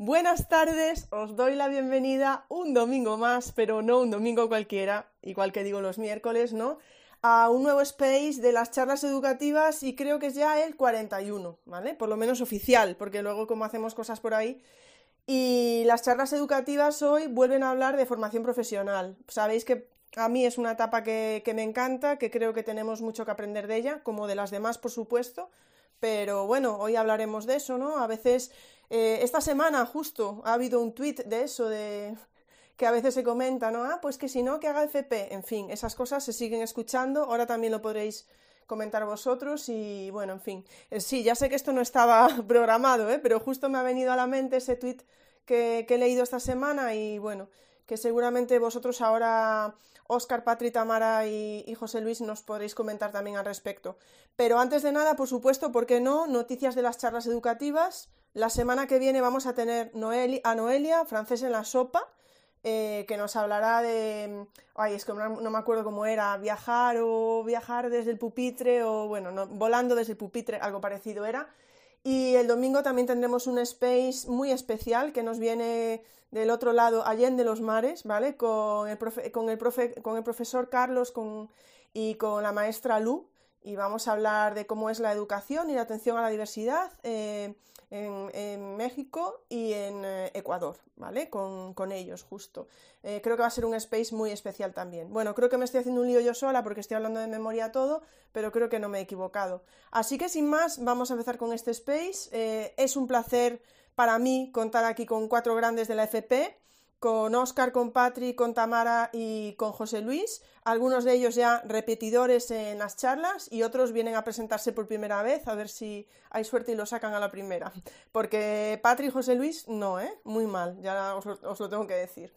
Buenas tardes, os doy la bienvenida un domingo más, pero no un domingo cualquiera, igual que digo los miércoles, ¿no? A un nuevo space de las charlas educativas y creo que es ya el 41, ¿vale? Por lo menos oficial, porque luego como hacemos cosas por ahí. Y las charlas educativas hoy vuelven a hablar de formación profesional. Sabéis que a mí es una etapa que, que me encanta, que creo que tenemos mucho que aprender de ella, como de las demás, por supuesto. Pero bueno, hoy hablaremos de eso, ¿no? A veces eh, esta semana justo ha habido un tuit de eso, de que a veces se comenta, ¿no? Ah, pues que si no, que haga FP. En fin, esas cosas se siguen escuchando. Ahora también lo podréis comentar vosotros y bueno, en fin. Eh, sí, ya sé que esto no estaba programado, ¿eh? pero justo me ha venido a la mente ese tuit que, he leído esta semana y bueno, que seguramente vosotros ahora, Oscar, Patri, Tamara y, José Luis, nos podréis comentar también al respecto. Pero antes de nada, por supuesto, ¿por qué no? Noticias de las charlas educativas. La semana que viene vamos a tener a Noelia, francés en la sopa, eh, que nos hablará de. Ay, es que no, me acuerdo cómo era, viajar o viajar desde el pupitre, o bueno, volando desde el pupitre, algo parecido era. Y el domingo también tendremos un space muy especial que nos viene del otro lado, Allende los Mares, ¿vale? Con el, con el, con el profesor Carlos y con la maestra Lu. Y vamos a hablar de cómo es la educación y la atención a la diversidad. Eh, en, México y en eh, Ecuador, ¿vale? Con, ellos, justo. Eh, creo que va a ser un space muy especial también. Bueno, creo que me estoy haciendo un lío yo sola porque estoy hablando de memoria todo, pero creo que no me he equivocado. Así que sin más, vamos a empezar con este space. Eh, es un placer para mí contar aquí con cuatro grandes de la FP con Oscar, con Patrick, con Tamara y con José Luis, algunos de ellos ya repetidores en las charlas y otros vienen a presentarse por primera vez, a ver si hay suerte y lo sacan a la primera. Porque Patrick y José Luis, no, ¿eh? Muy mal, ya os, os lo tengo que decir.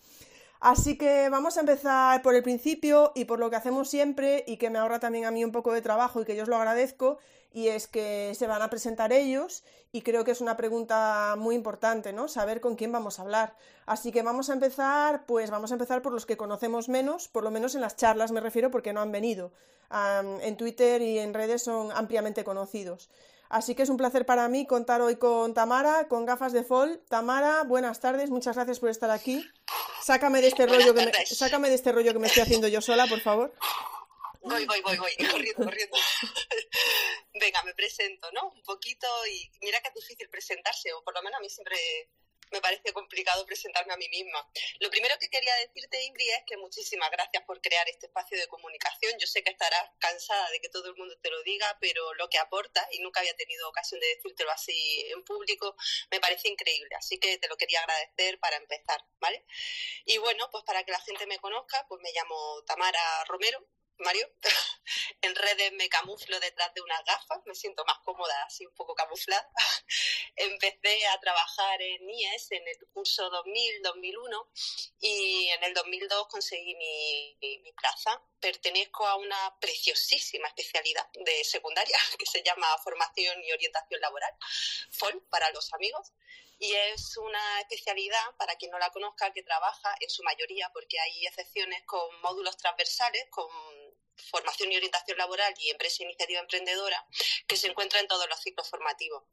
Así que vamos a empezar por el principio y por lo que hacemos siempre y que me ahorra también a mí un poco de trabajo y que yo os lo agradezco, y es que se van a presentar ellos y creo que es una pregunta muy importante, ¿no? Saber con quién vamos a hablar. Así que vamos a empezar, pues vamos a empezar por los que conocemos menos, por lo menos en las charlas me refiero porque no han venido. en Twitter y en redes son ampliamente conocidos. Así que es un placer para mí contar hoy con Tamara, con gafas de Fall. Tamara, buenas tardes, muchas gracias por estar aquí. Sácame de este rollo que me, sácame de este rollo que me estoy haciendo yo sola, por favor. Voy, voy, voy, voy, corriendo, corriendo. Venga, me presento, ¿no? Un poquito y mira que es difícil presentarse, o por lo menos a mí siempre me parece complicado presentarme a mí misma. Lo primero que quería decirte, Ingrid, es que muchísimas gracias por crear este espacio de comunicación. Yo sé que estarás cansada de que todo el mundo te lo diga, pero lo que aporta, y nunca había tenido ocasión de decírtelo así en público, me parece increíble. Así que te lo quería agradecer para empezar, ¿vale? Y bueno, pues para que la gente me conozca, pues me llamo Tamara Romero, Mario. en redes me camuflo detrás de unas gafas, me siento más cómoda así un poco camuflada. Empecé a trabajar en IES en el curso 2000-2001 y en el 2002 conseguí mi, mi, plaza. Pertenezco a una preciosísima especialidad de secundaria que se llama Formación y Orientación Laboral, FOL para los amigos y es una especialidad, para quien no la conozca, que trabaja en su mayoría, porque hay excepciones con módulos transversales, con formación y orientación laboral y empresa iniciativa emprendedora, que se encuentra en todos los ciclos formativos.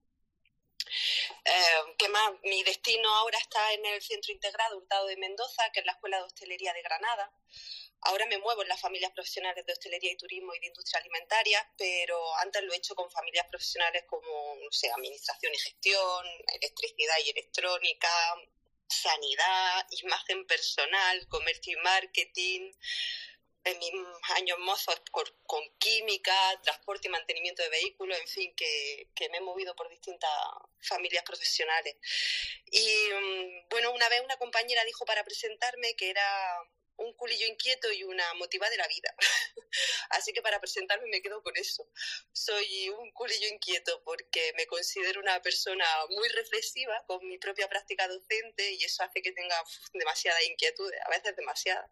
Eh, ¿Qué más? Mi destino ahora está en el Centro Integrado Hurtado de Mendoza, que es la Escuela de Hostelería de Granada. Ahora me muevo en las familias profesionales de hostelería y turismo y de industria alimentaria, pero antes lo he hecho con familias profesionales como, no sé, administración y gestión, electricidad y electrónica, sanidad, imagen personal, comercio y marketing, en mis años mozos con química, transporte y mantenimiento de vehículos, en fin, que, que, me he movido por distintas familias profesionales. Y mm, bueno, una vez una compañera dijo para presentarme que era un culillo inquieto y una motiva de la vida. Así que para presentarme me quedo con eso. Soy un culillo inquieto porque me considero una persona muy reflexiva con mi propia práctica docente y eso hace que tenga demasiada inquietud, a veces demasiada.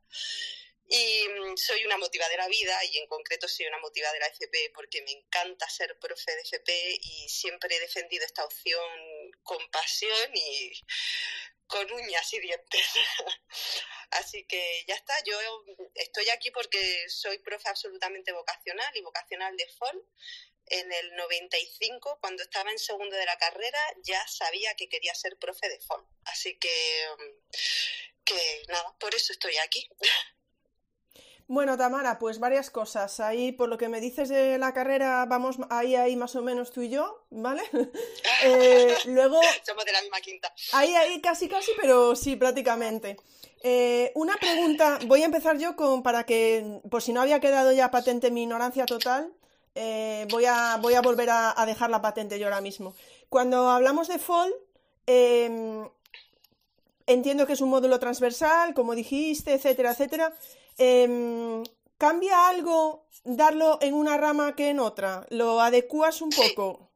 Y mm, soy una motiva de la vida y en concreto soy una motiva de la FP porque me encanta ser profe de FP y siempre he defendido esta opción con pasión y con uñas y dientes. Así que ya está, yo estoy aquí porque soy profe absolutamente vocacional y vocacional de FOL. En el 95, cuando estaba en segundo de la carrera, ya sabía que quería ser profe de FOL. Así que, que nada, por eso estoy aquí. Bueno, Tamara, pues varias cosas. Ahí, por lo que me dices de la carrera, vamos ahí, ahí más o menos tú y yo, ¿vale? eh, luego... Somos de la misma quinta. Ahí, ahí, casi, casi, pero sí, prácticamente. Eh, una pregunta, voy a empezar yo con, para que, por si no había quedado ya patente mi ignorancia total, eh, voy, a, voy a volver a, dejar la patente yo ahora mismo. Cuando hablamos de FOL, em, entiendo que es un módulo transversal, como dijiste, etcétera, etcétera. Em, ¿Cambia algo darlo en una rama que en otra? ¿Lo adecuas un poco?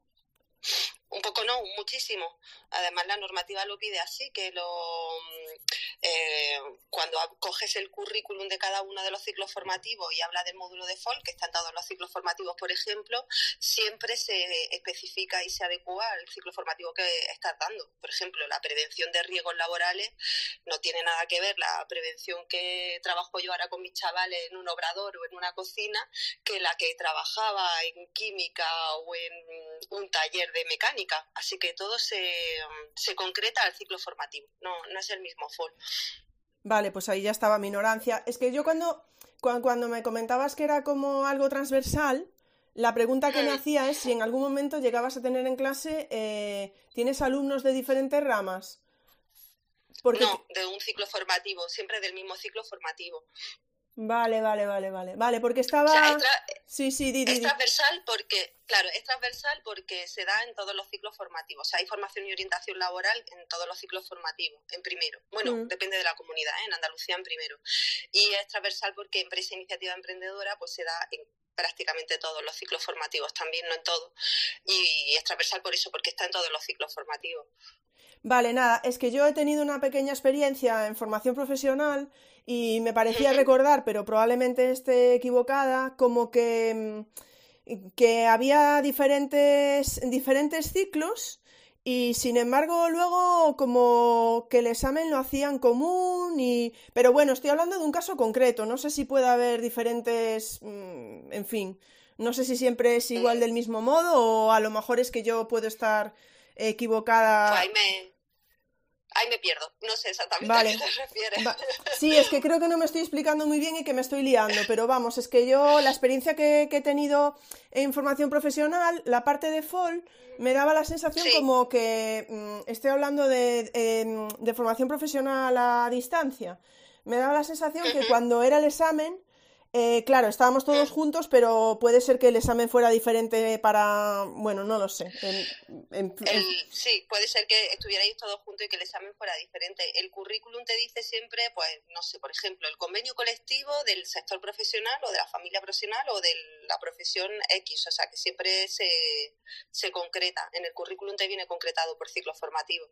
Un poco no, muchísimo. Además, la normativa lo pide así, que lo, eh, cuando coges el currículum de cada uno de los ciclos formativos y habla del módulo de FOL, que está en todos los ciclos formativos, por ejemplo, siempre se especifica y se adecua al ciclo formativo que estás dando. Por ejemplo, la prevención de riesgos laborales no tiene nada que ver la prevención que trabajo yo ahora con mis chavales en un obrador o en una cocina que la que trabajaba en química o en un taller de mecánica. Así que todo se se concreta al ciclo formativo, no, no es el mismo FOL. Vale, pues ahí ya estaba mi ignorancia. Es que yo cuando, cuando, me comentabas que era como algo transversal, la pregunta que me mm. hacía es si en algún momento llegabas a tener en clase, eh, ¿tienes alumnos de diferentes ramas? Porque... No, de un ciclo formativo, siempre del mismo ciclo formativo. Vale, vale, vale, vale. Vale, porque estaba. sí, sí, di, Es transversal porque, claro, es transversal porque se da en todos los ciclos formativos. O sea, hay formación y orientación laboral en todos los ciclos formativos, en primero. Bueno, mm. depende de la comunidad, ¿eh? en Andalucía en primero. Y es transversal porque empresa iniciativa emprendedora pues se da en prácticamente todos los ciclos formativos, también no en todo. Y es transversal por eso, porque está en todos los ciclos formativos. Vale, nada, es que yo he tenido una pequeña experiencia en formación profesional y me parecía recordar, pero probablemente esté equivocada, como que, mm, que había diferentes, diferentes ciclos y sin embargo luego como que el examen lo hacían común y... Pero bueno, estoy hablando de un caso concreto, no sé si puede haber diferentes... Mm, en fin, no sé si siempre es igual del mismo modo o a lo mejor es que yo puedo estar equivocada. Pues Ahí me pierdo, no sé exactamente a qué te refieres. Sí, es que creo que no me estoy explicando muy bien y que me estoy liando, pero vamos, es que yo la experiencia que, he tenido en formación profesional, la parte de FOL, me daba la sensación como que mm, estoy hablando de, formación profesional a distancia. Me daba la sensación que cuando era el examen, eh, claro, estábamos todos juntos, pero puede ser que el examen fuera diferente para. Bueno, no lo sé. sí, puede ser que estuvierais todos juntos y que el examen fuera diferente. El currículum te dice siempre, pues, no sé, por ejemplo, el convenio colectivo del sector profesional o de la familia profesional o de la profesión X. O sea, que siempre se, se concreta. En el currículum te viene concretado por ciclo formativo.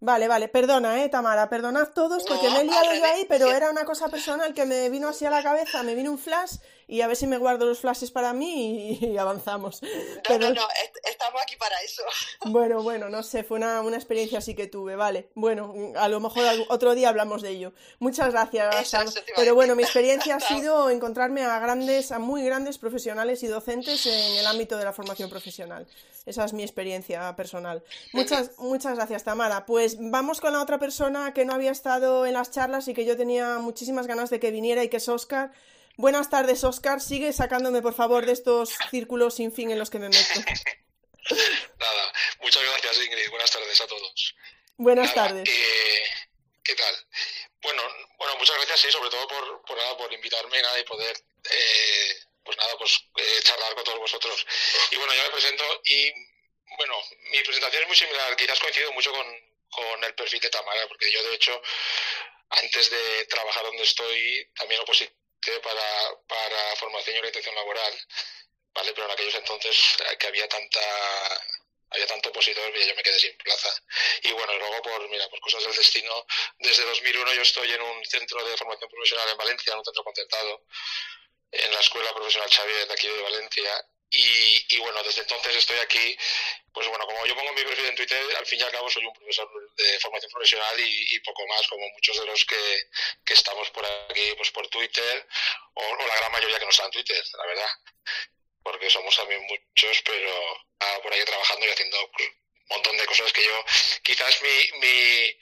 Vale, vale, perdona, eh, Tamara, perdonad todos porque me he liado yo ahí, pero era una cosa personal que me vino así a la cabeza, me vino un flash y a ver si me guardo los flashes para mí y, avanzamos. No, no, no, estamos aquí para eso. Bueno, bueno, no sé, fue una, experiencia así que tuve, vale. Bueno, a lo mejor otro día hablamos de ello. Muchas gracias. pero bueno, mi experiencia ha sido encontrarme a grandes, a muy grandes profesionales y docentes en el ámbito de la formación profesional. Esa es mi experiencia personal. Muchas, muchas gracias, Tamara. Pues vamos con la otra persona que no había estado en las charlas y que yo tenía muchísimas ganas de que viniera y que es Oscar. Buenas tardes, Oscar. Sigue sacándome, por favor, de estos círculos sin fin en los que me meto. Nada, muchas gracias, Ingrid. Buenas tardes a todos. Buenas tardes. Eh, ¿Qué tal? Bueno, bueno, muchas gracias, sí, sobre todo por, por, nada, por invitarme nada, y poder, eh, pues nada, pues eh, charlar con todos vosotros. Y bueno, yo me presento y, bueno, mi presentación es muy similar, quizás coincido mucho con, con el perfil de Tamara, porque yo, de hecho, antes de trabajar donde estoy, también oposité para, para formación y orientación laboral, ¿vale? Pero en aquellos entonces eh, que había tanta había tanto opositor que yo me quedé sin plaza. Y bueno, luego por, mira, por cosas del destino, desde 2001 yo estoy en un centro de formación profesional en Valencia, en un centro concertado, en la Escuela Profesional Xavier de aquí de Valencia. Y, bueno, desde entonces estoy aquí, pues bueno, como yo pongo mi perfil en Twitter, al fin y al cabo soy un profesor de formación profesional y, poco más, como muchos de los que, que, estamos por aquí, pues por Twitter, o, la gran mayoría que no está en Twitter, la verdad. Porque somos también muchos, pero ah, por ahí trabajando y haciendo un montón de cosas que yo, quizás mi, mi,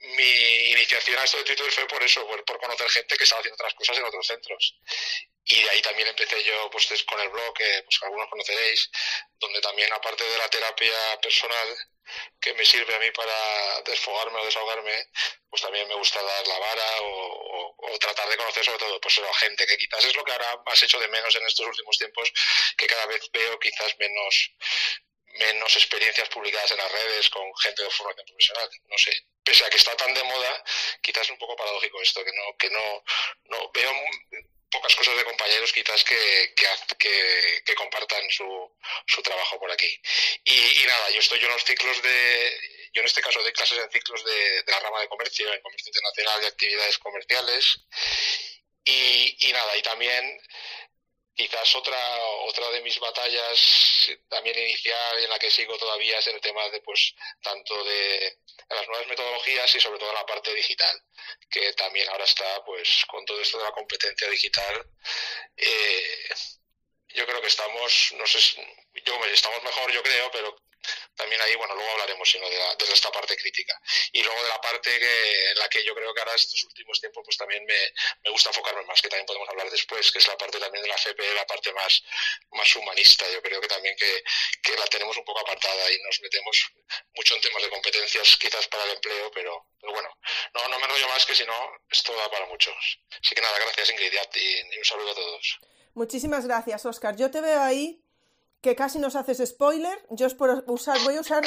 mi iniciación a esto de Twitter fue por eso, por, conocer gente que estaba haciendo otras cosas en otros centros. Y de ahí también empecé yo pues con el blog, que pues, algunos conoceréis, donde también aparte de la terapia personal, que me sirve a mí para desfogarme o desahogarme, pues también me gusta dar la vara o, tratar de conocer sobre todo pues a gente que quizás es lo que ahora más hecho de menos en estos últimos tiempos, que cada vez veo quizás menos menos experiencias publicadas en las redes con gente de formación profesional, no sé. Pese a que está tan de moda, quizás es un poco paradójico esto, que no, que no, no veo pocas cosas de compañeros quizás que, que, compartan su, su, trabajo por aquí. Y, nada, yo estoy en los ciclos de, yo en este caso doy clases en ciclos de, de la rama de comercio, en comercio internacional y actividades comerciales. Y, y nada, y también quizás otra otra de mis batallas también inicial y en la que sigo todavía es el tema de pues tanto de las nuevas metodologías y sobre todo la parte digital que también ahora está pues con todo esto de la competencia digital eh, yo creo que estamos no sé yo estamos mejor yo creo pero también ahí, bueno, luego hablaremos, sino de, esta parte crítica. Y luego de la parte que, en la que yo creo que ahora estos últimos tiempos, pues también me, gusta enfocarme más, que también podemos hablar después, que es la parte también de la FP, la parte más, más humanista. Yo creo que también que, la tenemos un poco apartada y nos metemos mucho en temas de competencias, quizás para el empleo, pero, pero bueno, no, no me enrollo más, que si no, esto da para muchos. Así que nada, gracias Ingrid y, y un saludo a todos. Muchísimas gracias, Oscar. Yo te veo ahí que casi nos haces spoiler. Yo es por usar, voy a usar,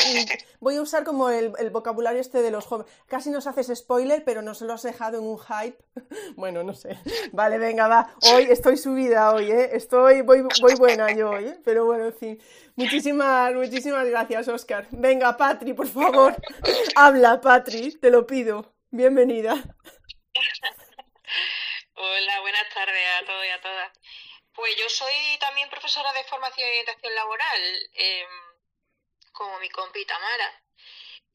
voy a usar como el, vocabulario este de los jóvenes. Casi nos haces spoiler, pero nos lo has dejado en un hype. Bueno, no sé. Vale, venga, va. Hoy estoy subida hoy, ¿eh? Estoy, voy, voy buena yo hoy, ¿eh? Pero bueno, en fin. Muchísimas, muchísimas gracias, Oscar. Venga, Patri, por favor. Habla, Patri, te lo pido. Bienvenida. Hola, buenas tardes a todos y a todas. Pues yo soy también profesora de formación y orientación laboral, em, como mi compi Tamara.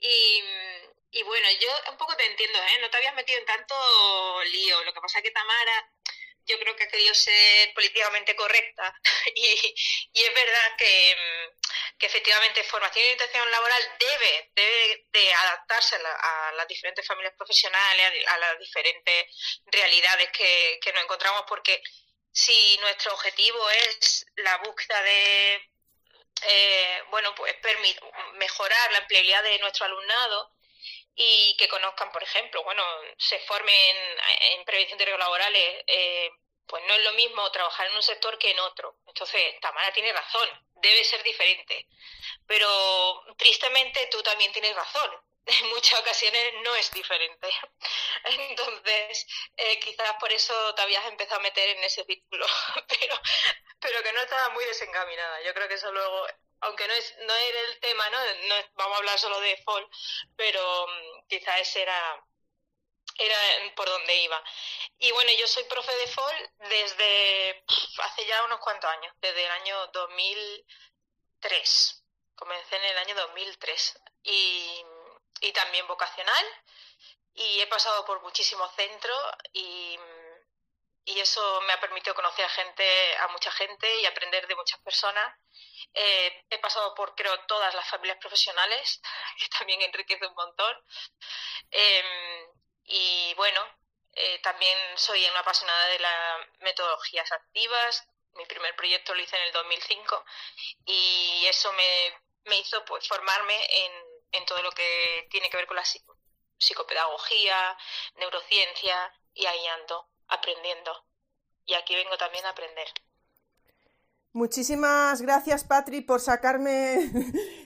Y, y, bueno, yo un poco te entiendo, ¿eh? No te habías metido en tanto lío. Lo que pasa es que Tamara yo creo que ha querido ser políticamente correcta y, y es verdad que, em, que, efectivamente formación y orientación laboral debe, debe de adaptarse a, las diferentes familias profesionales, a, las diferentes realidades que, que nos encontramos porque si nuestro objetivo es la búsqueda de eh, bueno pues mejorar la empleabilidad de nuestro alumnado y que conozcan por ejemplo bueno se formen en prevención de riesgos laborales eh, pues no es lo mismo trabajar en un sector que en otro. Entonces Tamara tiene razón debe ser diferente. Pero tristemente tú también tienes razón en muchas ocasiones no es diferente. Entonces, eh, quizás por eso te habías empezado a meter en ese círculo, pero, pero que no estaba muy desencaminada. Yo creo que eso luego, aunque no es no era el tema, ¿no? vamos a hablar solo de fall, pero mm, quizás ese era, era por donde iba. Y bueno, yo soy profe de fall desde hace ya unos cuantos años, desde el año 2003. Comencé en el año 2003. Y y también vocacional. Y he pasado por muchísimos centros y, y eso me ha permitido conocer a gente, a mucha gente y aprender de muchas personas. Eh, he pasado por, creo, todas las familias profesionales, que también enriquece un montón. Em, y bueno, eh, también soy una apasionada de las metodologías activas. Mi primer proyecto lo hice en el 2005 y eso me, me hizo pues formarme en en todo lo que tiene que ver con la psicopedagogía, neurociencia y ahí ando, aprendiendo. Y aquí vengo también a aprender. Muchísimas gracias, Patri, por sacarme.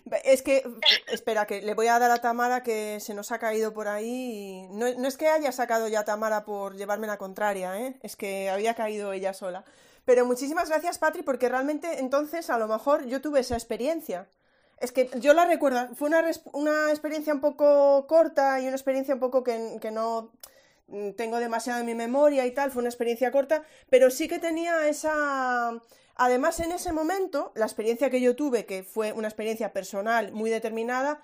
es que, espera, que le voy a dar a Tamara que se nos ha caído por ahí. No, no, es que haya sacado ya a Tamara por llevarme la contraria, ¿eh? es que había caído ella sola. Pero muchísimas gracias, Patri, porque realmente entonces a lo mejor yo tuve esa experiencia. Es que yo la recuerdo, fue una, una experiencia un poco corta y una experiencia un poco que, que no tengo demasiado en mi memoria y tal, fue una experiencia corta, pero sí que tenía esa Además, en ese momento, la experiencia que yo tuve, que fue una experiencia personal muy determinada,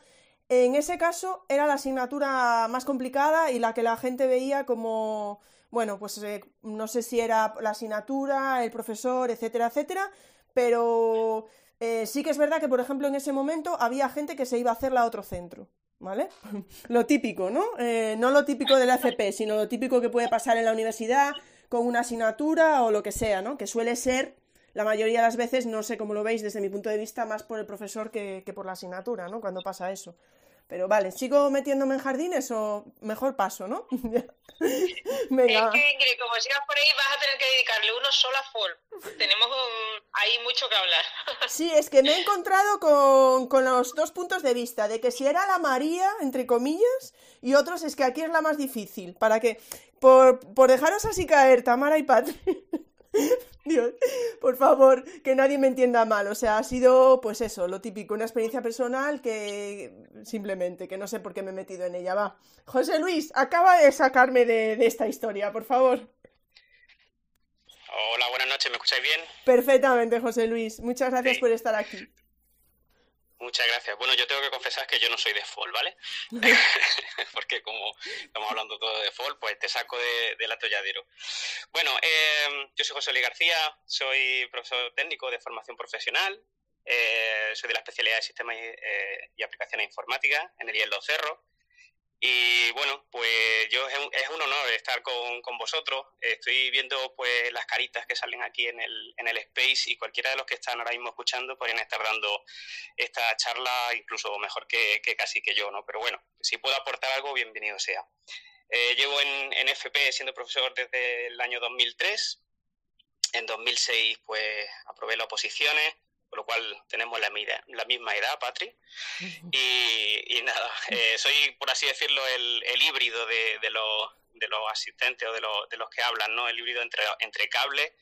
en ese caso era la asignatura más complicada y la que la gente veía como, bueno, pues eh, no sé si era la asignatura, el profesor, etcétera, etcétera, pero eh, sí que es verdad que, por ejemplo, en ese momento había gente que se iba a hacerla a otro centro. ¿Vale? lo típico, ¿no? Eh, no lo típico de la FP, sino lo típico que puede pasar en la universidad con una asignatura o lo que sea, ¿no? Que suele ser la mayoría de las veces, no sé cómo lo veis desde mi punto de vista, más por el profesor que, por la asignatura, ¿no? Cuando pasa eso. Pero vale, ¿sigo metiéndome en jardines o mejor paso, no? Venga. Es que, Ingrid, como sigas por ahí, vas a tener que dedicarle uno solo a Fall. Tenemos ahí mucho que hablar. sí, es que me he encontrado con, con, los dos puntos de vista, de que si era la María, entre comillas, y otros es que aquí es la más difícil. Para que, por, por dejaros así caer, Tamara y Patri. Dios, por favor, que nadie me entienda mal. O sea, ha sido, pues eso, lo típico, una experiencia personal que simplemente, que no sé por qué me he metido en ella. Va. José Luis, acaba de sacarme de, esta historia, por favor. Hola, buenas noches, ¿me escucháis bien? Perfectamente, José Luis. Muchas gracias por estar aquí. Muchas gracias. Bueno, yo tengo que confesar que yo no soy de fall, ¿vale? Porque como estamos hablando todo de fall, pues te saco de, del atolladero. Bueno, eh, yo soy José Luis García, soy profesor técnico de formación profesional, eh, soy de la especialidad de sistemas eh, y aplicaciones informáticas en el IEL Cerro y bueno, pues yo es un, honor estar con, con, vosotros. Estoy viendo pues las caritas que salen aquí en el, en el Space y cualquiera de los que están ahora mismo escuchando podrían estar dando esta charla incluso mejor que, casi que yo, ¿no? Pero bueno, si puedo aportar algo, bienvenido sea. Eh, llevo en, en FP siendo profesor desde el año 2003. En 2006 pues aprobé las oposiciones con lo cual tenemos la, la misma edad, Patri. Y, nada, eh, soy, por así decirlo, el, el híbrido de, de, los, de, los, asistentes o de los, de los que hablan, ¿no? El híbrido entre, entre cable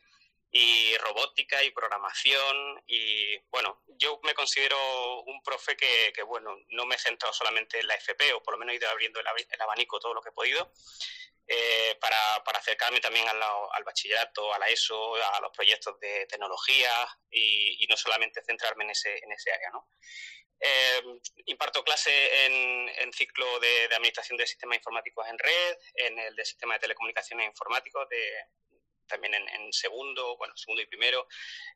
y robótica y programación y bueno, yo me considero un profe que, que bueno, no me he centrado solamente en la FP o por lo menos he ido abriendo el, el abanico todo lo que he podido eh, para, para, acercarme también al, al, bachillerato, a la ESO, a los proyectos de tecnología y, no solamente centrarme en ese, en ese área. ¿no? Eh, imparto clase en, en ciclo de, de, Administración de Sistemas Informáticos en Red, en el de Sistema de Telecomunicaciones Informáticos, de, también en, en, segundo, bueno, segundo y primero.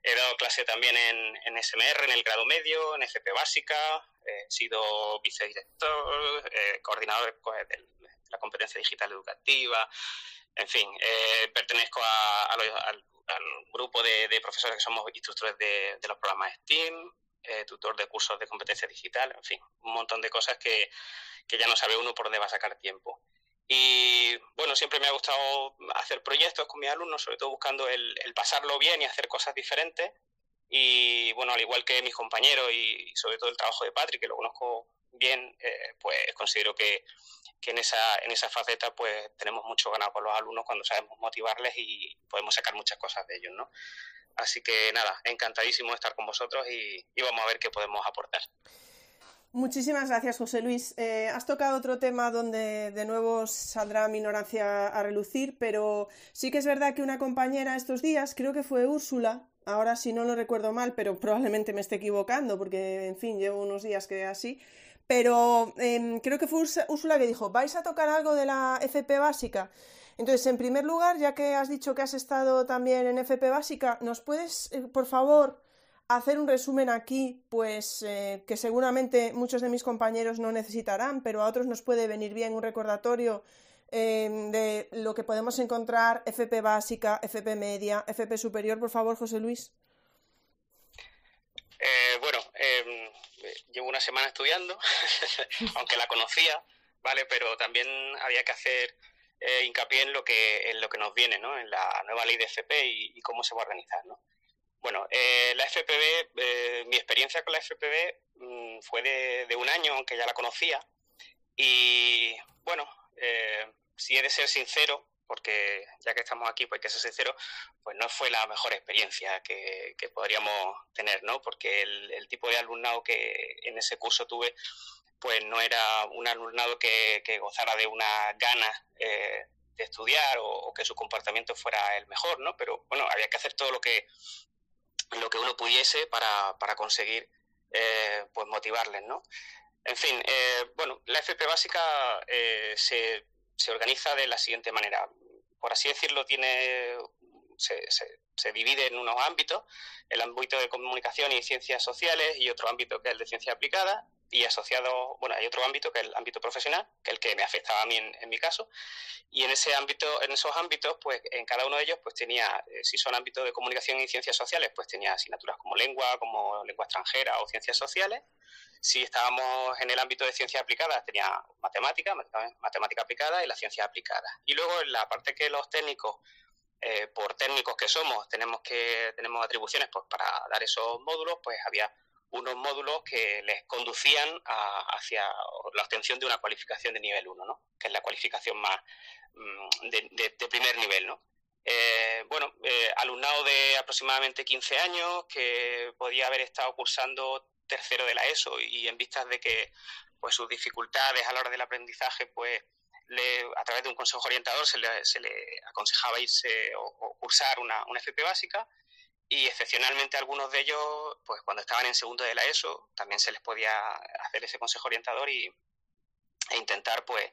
He dado clase también en, en SMR, en el grado medio, en FP básica, he sido vicedirector, eh, coordinador pues, del la competencia digital educativa, en fin, eh, pertenezco al, grupo de, profesores que somos instructores de, los programas STEAM, eh, tutor de cursos de competencia digital, en fin, un montón de cosas que, ya no sabe uno por dónde va a sacar tiempo. Y bueno, siempre me ha gustado hacer proyectos con mis alumnos, sobre todo buscando el, pasarlo bien y hacer cosas diferentes. Y bueno, al igual que mis compañeros y, sobre todo el trabajo de Patrick, que lo conozco bien, eh, pues considero que, que en esa, en esa faceta pues tenemos mucho ganado con los alumnos cuando sabemos motivarles y podemos sacar muchas cosas de ellos, ¿no? Así que nada, encantadísimo de estar con vosotros y, vamos a ver qué podemos aportar. Muchísimas gracias, José Luis. Eh, has tocado otro tema donde de nuevo saldrá mi ignorancia a relucir, pero sí que es verdad que una compañera estos días, creo que fue Úrsula, ahora si no lo recuerdo mal, pero probablemente me esté equivocando porque, en fin, llevo unos días que así, pero em, creo que fue Úrsula que dijo, ¿vais a tocar algo de la FP básica? Entonces, en primer lugar, ya que has dicho que has estado también en FP básica, ¿nos puedes, eh, por favor, hacer un resumen aquí, pues eh, que seguramente muchos de mis compañeros no necesitarán, pero a otros nos puede venir bien un recordatorio em, de lo que podemos encontrar FP básica, FP media, FP superior, por favor, José Luis. Eh, bueno, em, llevo una semana estudiando, aunque la conocía, ¿vale? Pero también había que hacer eh, hincapié en lo que en lo que nos viene, ¿no? En la nueva ley de FP y, cómo se va a organizar, ¿no? Bueno, eh, la FPB, eh, mi experiencia con la FPB mm, fue de, un año, aunque ya la conocía. Y bueno, eh, si he de ser sincero, porque ya que estamos aquí, pues hay que ser sincero, pues no fue la mejor experiencia que, podríamos tener, ¿no? Porque el, tipo de alumnado que en ese curso tuve, pues no era un alumnado que, gozara de una ganas de estudiar o, que su comportamiento fuera el mejor, ¿no? Pero bueno, había que hacer todo lo que lo que uno pudiese para, para conseguir eh, pues motivarles, ¿no? En fin, eh, bueno, la FP básica eh, se, se, organiza de la siguiente manera. Por así decirlo, tiene se, se, divide en unos ámbitos, el ámbito de comunicación y ciencias sociales y otro ámbito que es el de ciencia aplicada y asociado, bueno, hay otro ámbito que es el ámbito profesional, que es el que me afectaba a mí en, mi caso, y en ese ámbito, en esos ámbitos, pues en cada uno de ellos, pues tenía, eh, si son ámbitos de comunicación y ciencias sociales, pues tenía asignaturas como lengua, como lengua extranjera o ciencias sociales. Si estábamos en el ámbito de ciencias aplicadas, tenía matemática, matemática aplicada y la ciencia aplicada. Y luego en la parte que los técnicos eh, por técnicos que somos, tenemos que tenemos atribuciones pues, para dar esos módulos, pues había unos módulos que les conducían hacia la obtención de una cualificación de nivel 1, ¿no? que es la cualificación más mm, de, primer nivel. ¿no? Eh, bueno, eh, alumnado de aproximadamente 15 años que podía haber estado cursando tercero de la ESO y en vistas de que pues sus dificultades a la hora del aprendizaje pues a través de un consejo orientador se le, aconsejaba irse o, cursar una, una FP básica y excepcionalmente algunos de ellos, pues cuando estaban en segundo de la ESO, también se les podía hacer ese consejo orientador y, e intentar pues,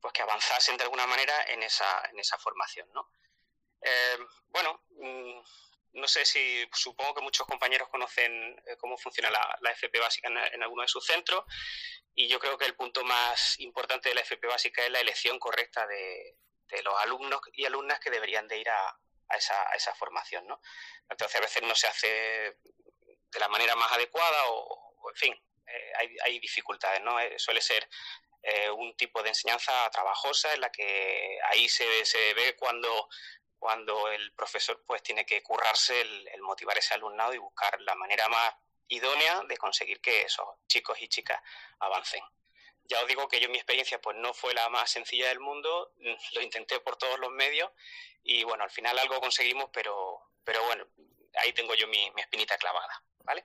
pues que avanzasen de alguna manera en esa, en esa formación, ¿no? Eh, bueno, mm, no sé si supongo que muchos compañeros conocen eh, cómo funciona la, la FP básica en, en, alguno de sus centros y yo creo que el punto más importante de la FP básica es la elección correcta de, de los alumnos y alumnas que deberían de ir a, a esa, a esa formación, ¿no? Entonces a veces no se hace de la manera más adecuada o, en fin, eh, hay, hay, dificultades, ¿no? Eh, suele ser eh, un tipo de enseñanza trabajosa en la que ahí se, se ve cuando cuando el profesor pues tiene que currarse el, el, motivar ese alumnado y buscar la manera más idónea de conseguir que esos chicos y chicas avancen. Ya os digo que yo mi experiencia pues no fue la más sencilla del mundo, lo intenté por todos los medios y bueno, al final algo conseguimos, pero, pero bueno, ahí tengo yo mi, espinita clavada, ¿vale?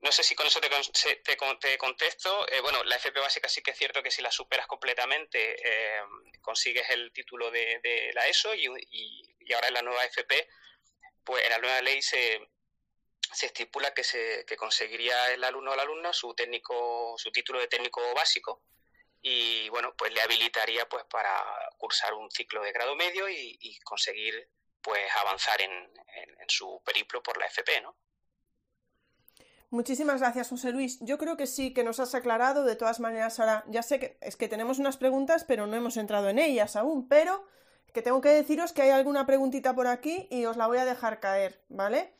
No sé si con eso te, te, te contesto. Eh, bueno, la FP básica sí que es cierto que si la superas completamente eh, consigues el título de, la ESO y, y, ahora en la nueva FP, pues en la nueva ley se, se estipula que, se, que conseguiría el alumno o la alumna su técnico, su título de técnico básico y bueno, pues le habilitaría pues para cursar un ciclo de grado medio y, conseguir pues avanzar en, su periplo por la FP, ¿no? Muchísimas gracias, José Luis. Yo creo que sí, que nos has aclarado. De todas maneras, ahora ya sé que es que tenemos unas preguntas, pero no hemos entrado en ellas aún. Pero que tengo que deciros que hay alguna preguntita por aquí y os la voy a dejar caer, ¿vale?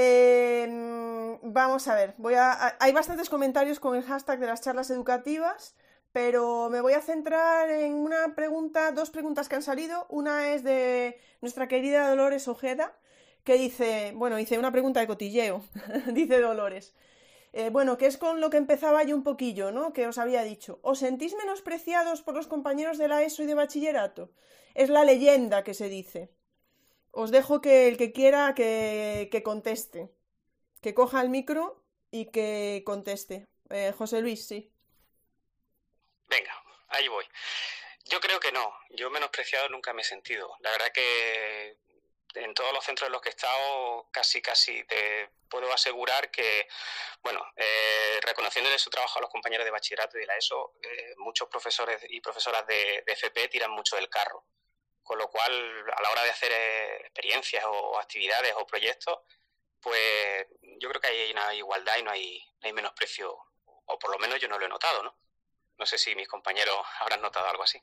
Em, vamos a ver, voy a, hay bastantes comentarios con el hashtag de las charlas educativas pero me voy a centrar en una pregunta, dos preguntas que han salido. Una es de nuestra querida Dolores Ojeda, que dice, bueno, dice una pregunta de cotilleo, dice Dolores. Eh, bueno, que es con lo que empezaba yo un poquillo, ¿no? Que os había dicho. ¿Os sentís menospreciados por los compañeros de la ESO y de bachillerato? Es la leyenda que se dice. Os dejo que el que quiera que, que conteste. Que coja el micro y que conteste. Eh, José Luis, sí. Venga, ahí voy. Yo creo que no. Yo menospreciado nunca me he sentido. La verdad que en todos los centros en los que he estado, casi, casi te puedo asegurar que, bueno, eh, reconociéndole su trabajo a los compañeros de bachillerato y de la ESO, eh, muchos profesores y profesoras de, FP tiran mucho del carro. Con lo cual, a la hora de hacer eh, experiencias o actividades o proyectos, pues yo creo que hay una igualdad y no hay, no hay menosprecio, o por lo menos yo no lo he notado, ¿no? No sé si mis compañeros habrán notado algo así.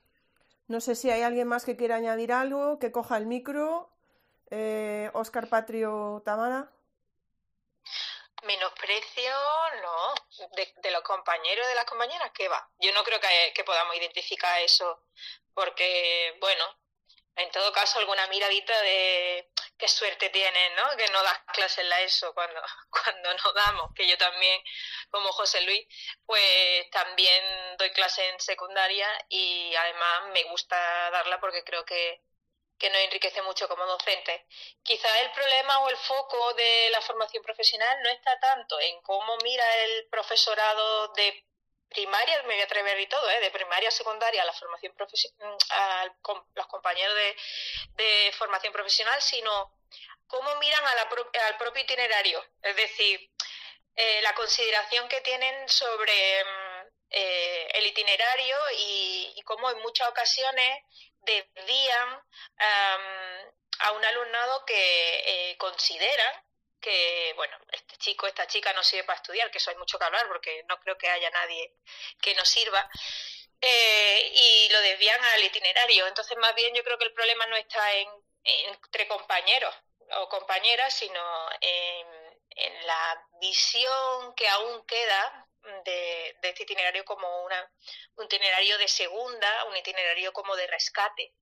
No sé si hay alguien más que quiera añadir algo, que coja el micro. Oscar eh, Patrio Tamara. Menosprecio, no. De, los compañeros, de las compañeras, ¿qué va? Yo no creo que, que podamos identificar eso, porque, bueno, en todo caso, alguna miradita de qué suerte tienes, ¿no? Que no das clases en la ESO cuando, cuando nos damos, que yo también, como José Luis, pues también doy clase en secundaria y además me gusta darla porque creo que, que nos enriquece mucho como docentes. Quizá el problema o el foco de la formación profesional no está tanto en cómo mira el profesorado de primaria, me voy a atrever y todo, ¿eh? de primaria a secundaria a la formación profesional, a los compañeros de, formación profesional, sino cómo miran al propio itinerario, es decir, eh, la consideración que tienen sobre mm, eh, el itinerario y, cómo en muchas ocasiones desvían a un alumnado que eh, consideran que, bueno, este chico, esta chica no sirve para estudiar, que eso hay mucho que hablar porque no creo que haya nadie que no sirva, eh, y lo desvían al itinerario. Entonces, más bien yo creo que el problema no está en, entre compañeros o compañeras, sino en, la visión que aún queda de, de, este itinerario como una, un itinerario de segunda, un itinerario como de rescate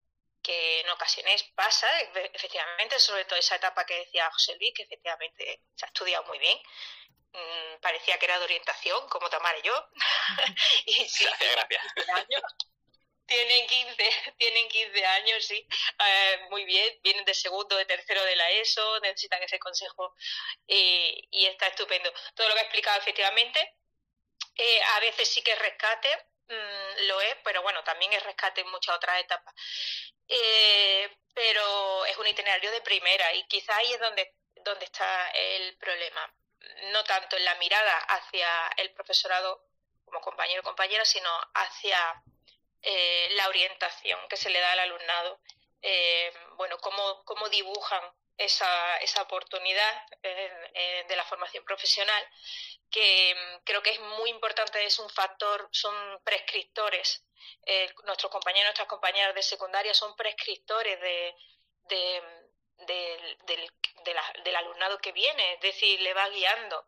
que en ocasiones pasa, efectivamente, sobre todo esa etapa que decía José Luis, que efectivamente se ha estudiado muy bien. Mm, parecía que era de orientación, como Tamara y yo. y sí, gracias. Años. Tienen 15, tienen 15 años, sí. Eh, muy bien, vienen de segundo, de tercero de la ESO, necesitan ese consejo y, y está estupendo. Todo lo que ha explicado, efectivamente, eh, a veces sí que es rescate, mm, lo es, pero bueno, también es rescate en muchas otras etapas. Eh, pero es un itinerario de primera y quizá ahí es donde, donde está el problema. No tanto en la mirada hacia el profesorado como compañero o compañera, sino hacia eh, la orientación que se le da al alumnado. Eh, bueno, cómo, cómo dibujan esa, esa oportunidad de la formación profesional, que mm, creo que es muy importante, es un factor, son prescriptores nuestros compañeros, nuestras compañeras de secundaria son prescriptores de, del, alumnado que viene, es decir, le va guiando.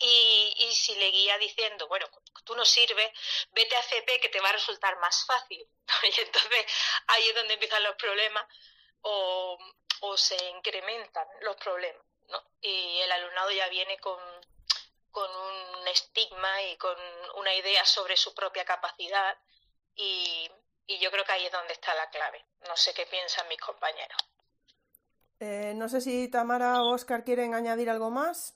Y, y, si le guía diciendo, bueno, tú no sirves, vete a CP que te va a resultar más fácil. Y entonces ahí es donde empiezan los problemas o, o se incrementan los problemas. ¿no? Y el alumnado ya viene con, con un estigma y con una idea sobre su propia capacidad y, yo creo que ahí es donde está la clave. No sé qué piensan mis compañeros. Eh, no sé si Tamara o Oscar quieren añadir algo más.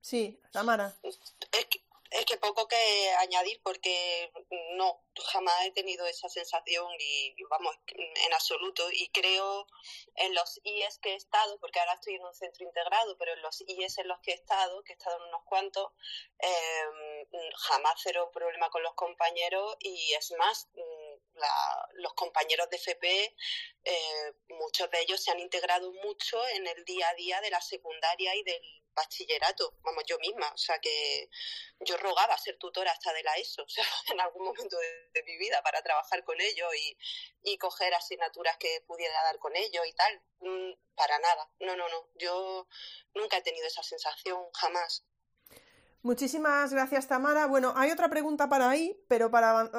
Sí, Tamara. Es que, es que poco que añadir porque no, jamás he tenido esa sensación y vamos, en absoluto. Y creo en los IES que he estado, porque ahora estoy en un centro integrado, pero en los IES en los que he estado, que he estado en unos cuantos, em, jamás cero problema con los compañeros y es más, los compañeros de FP, eh, muchos de ellos se han integrado mucho en el día a día de la secundaria y del bachillerato, vamos, yo misma, o sea que yo rogaba ser tutora hasta de la ESO, o sea, en algún momento de, mi vida para trabajar con ellos y, y, coger asignaturas que pudiera dar con ellos y tal, mm, para nada, no, no, no, yo nunca he tenido esa sensación, jamás. Muchísimas gracias, Tamara. Bueno, hay otra pregunta para ahí, pero para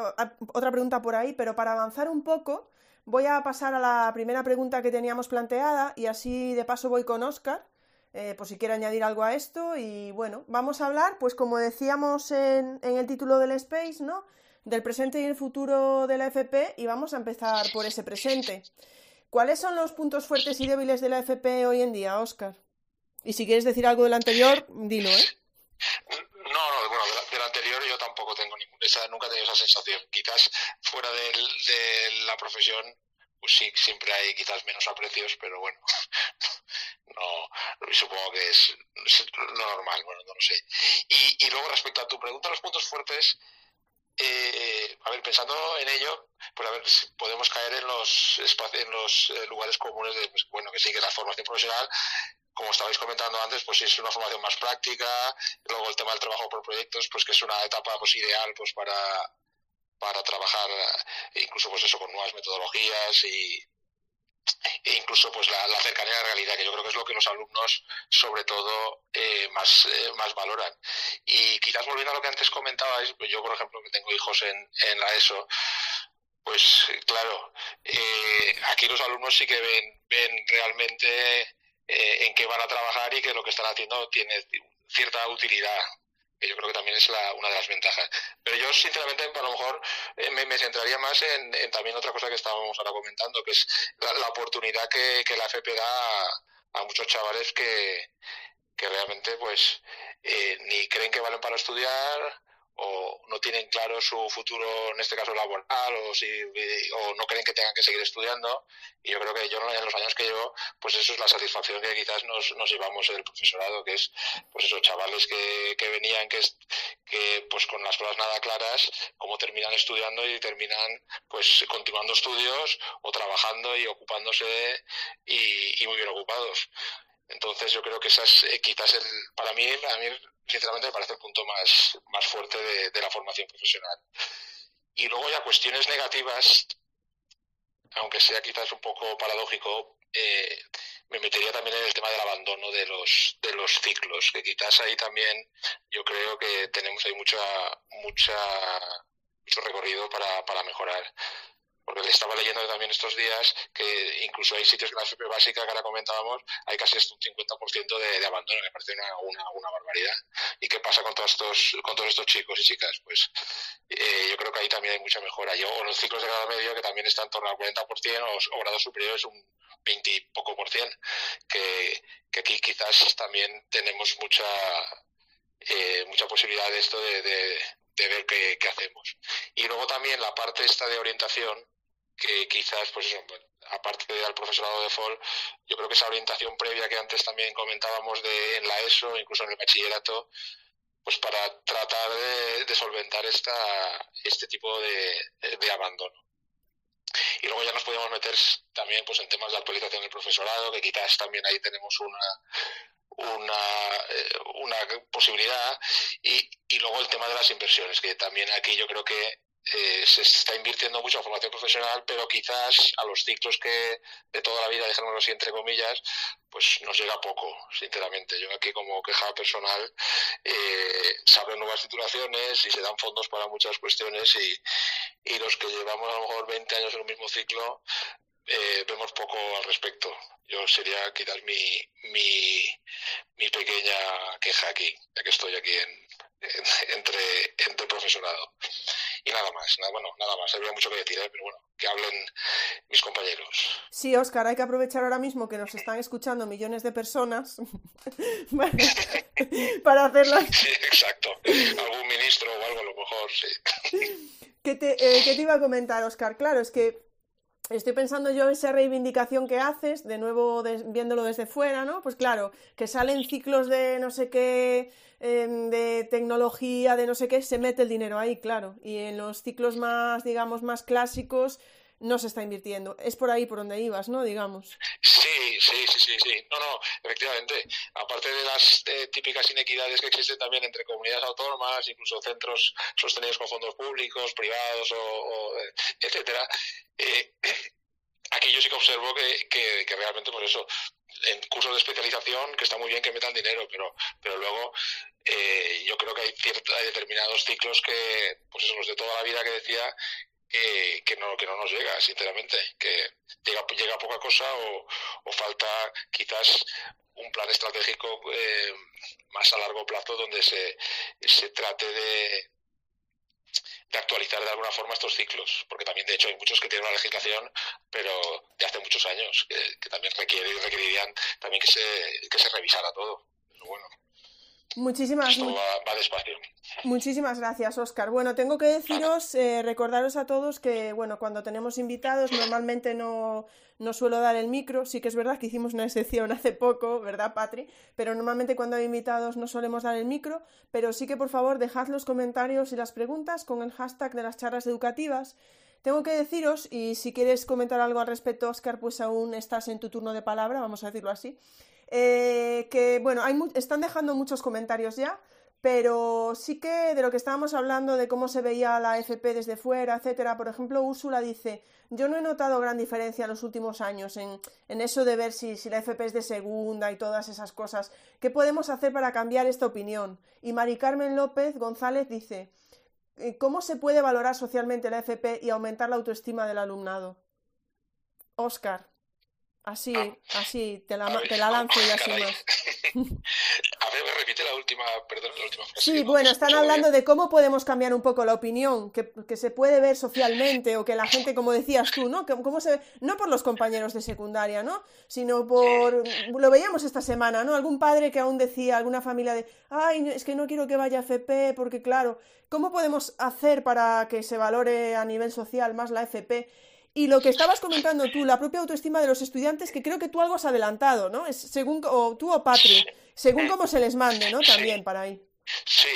otra pregunta por ahí, pero para avanzar un poco, voy a pasar a la primera pregunta que teníamos planteada y así de paso voy con Oscar, eh, por si quiere añadir algo a esto. Y bueno, vamos a hablar, pues como decíamos en, en el título del Space, ¿no? Del presente y el futuro de la FP y vamos a empezar por ese presente. ¿Cuáles son los puntos fuertes y débiles de la FP hoy en día, Oscar? Y si quieres decir algo del anterior, dilo, ¿eh? No, no, bueno, del, anterior yo tampoco tengo ninguna, nunca he tenido esa sensación. Quizás fuera de la profesión, pues sí, siempre hay quizás menos aprecios, pero bueno, no, supongo que es, lo normal, bueno, no lo sé. Y, y luego respecto a tu pregunta, los puntos fuertes, eh, a ver, pensando en ello, pues a ver, podemos caer en los en los eh, lugares comunes de, pues, bueno, que sí, que la formación profesional como estabais comentando antes, pues es una formación más práctica, luego el tema del trabajo por proyectos, pues que es una etapa pues ideal pues para, para trabajar eh, incluso pues eso con nuevas metodologías y e incluso pues la, cercanía a la realidad que yo creo que es lo que los alumnos sobre todo eh, más eh, más valoran. Y quizás volviendo a lo que antes comentabais pues yo por ejemplo que tengo hijos en, en la ESO pues claro aquí los alumnos sí que ven ven realmente en qué van a trabajar y que lo que están haciendo tiene cierta utilidad que yo creo que también es una de las ventajas. Pero yo, sinceramente, a lo mejor eh, me, centraría más en, también otra cosa que estábamos ahora comentando, que es la, oportunidad que, la FP da a, muchos chavales que, que realmente pues eh, ni creen que valen para estudiar o no tienen claro su futuro, en este caso laboral, o, si, o no creen que tengan que seguir estudiando. Y yo creo que yo en los años que llevo, pues eso es la satisfacción que quizás nos, nos llevamos del profesorado, que es pues esos chavales que, que venían, que, que pues con las cosas nada claras, cómo terminan estudiando y terminan pues continuando estudios o trabajando y ocupándose y, y muy bien ocupados. Entonces yo creo que esa es eh, quizás el, para mí, a mí sinceramente me parece el punto más, más fuerte de, la formación profesional. Y luego ya cuestiones negativas, aunque sea quizás un poco paradójico, eh, me metería también en el tema del abandono de los, de los ciclos, que quizás ahí también yo creo que tenemos ahí mucha, mucha, mucho recorrido para, para mejorar porque le estaba leyendo también estos días que incluso hay sitios que la FP básica que ahora comentábamos, hay casi un 50% de, de abandono, me parece una, una, barbaridad. ¿Y qué pasa con todos estos, con todos estos chicos y chicas? Pues eh, yo creo que ahí también hay mucha mejora. Yo, o los ciclos de grado medio que también están en torno al 40% o, o grados superiores un 20 y poco por cien, que, que aquí quizás también tenemos mucha, eh, mucha posibilidad de esto de, de ver qué, hacemos. Y luego también la parte esta de orientación, que quizás, pues eso, aparte del profesorado de FOL, yo creo que esa orientación previa que antes también comentábamos de, en la ESO, incluso en el bachillerato, pues para tratar de, solventar esta, este tipo de, de, abandono. Y luego ya nos podemos meter también pues en temas de actualización del profesorado, que quizás también ahí tenemos una, una, eh, una posibilidad. Y, y luego el tema de las inversiones, que también aquí yo creo que eh, se está invirtiendo mucho en formación profesional, pero quizás a los ciclos que de toda la vida, dejémoslo así entre comillas, pues nos llega poco, sinceramente. Yo aquí como queja personal, eh, se abren nuevas titulaciones y se dan fondos para muchas cuestiones y, y los que llevamos a lo mejor 20 años en un mismo ciclo, eh, vemos poco al respecto. Yo sería quizás mi, mi, mi pequeña queja aquí, ya que estoy aquí en, entre, entre profesorado. Y nada más, nada, bueno, nada más, habría mucho que decir, ¿eh? pero bueno, que hablen mis compañeros. Sí, Oscar, hay que aprovechar ahora mismo que nos están escuchando millones de personas para hacerlas. Sí, exacto. Algún ministro o algo a lo mejor, sí. ¿Qué te, eh, ¿Qué te iba a comentar, Oscar? Claro, es que Estoy pensando yo esa reivindicación que haces, de nuevo viéndolo desde fuera, ¿no? Pues claro, que salen ciclos de no sé qué, em, de tecnología, de no sé qué, se mete el dinero ahí, claro. Y en los ciclos más, digamos, más clásicos no se está invirtiendo. Es por ahí por donde ibas, ¿no? Digamos. Sí, sí, sí, sí, sí. No, no, efectivamente. Aparte de las eh, típicas inequidades que existen también entre comunidades autónomas, incluso centros sostenidos con fondos públicos, privados o, eh, etcétera, eh, aquí yo sí que observo que, que, realmente, por pues eso, en cursos de especialización, que está muy bien que metan dinero, pero, pero luego eh, yo creo que hay, hay determinados ciclos que, pues eso, los de toda la vida que decía, que, no, que no nos llega, sinceramente, que llega, llega poca cosa o, falta quizás un plan estratégico eh, más a largo plazo donde se, se trate de, de actualizar de alguna forma estos ciclos, porque también de hecho hay muchos que tienen una legislación, pero de hace muchos años, que, también requiere, requerirían también que se, que se revisara todo. bueno. Muchísimas, Muchísimas gracias, Oscar. Bueno, tengo que deciros, eh, recordaros a todos que, bueno, cuando tenemos invitados normalmente no, no suelo dar el micro. Sí que es verdad que hicimos una excepción hace poco, ¿verdad, Patri? Pero normalmente cuando hay invitados no solemos dar el micro. Pero sí que, por favor, dejad los comentarios y las preguntas con el hashtag de las charlas educativas. Tengo que deciros, y si quieres comentar algo al respecto, Oscar, pues aún estás en tu turno de palabra, vamos a decirlo así. Eh, que bueno, están dejando muchos comentarios ya, pero sí que de lo que estábamos hablando, de cómo se veía la FP desde fuera, etcétera. Por ejemplo, Úrsula dice: Yo no he notado gran diferencia en los últimos años en, en eso de ver si, si, la FP es de segunda y todas esas cosas. ¿Qué podemos hacer para cambiar esta opinión? Y Mari Carmen López González dice: eh, ¿Cómo se puede valorar socialmente la FP y aumentar la autoestima del alumnado? Oscar. Así, Ah. así, te la, ver, te la lanzo y así más. A ver, me repite la última, perdón, la última frase. Sí, bueno, están hablando de cómo podemos cambiar un poco la opinión, que, que se puede ver socialmente o que la gente, como decías tú, ¿no? Que, cómo se no por los compañeros de secundaria, ¿no? Sino por, lo veíamos esta semana, ¿no? Algún padre que aún decía, alguna familia de, ay, es que no quiero que vaya a FP, porque claro, ¿cómo podemos hacer para que se valore a nivel social más la FP? Y lo que estabas comentando tú, la propia autoestima de los estudiantes, que creo que tú algo has adelantado, ¿no? Es según, o tú o Patri, según cómo se les mande, ¿no? También para ahí. Sí,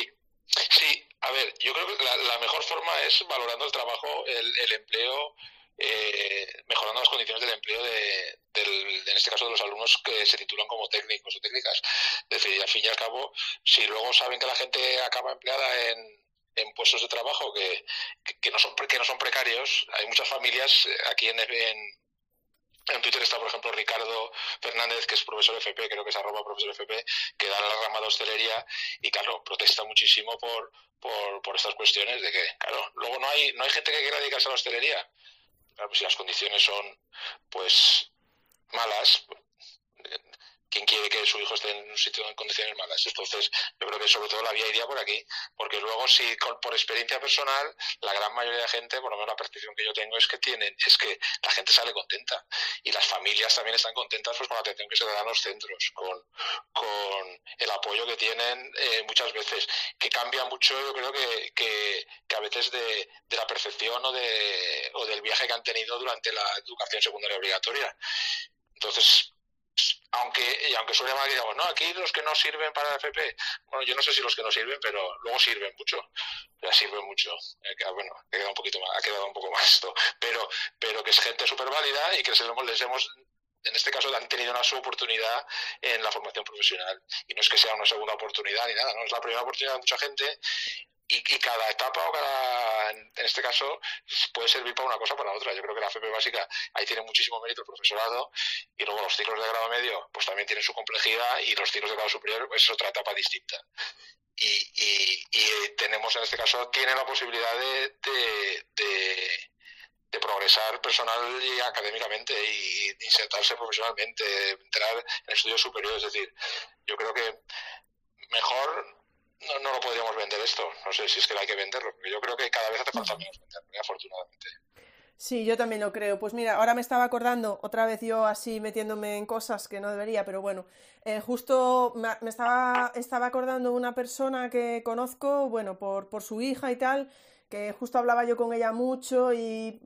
sí. A ver, yo creo que la, la mejor forma es valorando el trabajo, el, el empleo, eh, mejorando las condiciones del empleo de, del, en este caso de los alumnos que se titulan como técnicos o técnicas. Es decir, al fin y al cabo, si luego saben que la gente acaba empleada en, en puestos de trabajo que, que, no son, que no son precarios, hay muchas familias eh, aquí en, en, en Twitter está, por ejemplo, Ricardo Fernández, que es profesor FP, creo que es arroba profesor FP, que da la rama de hostelería y, claro, protesta muchísimo por, por, por estas cuestiones de que, claro, luego no hay, no hay gente que quiera dedicarse a la hostelería. Claro, pues si las condiciones son, pues, malas, ¿quién quiere que su hijo esté en un sitio en condiciones malas? Entonces, yo creo que sobre todo la vía iría por aquí, porque luego si por experiencia personal, la gran mayoría de gente, por lo menos la percepción que yo tengo es que tienen, es que la gente sale contenta y las familias también están contentas pues con la atención que se le dan a los centros, con, con el apoyo que tienen eh, muchas veces, que cambia mucho, yo creo que, que, que a veces de, de, la percepción o, de, o del viaje que han tenido durante la educación secundaria obligatoria. Entonces, aunque y aunque suene mal que digamos, no, aquí los que no sirven para el FP, bueno, yo no sé si los que no sirven, pero luego sirven mucho, ya sirven mucho, eh, bueno, ha quedado un poquito más, ha quedado un poco más esto, pero, pero que es gente súper válida y que hemos, les hemos en este caso han tenido una suboportunidad en la formación profesional. Y no es que sea una segunda oportunidad ni nada, no es la primera oportunidad de mucha gente y, cada etapa o cada, en este caso, puede servir para una cosa o para otra. Yo creo que la FP básica, ahí tiene muchísimo mérito el profesorado y luego los ciclos de grado medio, pues también tienen su complejidad y los ciclos de grado superior pues, es otra etapa distinta. Y, y, y tenemos en este caso, tiene la posibilidad de, de progresar personal y académicamente y insertarse profesionalmente, entrar en estudios superiores. Es decir, yo creo que mejor no, no, lo podríamos vender esto. No sé si es que hay que venderlo, porque yo creo que cada vez hace falta menos venderlo, afortunadamente. Sí, yo también lo creo. Pues mira, ahora me estaba acordando, otra vez yo así metiéndome en cosas que no debería, pero bueno, eh, justo me, estaba, estaba acordando una persona que conozco, bueno, por, por su hija y tal, que justo hablaba yo con ella mucho y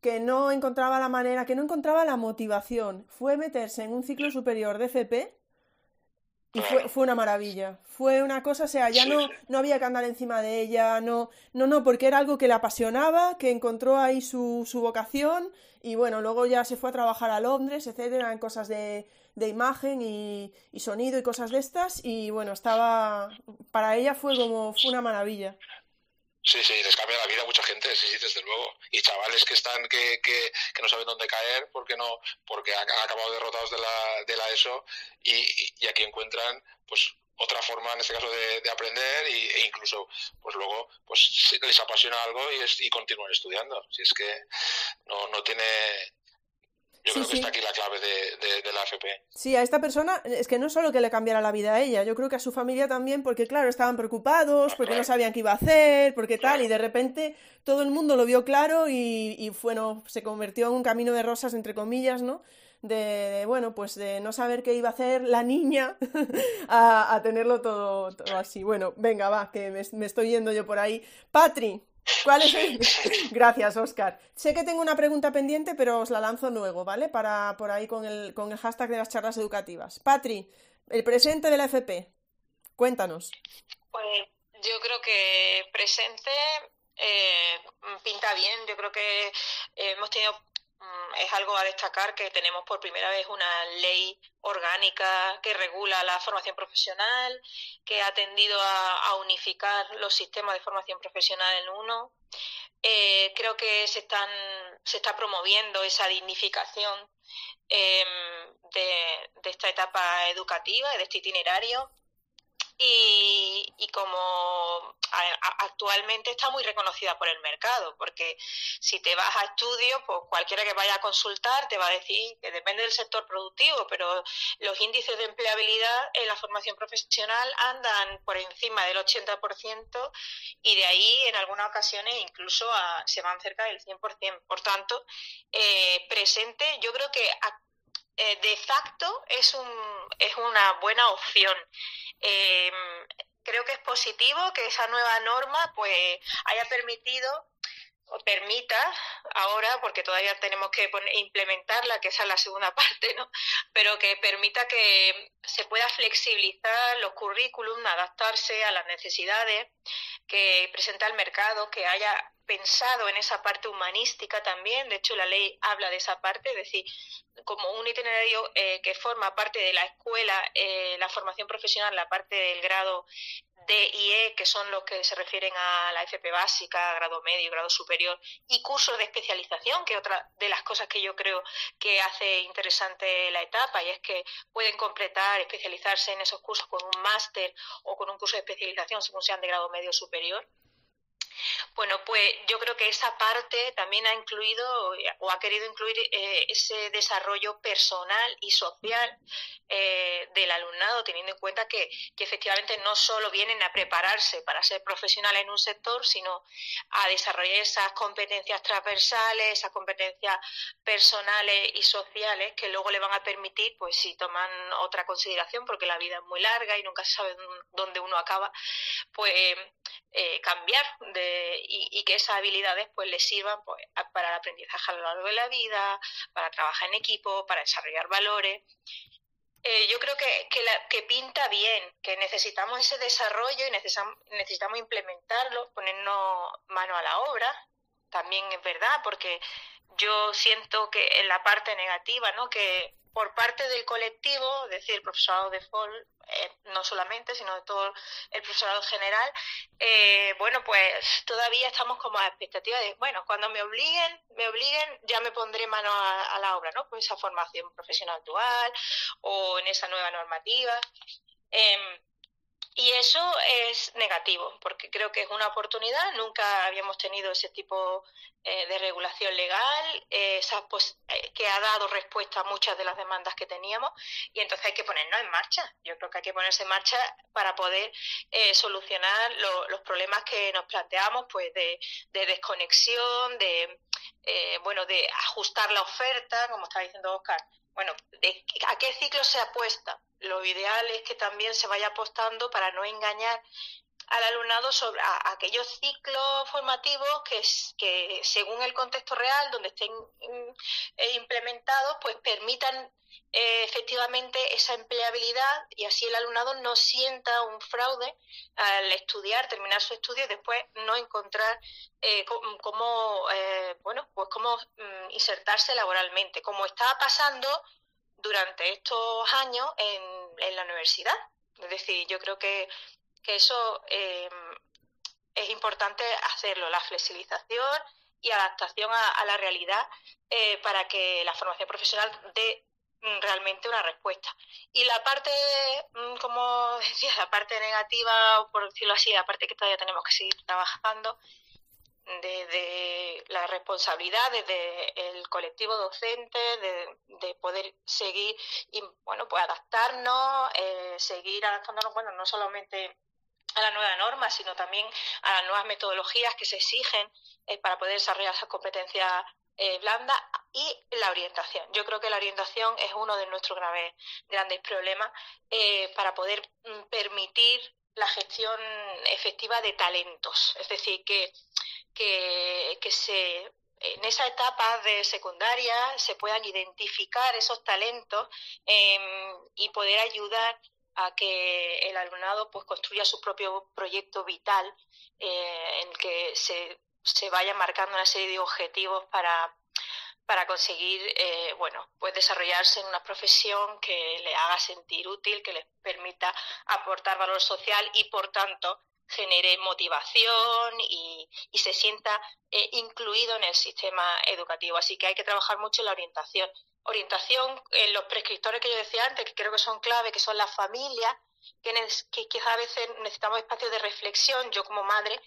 que no encontraba la manera, que no encontraba la motivación. Fue meterse en un ciclo superior de FP y fue, fue, una maravilla. Fue una cosa, o sea, ya no, no había que andar encima de ella, no, no, no, porque era algo que le apasionaba, que encontró ahí su, su vocación y bueno, luego ya se fue a trabajar a Londres, etcétera, en cosas de, de imagen y, y, sonido y cosas de estas y bueno, estaba, para ella fue como, fue una maravilla. Sí, sí, les cambia la vida a mucha gente, sí, sí, desde luego. Y chavales que están, que, que, que no saben dónde caer porque no, porque han, acabado derrotados de la, de la ESO y, y aquí encuentran, pues, otra forma, en este caso, de, de aprender y, e incluso, pues luego, pues les apasiona algo y, es, y continúan estudiando. Si es que no, no tiene, yo sí, creo que sí. está aquí la clave de, de, de, la FP. Sí, a esta persona es que no solo que le cambiara la vida a ella, yo creo que a su familia también, porque claro, estaban preocupados, porque no sabían qué iba a hacer, porque tal, y de repente todo el mundo lo vio claro y, y bueno, se convirtió en un camino de rosas, entre comillas, ¿no? De, de, bueno, pues de no saber qué iba a hacer la niña a, a, tenerlo todo, todo, así. Bueno, venga, va, que me, me estoy yendo yo por ahí. Patri, ¿Cuál es el... Gracias, Oscar. Sé que tengo una pregunta pendiente, pero os la lanzo luego, ¿vale? Para por ahí con el, con el hashtag de las charlas educativas. Patri, el presente de la FP. Cuéntanos. Pues yo creo que presente eh, pinta bien. Yo creo que hemos tenido es algo a destacar que tenemos por primera vez una ley orgánica que regula la formación profesional, que ha tendido a, unificar los sistemas de formación profesional en uno. Eh, creo que se, están, se está promoviendo esa dignificación eh, de, de, esta etapa educativa, de este itinerario. Y, como actualmente está muy reconocida por el mercado, porque si te vas a estudios, pues cualquiera que vaya a consultar te va a decir que depende del sector productivo, pero los índices de empleabilidad en la formación profesional andan por encima del 80% y de ahí en algunas ocasiones incluso se van cerca del 100%. Por tanto, eh, presente, yo creo que eh, de facto es, un, es una buena opción. Eh, creo que es positivo que esa nueva norma pues haya permitido o permita ahora, porque todavía tenemos que implementarla, que esa es la segunda parte, ¿no? Pero que permita que se pueda flexibilizar los currículums, adaptarse a las necesidades que presenta el mercado, que haya pensado en esa parte humanística también, de hecho la ley habla de esa parte, es decir, como un itinerario eh, que forma parte de la escuela, eh, la formación profesional, la parte del grado D y E, que son los que se refieren a la FP básica, grado medio, grado superior, y cursos de especialización, que es otra de las cosas que yo creo que hace interesante la etapa, y es que pueden completar, especializarse en esos cursos con un máster o con un curso de especialización, según sean de grado medio superior. Bueno, pues yo creo que esa parte también ha incluido o ha querido incluir eh, ese desarrollo personal y social eh, del alumnado, teniendo en cuenta que, efectivamente no solo vienen a prepararse para ser profesionales en un sector, sino a desarrollar esas competencias transversales, esas competencias personales y sociales que luego le van a permitir, pues si toman otra consideración, porque la vida es muy larga y nunca se sabe dónde uno acaba, pues eh, cambiar de, y, que esas habilidades pues les sirvan pues, para el aprendizaje a lo largo de la vida, para trabajar en equipo, para desarrollar valores. Eh, yo creo que, que, que, pinta bien, que necesitamos ese desarrollo y necesitamos, necesitamos implementarlo, ponernos mano a la obra. También es verdad, porque yo siento que en la parte negativa, ¿no? que por parte del colectivo, es decir, el profesorado de FOL, eh, no solamente, sino de todo el profesorado general, eh, bueno, pues todavía estamos como a expectativa de, bueno, cuando me obliguen, me obliguen, ya me pondré mano a, la obra, ¿no? Pues esa formación profesional dual o en esa nueva normativa. Em, y eso es negativo, porque creo que es una oportunidad. Nunca habíamos tenido ese tipo eh, de regulación legal eh, eh, que ha dado respuesta a muchas de las demandas que teníamos. Y entonces hay que ponernos en marcha. Yo creo que hay que ponerse en marcha para poder solucionar los problemas que nos planteamos, pues de, de desconexión, de bueno, de ajustar la oferta, como estaba diciendo Oscar. Bueno, ¿a qué ciclo se apuesta? lo ideal es que también se vaya apostando para no engañar al alumnado sobre aquellos ciclos formativos que, que según el contexto real donde estén mm, eh, implementados pues permitan eh, efectivamente esa empleabilidad y así el alumnado no sienta un fraude al estudiar, terminar su estudio y después no encontrar eh, cómo, bueno, pues cómo mm, insertarse laboralmente, como está pasando durante estos años en, la universidad. Es decir, yo creo que, eso em, es importante hacerlo, la flexibilización y adaptación a, la realidad eh, para que la formación profesional dé mm, realmente una respuesta. Y la parte, mm, como decía, la parte negativa, por decirlo así, la parte que todavía tenemos que seguir trabajando, desde la responsabilidad desde el colectivo docente de, poder seguir y bueno pues adaptarnos eh, seguir adaptándonos bueno no solamente a la nueva norma sino también a las nuevas metodologías que se exigen eh, para poder desarrollar esas competencias eh, blandas y la orientación. Yo creo que la orientación es uno de nuestros grandes problemas para poder mm, permitir la gestión efectiva de talentos. Es decir, que que, se en esa etapa de secundaria se puedan identificar esos talentos em, y poder ayudar a que el alumnado pues construya su propio proyecto vital eh, en el que se, se vaya marcando una serie de objetivos para, para conseguir eh, bueno pues desarrollarse en una profesión que le haga sentir útil que les permita aportar valor social y por tanto genere motivación y, se sienta eh, incluido en el sistema educativo. Así que hay que trabajar mucho en la orientación. Orientación en los prescriptores que yo decía antes, que creo que son clave, que son las familias, que, que quizás a veces necesitamos espacios de reflexión, yo como madre,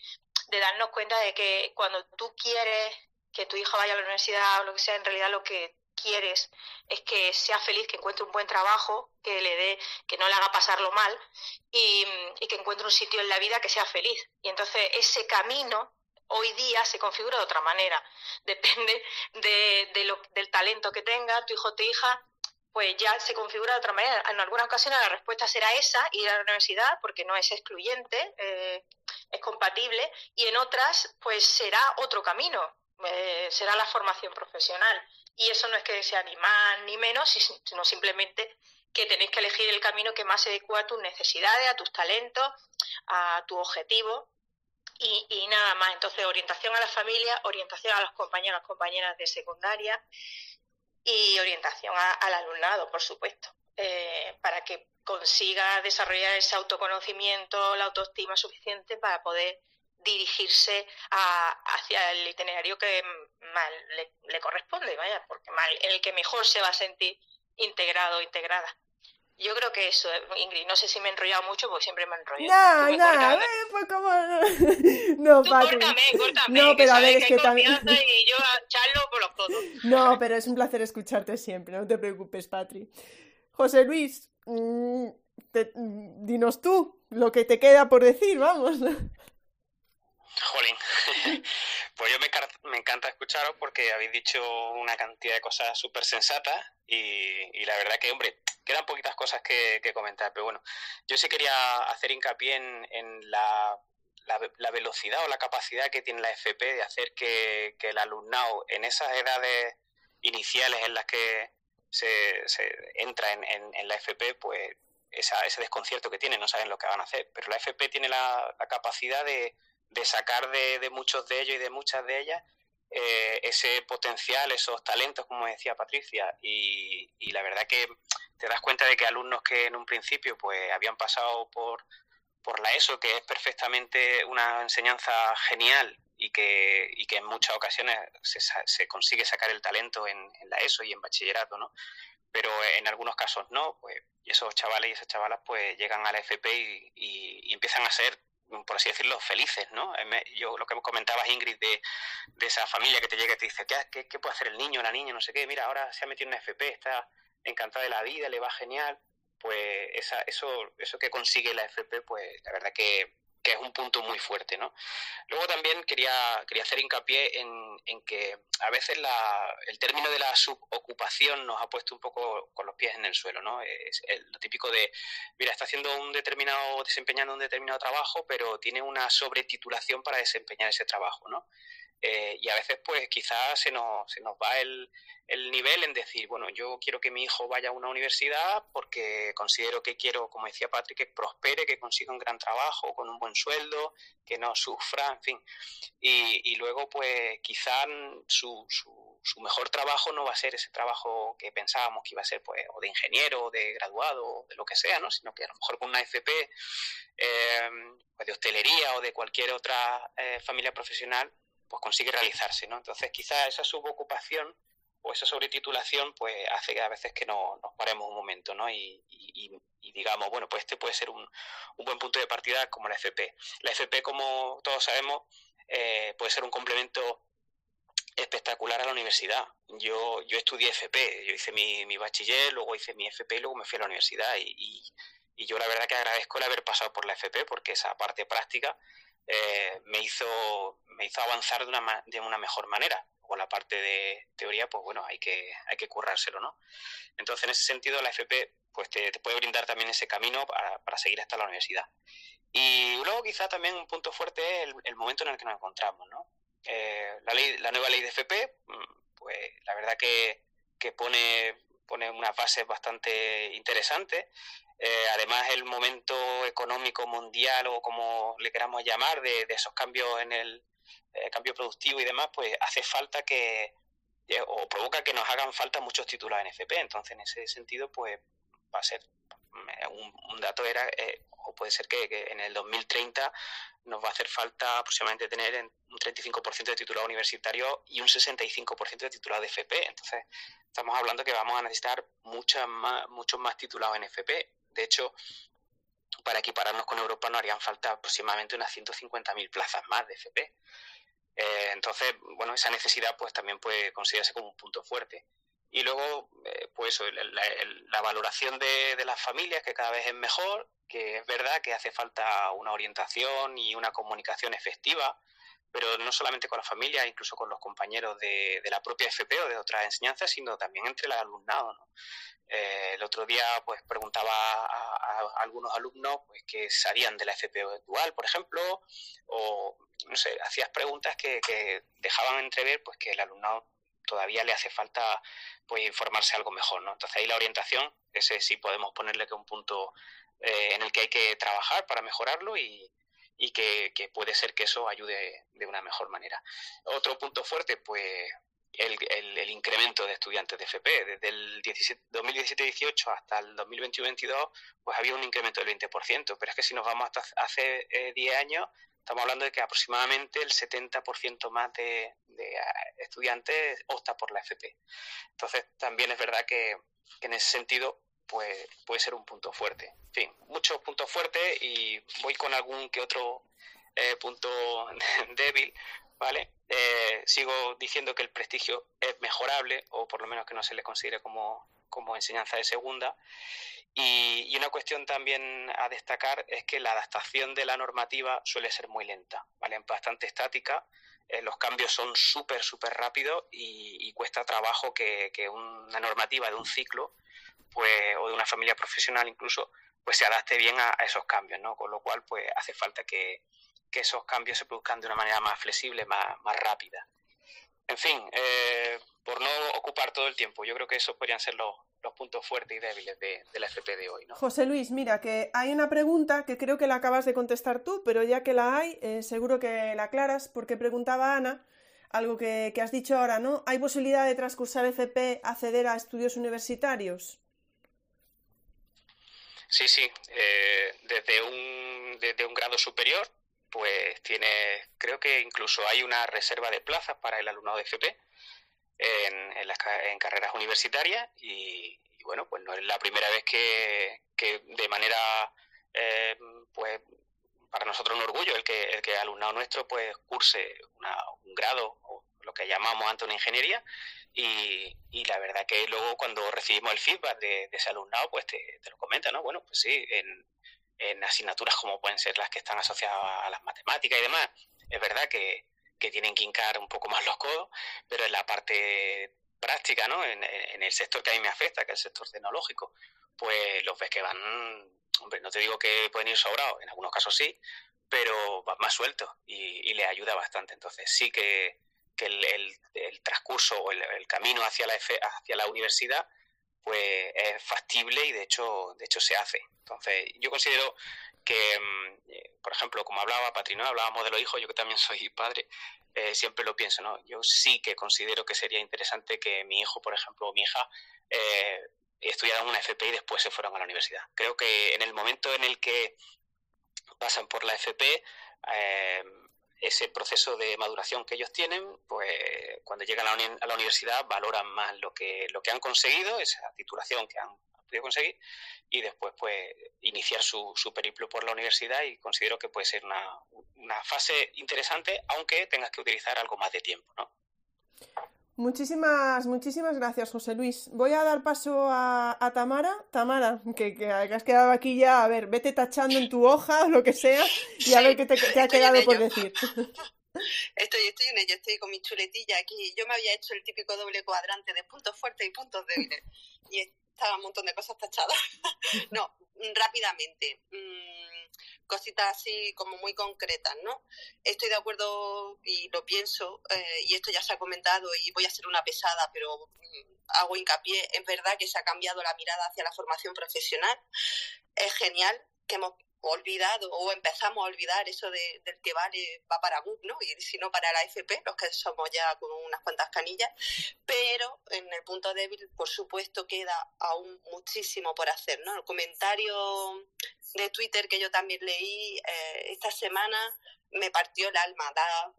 de darnos cuenta de que cuando tú quieres que tu hija vaya a la universidad o lo que sea, en realidad lo que quieres es que sea feliz, que encuentre un buen trabajo, que le dé, que no le haga pasarlo mal y, que encuentre un sitio en la vida que sea feliz. Y entonces ese camino hoy día se configura de otra manera. Depende de, del talento que tenga tu hijo o tu hija, pues ya se configura de otra manera. En algunas ocasiones la respuesta será esa, ir a la universidad, porque no es excluyente, eh, es compatible, y en otras, pues será otro camino, eh, será la formación profesional. Y eso no es que sea ni más ni menos, sino simplemente que tenéis que elegir el camino que más se adecua a tus necesidades, a tus talentos, a tu objetivo y, nada más. Entonces, orientación a la familia, orientación a los compañeros, compañeras de secundaria y orientación al alumnado, por supuesto, eh, para que consiga desarrollar ese autoconocimiento, la autoestima suficiente para poder dirigirse hacia el itinerario que más le, corresponde, vaya, porque en el que mejor se va a sentir integrado o integrada. Yo creo que eso, Ingrid, no sé si me he enrollado mucho porque siempre me he enrollado. No, no, eh, pues como... no, Tú córtame, córtame. No, pero a ver, es que, también... y yo charlo por los codos. No, pero es un placer escucharte siempre, no te preocupes, Patri. José Luis, mm, mm, dinos tú lo que te queda por decir, vamos. Jolín. pues yo me, encanta escucharos porque habéis dicho una cantidad de cosas súper sensatas y, la verdad que, hombre, quedan poquitas cosas que, comentar, pero bueno, yo sí quería hacer hincapié en, la, velocidad o la capacidad que tiene la FP de hacer que, el alumnado en esas edades iniciales en las que se, entra en, la FP, pues ese desconcierto que tiene, no saben lo que van a hacer, pero la FP tiene la capacidad de de sacar de, muchos de ellos y de muchas de ellas eh, ese potencial, esos talentos, como decía Patricia, y, la verdad que te das cuenta de que alumnos que en un principio pues habían pasado por, por la ESO, que es perfectamente una enseñanza genial y que, y que en muchas ocasiones se, se consigue sacar el talento en, la ESO y en bachillerato, ¿no? Pero en algunos casos no, pues esos chavales y esas chavalas pues llegan a la FP y, y empiezan a ser por así decirlo, felices, ¿no? Eh, yo lo que comentabas, Ingrid, de, de esa familia que te llega y te dice, ¿qué, ¿qué, puede hacer el niño, la niña, no sé qué? Mira, ahora se ha metido en una FP, está encantada de la vida, le va genial. Pues esa, eso, eso que consigue la FP, pues la verdad que que es un punto muy fuerte, ¿no? Luego también quería, quería hacer hincapié en, en que a veces la, el término de la subocupación nos ha puesto un poco con los pies en el suelo, ¿no? Es lo típico de, mira, está haciendo un determinado, desempeñando un determinado trabajo, pero tiene una sobretitulación para desempeñar ese trabajo, ¿no? Eh, y a veces, pues quizás se nos, se nos va el, el, nivel en decir, bueno, yo quiero que mi hijo vaya a una universidad porque considero que quiero, como decía Patrick, que prospere, que consiga un gran trabajo, con un buen sueldo, que no sufra, en fin. Y, y luego, pues quizás su, su, su, mejor trabajo no va a ser ese trabajo que pensábamos que iba a ser, pues, o de ingeniero, o de graduado, o de lo que sea, ¿no? Sino que a lo mejor con una FP, eh, pues de hostelería o de cualquier otra eh, familia profesional, pues consigue realizarse, ¿no? Entonces quizás esa subocupación o esa sobretitulación pues hace que a veces que no, nos paremos un momento, ¿no? Y, digamos, bueno, pues este puede ser un, buen punto de partida como la FP. La FP, como todos sabemos, eh, puede ser un complemento espectacular a la universidad. Yo, yo estudié FP, yo hice mi, mi bachiller, luego hice mi FP y luego me fui a la universidad y, y yo la verdad que agradezco el haber pasado por la FP porque esa parte práctica eh, me, hizo, me hizo avanzar de una, de una mejor manera. O la parte de teoría, pues bueno, hay que, hay que currárselo, ¿no? Entonces, en ese sentido, la FP pues te, puede brindar también ese camino para, para, seguir hasta la universidad. Y luego quizá también un punto fuerte es el, momento en el que nos encontramos, ¿no? Eh, la, ley, la nueva ley de FP, mm, pues la verdad que, que pone, pone unas bases bastante interesantes eh, además, el momento económico mundial o como le queramos llamar, de, esos cambios en el eh, cambio productivo y demás, pues hace falta que, eh, o provoca que nos hagan falta muchos títulos en FP. Entonces, en ese sentido, pues va a ser un, dato era, o puede ser que, en el 2030 nos va a hacer falta aproximadamente tener un 35% de titulado universitario y un 65% de titulado de FP. Entonces, estamos hablando que vamos a necesitar muchas más, muchos más titulados en FP de hecho, para equipararnos con Europa nos harían falta aproximadamente unas 150.000 plazas más de FP. Eh, entonces, bueno, esa necesidad pues también puede considerarse como un punto fuerte. Y luego, eh, pues la, valoración de, las familias, que cada vez es mejor, que es verdad que hace falta una orientación y una comunicación efectiva, pero no solamente con la familia, incluso con los compañeros de, la propia FP o de otras enseñanzas, sino también entre el alumnado. Eh, el otro día pues preguntaba a, algunos alumnos pues que salían de la FP dual, por ejemplo, o no sé, hacías preguntas que, que dejaban entrever pues que el alumnado todavía le hace falta pues informarse algo mejor, ¿no? Entonces ahí la orientación, ese sí podemos ponerle que un punto eh, en el que hay que trabajar para mejorarlo y, y que, que, puede ser que eso ayude de una mejor manera. Otro punto fuerte, pues el, el, incremento de estudiantes de FP. Desde el 2017-18 hasta el 2021-22, pues había un incremento del 20%, pero es que si nos vamos hasta hace 10 eh, años, estamos hablando de que aproximadamente el 70% más de, de, estudiantes opta por la FP. Entonces, también es verdad que, en ese sentido pues, puede ser un punto fuerte. En fin, muchos puntos fuertes y voy con algún que otro eh, punto débil, ¿vale? Eh, sigo diciendo que el prestigio es mejorable, o por lo menos que no se le considere como, como enseñanza de segunda. Y, una cuestión también a destacar es que la adaptación de la normativa suele ser muy lenta, ¿vale? Bastante estática. Eh, los cambios son súper, súper rápidos y, cuesta trabajo que, una normativa de un ciclo pues, o de una familia profesional incluso pues se adapte bien a, esos cambios, ¿no? Con lo cual pues hace falta que, esos cambios se produzcan de una manera más flexible, más, más rápida. En fin, eh, por no ocupar todo el tiempo, yo creo que esos podrían ser los, los puntos fuertes y débiles de, la FP de hoy. ¿no? José Luis, mira, que hay una pregunta que creo que la acabas de contestar tú, pero ya que la hay, eh, seguro que la aclaras, porque preguntaba Ana algo que, has dicho ahora, ¿no? ¿Hay posibilidad de transcursar FP, acceder a estudios universitarios? Sí, sí, eh, desde, un, desde un grado superior, pues tiene, creo que incluso hay una reserva de plazas para el alumnado de FP en, en, carreras universitarias y, bueno, pues no es la primera vez que, de manera, eh, pues para nosotros un orgullo el que el que alumnado nuestro pues curse un grado o lo que llamamos antes una ingeniería y, y, la verdad que luego cuando recibimos el feedback de, ese alumnado pues te, te, lo comenta, ¿no? Bueno, pues sí, en, en asignaturas como pueden ser las que están asociadas a las matemáticas y demás, es verdad que, que tienen que hincar un poco más los codos, pero en la parte práctica, ¿no? En, el sector que a mí me afecta, que es el sector tecnológico, pues los ves que van, hombre, no te digo que pueden ir sobrados, en algunos casos sí, pero van más sueltos y, y les ayuda bastante. Entonces sí que, que el, el, transcurso o el, camino hacia la, hacia la universidad pues es factible y de hecho, de hecho se hace. Entonces yo considero que, mm, eh, por ejemplo, como hablaba Patrino, hablábamos de los hijos, yo que también soy padre, eh, siempre lo pienso, ¿no? Yo sí que considero que sería interesante que mi hijo, por ejemplo, o mi hija, eh, estudiaran una FP y después se fueran a la universidad. Creo que en el momento en el que pasan por la FP, eh, ese proceso de maduración que ellos tienen, pues cuando llegan a la, universidad valoran más lo que, lo que han conseguido, esa titulación que han conseguir y después pues iniciar su, su, periplo por la universidad y considero que puede ser una, una, fase interesante aunque tengas que utilizar algo más de tiempo, ¿no? Muchísimas, muchísimas gracias, José Luis. Voy a dar paso a, a Tamara. Tamara, que, que, has quedado aquí ya, a ver, vete tachando en tu hoja o lo que sea y a ver qué te, te ha quedado por decir. Estoy, estoy en ello, estoy con mi chuletilla aquí. Yo me había hecho el típico doble cuadrante de puntos fuertes y puntos débiles. Y estaba un montón de cosas tachadas. no, rápidamente. Mmm, cositas así como muy concretas, ¿no? Estoy de acuerdo y lo pienso, eh, y esto ya se ha comentado y voy a ser una pesada, pero mm, hago hincapié, es verdad que se ha cambiado la mirada hacia la formación profesional. Es genial que hemos olvidado o empezamos a olvidar eso de, del que vale va para BUC, ¿no? Y si no para la FP, los que somos ya con unas cuantas canillas, pero en el punto débil, por supuesto, queda aún muchísimo por hacer, ¿no? El comentario de Twitter que yo también leí eh, esta semana me partió el alma, da,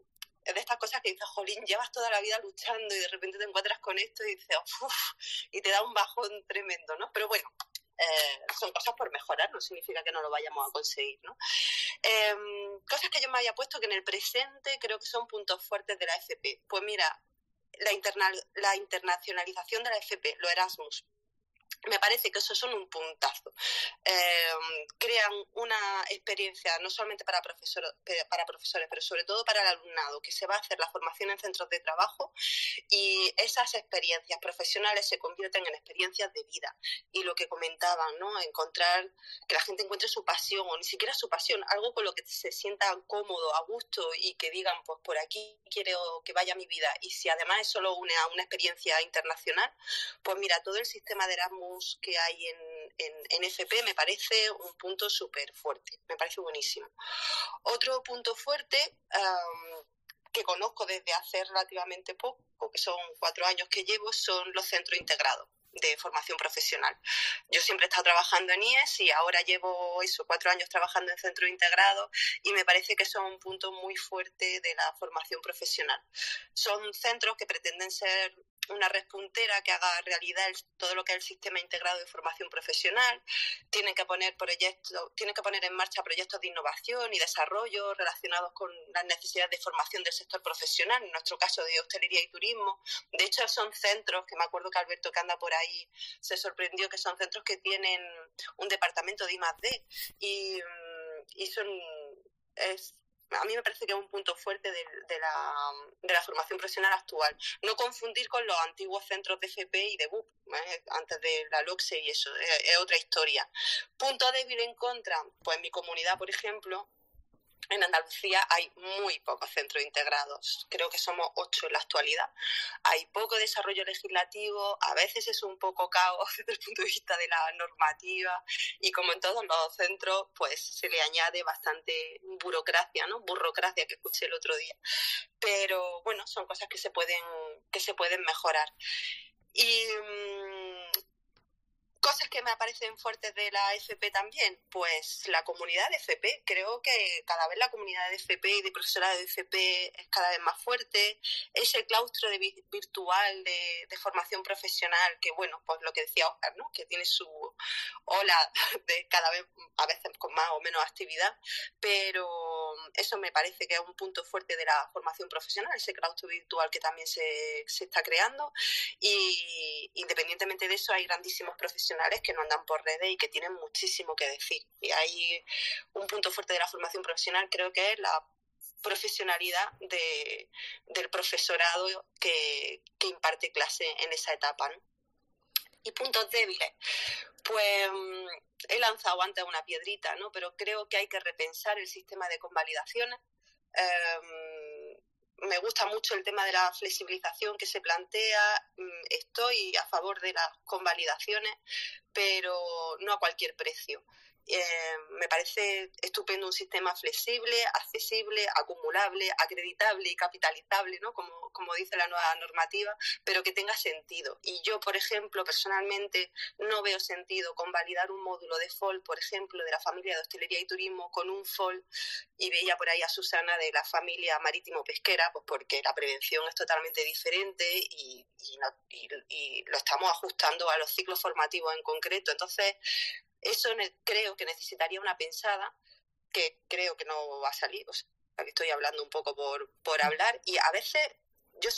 es de estas cosas que dices, jolín, llevas toda la vida luchando y de repente te encuentras con esto y dices, uff, y te da un bajón tremendo, ¿no? Pero bueno, eh, son cosas por mejorar, no significa que no lo vayamos a conseguir. ¿no? Em, cosas que yo me había puesto que en el presente creo que son puntos fuertes de la FP. Pues mira, la, la internacionalización de la FP, lo Erasmus, me parece que eso son un puntazo. Em, crean una experiencia no solamente para profesores, para profesores, pero sobre todo para el alumnado, que se va a hacer la formación en centros de trabajo y esas experiencias profesionales se convierten en experiencias de vida. Y lo que comentaban, ¿no? Encontrar, que la gente encuentre su pasión, o ni siquiera su pasión, algo con lo que se sienta cómodo, a gusto y que digan, pues por aquí quiero que vaya mi vida. Y si además es solo una, una experiencia internacional, pues mira, todo el sistema de Erasmus que hay en, en, FP me parece un punto súper fuerte, me parece buenísimo. Otro punto fuerte que conozco desde hace relativamente poco, que son cuatro años que llevo, son los centros integrados de formación profesional. Yo siempre he estado trabajando en IES y ahora llevo eso, cuatro años trabajando en centro integrado y me parece que son un punto muy fuerte de la formación profesional. Son centros que pretenden ser una red puntera que haga realidad todo lo que es el sistema integrado de formación profesional, tienen que poner proyectos, tienen que poner en marcha proyectos de innovación y desarrollo relacionados con las necesidades de formación del sector profesional, en nuestro caso de hostelería y turismo. De hecho, son centros que me acuerdo que Alberto que anda por ahí se sorprendió que son centros que tienen un departamento de I+D y, mm, y son es, a mí me parece que es un punto fuerte de, la, formación profesional actual. No confundir con los antiguos centros de FP y de BUP, ¿eh? antes de la LOCSE y eso, es otra historia. Punto débil en contra, pues en mi comunidad, por ejemplo, en Andalucía hay muy pocos centros integrados, creo que somos ocho en la actualidad. Hay poco desarrollo legislativo, a veces es un poco caos desde el punto de vista de la normativa y como en todos los centros, pues se le añade bastante burocracia, ¿no? Burocracia que escuché el otro día. Pero bueno, son cosas que se pueden, que se pueden mejorar. Y mm, Cosas que me aparecen fuertes de la FP también, pues la comunidad de FP. Creo que cada vez la comunidad de FP y de profesorado de FP es cada vez más fuerte. Ese claustro de virtual de, formación profesional, que bueno, pues lo que decía Oscar, ¿no? que tiene su ola de cada vez, a veces con más o menos actividad, pero eso me parece que es un punto fuerte de la formación profesional, ese claustro virtual que también se, se está creando. Y independientemente de eso, hay grandísimos profesionales que no andan por redes y que tienen muchísimo que decir. Y hay un punto fuerte de la formación profesional, creo que es la profesionalidad de, del profesorado que, imparte clase en esa etapa. Y puntos débiles. Pues mm, he lanzado antes una piedrita, ¿no? pero creo que hay que repensar el sistema de convalidaciones. Em, me gusta mucho el tema de la flexibilización que se plantea. Mm, estoy a favor de las convalidaciones, pero no a cualquier precio. Eh, me parece estupendo un sistema flexible, accesible, acumulable, acreditable y capitalizable, ¿no? como, como dice la nueva normativa, pero que tenga sentido. Y yo, por ejemplo, personalmente no veo sentido convalidar un módulo de FOL, por ejemplo, de la familia de hostelería y turismo con un FOL y veía por ahí a Susana de la familia marítimo-pesquera, pues porque la prevención es totalmente diferente y, y lo estamos ajustando a los ciclos formativos en concreto. Entonces, eso creo que necesitaría una pensada que creo que no va a salir. O sea, que estoy hablando un poco por, por mm. hablar y a veces yo,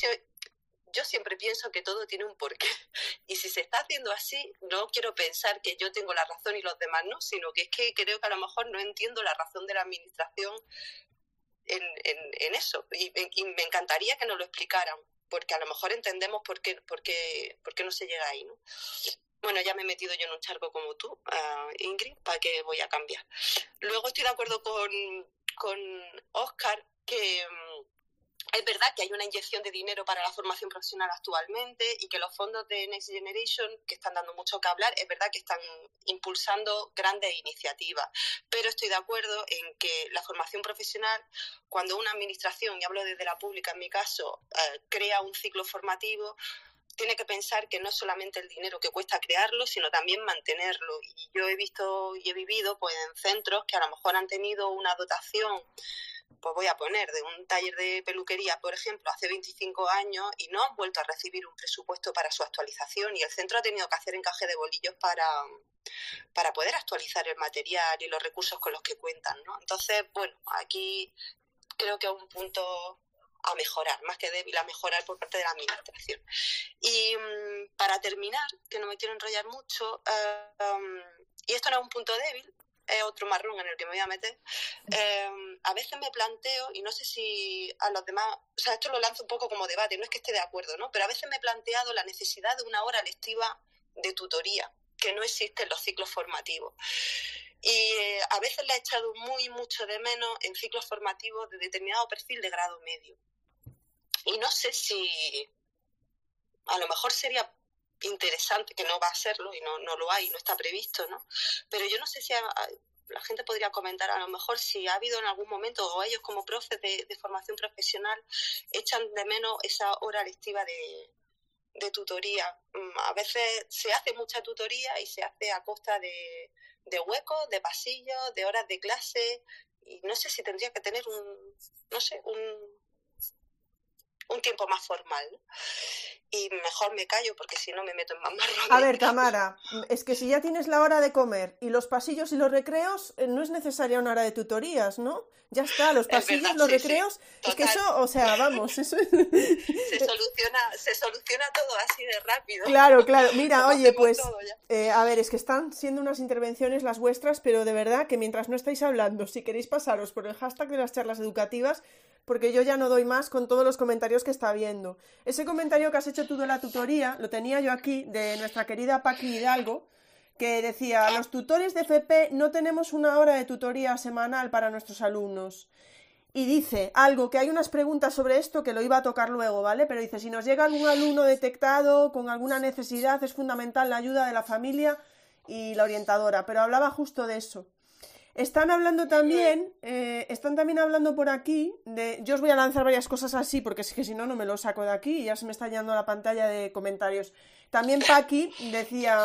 yo siempre pienso que todo tiene un porqué. Y si se está haciendo así, no quiero pensar que yo tengo la razón y los demás no, sino que es que creo que a lo mejor no entiendo la razón de la administración en, en, eso. Y, y, me encantaría que nos lo explicaran, porque a lo mejor entendemos por qué, por qué, por qué no se llega ahí. ¿no? Bueno, ya me he metido yo en un charco como tú, Ingrid, ¿para qué voy a cambiar? Luego estoy de acuerdo con, con Oscar que mm, es verdad que hay una inyección de dinero para la formación profesional actualmente y que los fondos de Next Generation, que están dando mucho que hablar, es verdad que están impulsando grandes iniciativas. Pero estoy de acuerdo en que la formación profesional, cuando una administración, y hablo desde la pública en mi caso, eh, crea un ciclo formativo, tiene que pensar que no es solamente el dinero que cuesta crearlo, sino también mantenerlo. Y yo he visto y he vivido pues, en centros que a lo mejor han tenido una dotación pues voy a poner de un taller de peluquería, por ejemplo, hace 25 años y no han vuelto a recibir un presupuesto para su actualización y el centro ha tenido que hacer encaje de bolillos para, para poder actualizar el material y los recursos con los que cuentan, ¿no? Entonces, bueno, aquí creo que es un punto a mejorar, más que débil a mejorar por parte de la administración. Y mm, para terminar, que no me quiero enrollar mucho, eh, um, y esto no es un punto débil, es otro marrón en el que me voy a meter, eh, a veces me planteo, y no sé si a los demás, o sea, esto lo lanzo un poco como debate, no es que esté de acuerdo, ¿no? Pero a veces me he planteado la necesidad de una hora lectiva de tutoría, que no existe en los ciclos formativos. Y eh, a veces la he echado muy, mucho de menos en ciclos formativos de determinado perfil de grado medio. Y no sé si a lo mejor sería interesante, que no va a serlo y no, no lo hay, no está previsto, ¿no? Pero yo no sé si la gente podría comentar a lo mejor si ha habido en algún momento, o ellos como profes de, formación profesional, echan de menos esa hora lectiva de, de tutoría. Mm, a veces se hace mucha tutoría y se hace a costa de, de huecos, de pasillos, de horas de clase, y no sé si tendría que tener un, no sé, un, un tiempo más formal. Y mejor me callo porque si no me meto en más marrón. A ver, Tamara, es que si ya tienes la hora de comer y los pasillos y los recreos, eh, no es necesaria una hora de tutorías, ¿no? Ya está, los pasillos, los recreos, es que eso, o sea, vamos, eso se soluciona, se soluciona todo así de rápido. Claro, claro. Mira, oye, pues, eh, a ver, es que están siendo unas intervenciones las vuestras, pero de verdad que mientras no estáis hablando, si queréis pasaros por el hashtag de las charlas educativas, porque yo ya no doy más con todos los comentarios que está viendo. Ese comentario que has hecho tú de la tutoría lo tenía yo aquí de nuestra querida Paqui Hidalgo, que decía, los tutores de FP no tenemos una hora de tutoría semanal para nuestros alumnos. Y dice algo, que hay unas preguntas sobre esto que lo iba a tocar luego, ¿vale? Pero dice, si nos llega algún alumno detectado con alguna necesidad, es fundamental la ayuda de la familia y la orientadora. Pero hablaba justo de eso. Están hablando también, eh, están también hablando por aquí de. Yo os voy a lanzar varias cosas así, porque es que si no, no me lo saco de aquí y ya se me está llenando la pantalla de comentarios. También Paqui decía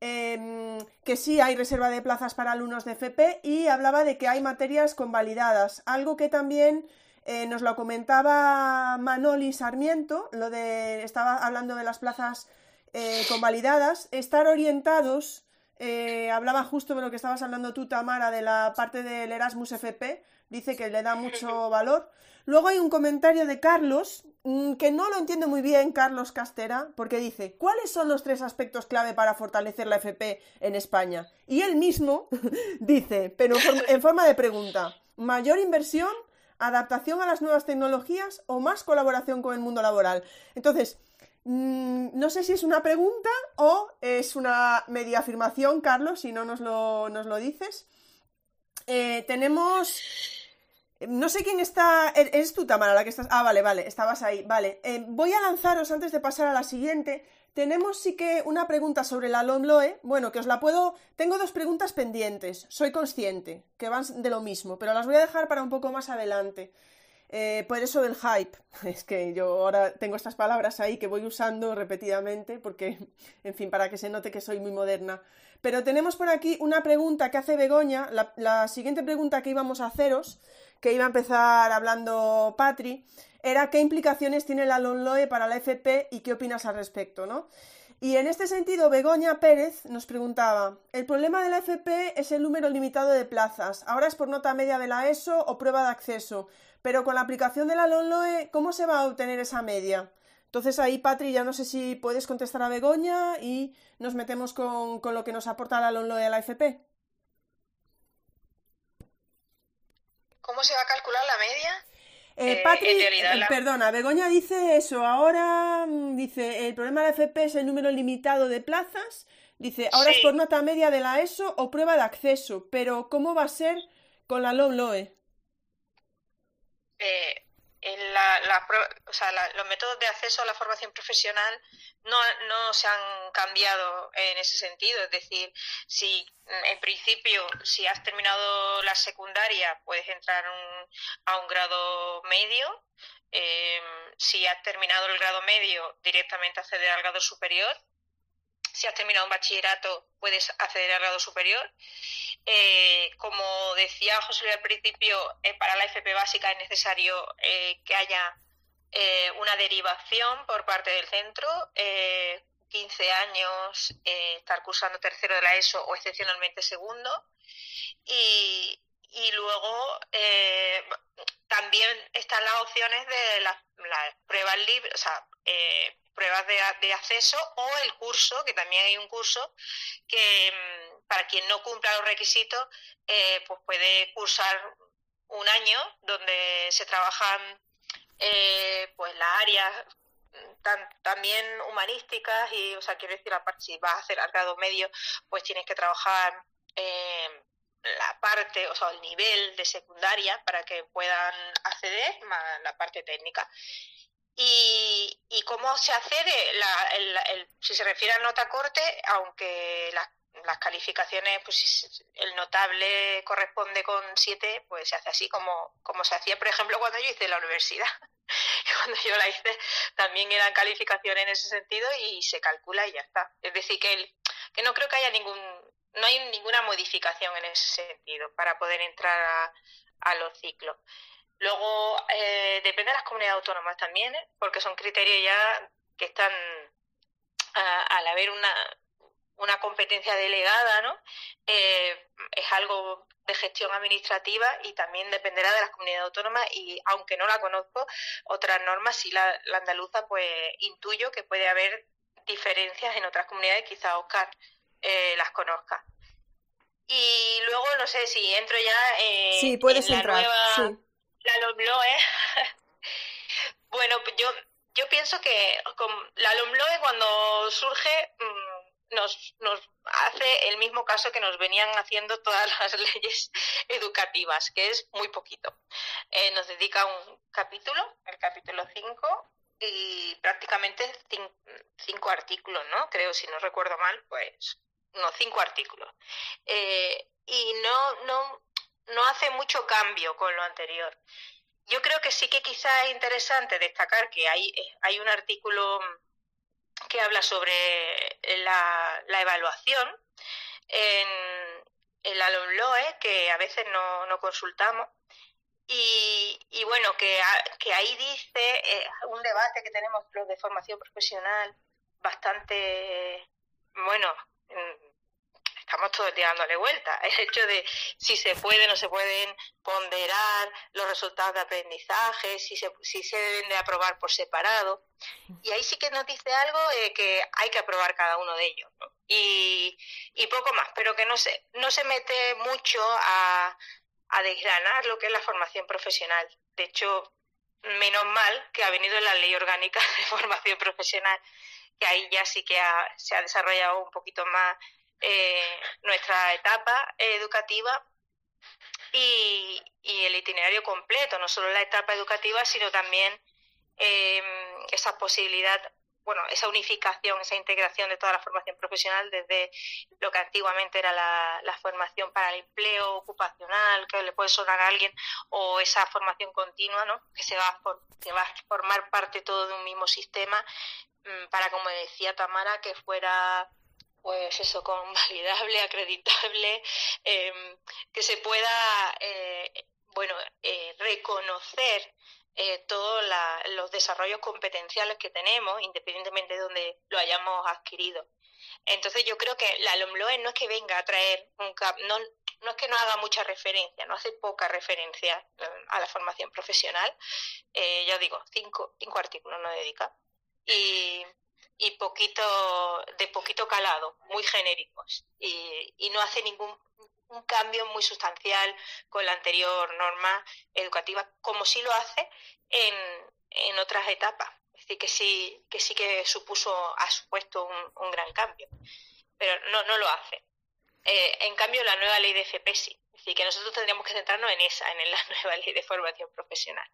em, que sí hay reserva de plazas para alumnos de FP y hablaba de que hay materias convalidadas, algo que también eh, nos lo comentaba Manoli Sarmiento, lo de. estaba hablando de las plazas eh, convalidadas, estar orientados eh, hablaba justo de lo que estabas hablando tú, Tamara, de la parte del Erasmus FP, dice que le da mucho valor. Luego hay un comentario de Carlos, mm, que no lo entiendo muy bien, Carlos Castera, porque dice, ¿cuáles son los tres aspectos clave para fortalecer la FP en España? Y él mismo dice, pero en forma de pregunta, ¿mayor inversión, adaptación a las nuevas tecnologías o más colaboración con el mundo laboral? Entonces, no sé si es una pregunta o es una media afirmación, Carlos, si no nos lo, nos lo dices. Eh, tenemos. No sé quién está. ¿E-, ¿Eres tú, Tamara, la que estás.? Ah, vale, vale, estabas ahí. Vale. Eh, voy a lanzaros antes de pasar a la siguiente. Tenemos sí que una pregunta sobre la LOMLOE. Bueno, que os la puedo. Tengo dos preguntas pendientes. Soy consciente que van de lo mismo, pero las voy a dejar para un poco más adelante. Eh, por eso del hype, es que yo ahora tengo estas palabras ahí que voy usando repetidamente porque, en fin, para que se note que soy muy moderna. Pero tenemos por aquí una pregunta que hace Begoña, la, siguiente pregunta que íbamos a haceros, que iba a empezar hablando Patri, era qué implicaciones tiene la LONLOE para la FP y qué opinas al respecto, ¿no? Y en este sentido, Begoña Pérez nos preguntaba, el problema de la FP es el número limitado de plazas. Ahora es por nota media de la ESO o prueba de acceso. Pero con la aplicación de la LONLOE, ¿cómo se va a obtener esa media? Entonces ahí, Patri, ya no sé si puedes contestar a Begoña y nos metemos con, lo que nos aporta la LONLOE a la FP. ¿Cómo se va a calcular la media? Eh, eh Patri, eh, perdona, Begoña dice eso. Ahora mm, dice, el problema de la FP es el número limitado de plazas. Dice, ahora es por nota media de la ESO o prueba de acceso. Pero, ¿cómo va a ser con la LONLOE? eh, en la, la, o sea, los métodos de acceso a la formación profesional no, no se han cambiado en ese sentido. Es decir, si en principio, si has terminado la secundaria, puedes entrar a un grado medio. Eh, si has terminado el grado medio, directamente acceder al grado superior. Si has terminado un bachillerato, puedes acceder al grado superior. Eh, como decía José Luis al principio, eh, para la FP básica es necesario que haya una derivación por parte del centro, 15 años, estar cursando tercero de la ESO o excepcionalmente segundo. Y, y luego eh, también están las opciones de las, pruebas libres, o sea, eh, pruebas de, acceso o el curso, que también hay un curso que mm, para quien no cumpla los requisitos, eh, pues puede cursar un año donde se trabajan pues las áreas mm, también humanísticas y, o sea, quiero decir, aparte, si vas a hacer al grado medio, pues tienes que trabajar la parte, o sea, el nivel de secundaria para que puedan acceder, más la parte técnica. Y, y cómo se accede, la, el, si se refiere a nota corte, aunque las, las calificaciones, pues el notable corresponde con 7, pues se hace así como, como se hacía, por ejemplo, cuando yo hice la universidad. cuando yo la hice también eran calificaciones en ese sentido y se calcula y ya está. Es decir, que, el, que no creo que haya ningún no hay ninguna modificación en ese sentido para poder entrar a, los ciclos. Luego, eh, depende de las comunidades autónomas también, ¿eh? porque son criterios ya que están, al haber una, una competencia delegada, ¿no? Eh, es algo de gestión administrativa y también dependerá de las comunidades autónomas y aunque no la conozco, otras normas, sí la, la andaluza, pues intuyo que puede haber diferencias en otras comunidades, quizá Oscar eh, las conozca. Y luego, no sé si entro ya eh, sí, puedes en la entrar, nueva, la LOMLOE. bueno, pues yo, yo pienso que con la LOMLOE cuando surge mm, nos, nos hace el mismo caso que nos venían haciendo todas las leyes educativas, que es muy poquito. Eh, nos dedica un capítulo, el capítulo 5, y prácticamente cinco artículos, ¿no? Creo, si no recuerdo mal, pues no, cinco artículos. Eh, y no, no, no hace mucho cambio con lo anterior. Yo creo que sí que quizá es interesante destacar que hay, hay un artículo que habla sobre la, la evaluación en, en la LOMLOE, que a veces no, no consultamos. Y, y, bueno, que, que ahí dice eh, un debate que tenemos los de formación profesional bastante, bueno, estamos todos dándole vuelta. El hecho de si se puede o no se pueden ponderar los resultados de aprendizaje, si se, si se deben de aprobar por separado. Y ahí sí que nos dice algo eh, que hay que aprobar cada uno de ellos. Y, y poco más, pero que no se, no se mete mucho a, a desgranar lo que es la formación profesional. De hecho, menos mal que ha venido la ley orgánica de formación profesional que ahí ya sí que se ha desarrollado un poquito más eh, nuestra etapa educativa y, el itinerario completo, no solo la etapa educativa, sino también eh, esa posibilidad, bueno, esa unificación, esa integración de toda la formación profesional desde lo que antiguamente era la, formación para el empleo ocupacional, que le puede sonar a alguien, o esa formación continua, ¿no? que se va que va a formar parte todo de un mismo sistema Mm, para, como decía Tamara, que fuera pues eso, convalidable, acreditable, em, que se pueda, eh, bueno, eh, reconocer eh, todos los desarrollos competenciales que tenemos, independientemente de donde lo hayamos adquirido. Entonces yo creo que la LOMLOE no es que venga a traer un no, no es que no haga mucha referencia, no hace poca referencia a la formación profesional. ya digo, cinco, cinco artículos no dedica y, y poquito, de poquito calado, muy genéricos. Y, y no hace ningún un cambio muy sustancial con la anterior norma educativa, como sí lo hace en, en otras etapas. Es decir, que sí, que sí que supuso, ha supuesto un, un gran cambio, pero no, no lo hace. Eh, en cambio, la nueva ley de FP sí. Es decir, que nosotros tendríamos que centrarnos en esa, en la nueva ley de formación profesional.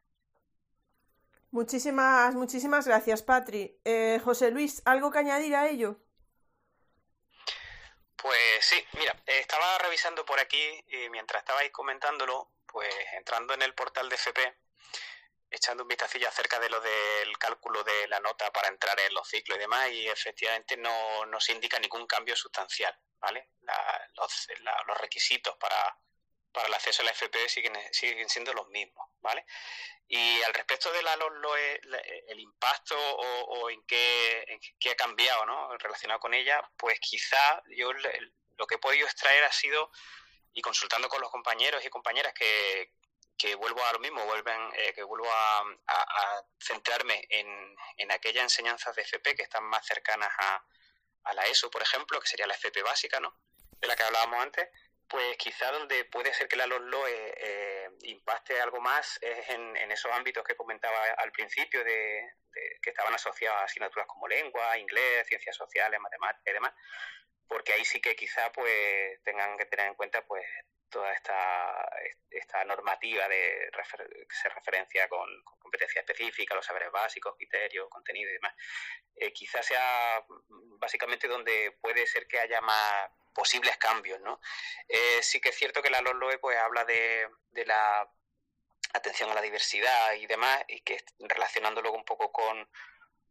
Muchísimas, muchísimas gracias, Patri. Eh, José Luis, ¿algo que añadir a ello? Pues sí, mira, estaba revisando por aquí y mientras estabais comentándolo, pues entrando en el portal de FP, echando un vistacillo acerca de lo del cálculo de la nota para entrar en los ciclos y demás, y efectivamente no, no se indica ningún cambio sustancial, ¿vale? los, los, requisitos para, para el acceso a la FP siguen, siguen siendo los mismos, ¿vale? Y al respecto de la LOE, el impacto o, en, qué, qué, ha cambiado, ¿no? Relacionado con ella, pues quizá yo lo que he podido extraer ha sido, y consultando con los compañeros y compañeras que, que vuelvo a lo mismo, vuelven, eh, que vuelvo a, centrarme en, en, aquellas enseñanzas de FP que están más cercanas a, a, la ESO, por ejemplo, que sería la FP básica, ¿no? De la que hablábamos antes, pues quizá donde puede ser que la LOE eh, impacte algo más es en, esos ámbitos que comentaba al principio, de, que estaban asociados a asignaturas como lengua, inglés, ciencias sociales, matemáticas y demás, porque ahí sí que quizá pues tengan que tener en cuenta pues toda esta, esta normativa de que se referencia con, competencia específica, los saberes básicos, criterios, contenido y demás. Eh, sea básicamente donde puede ser que haya más posibles cambios, ¿no? Eh, sí que es cierto que la LOE pues habla de, de la atención a la diversidad y demás, y que relacionándolo un poco con,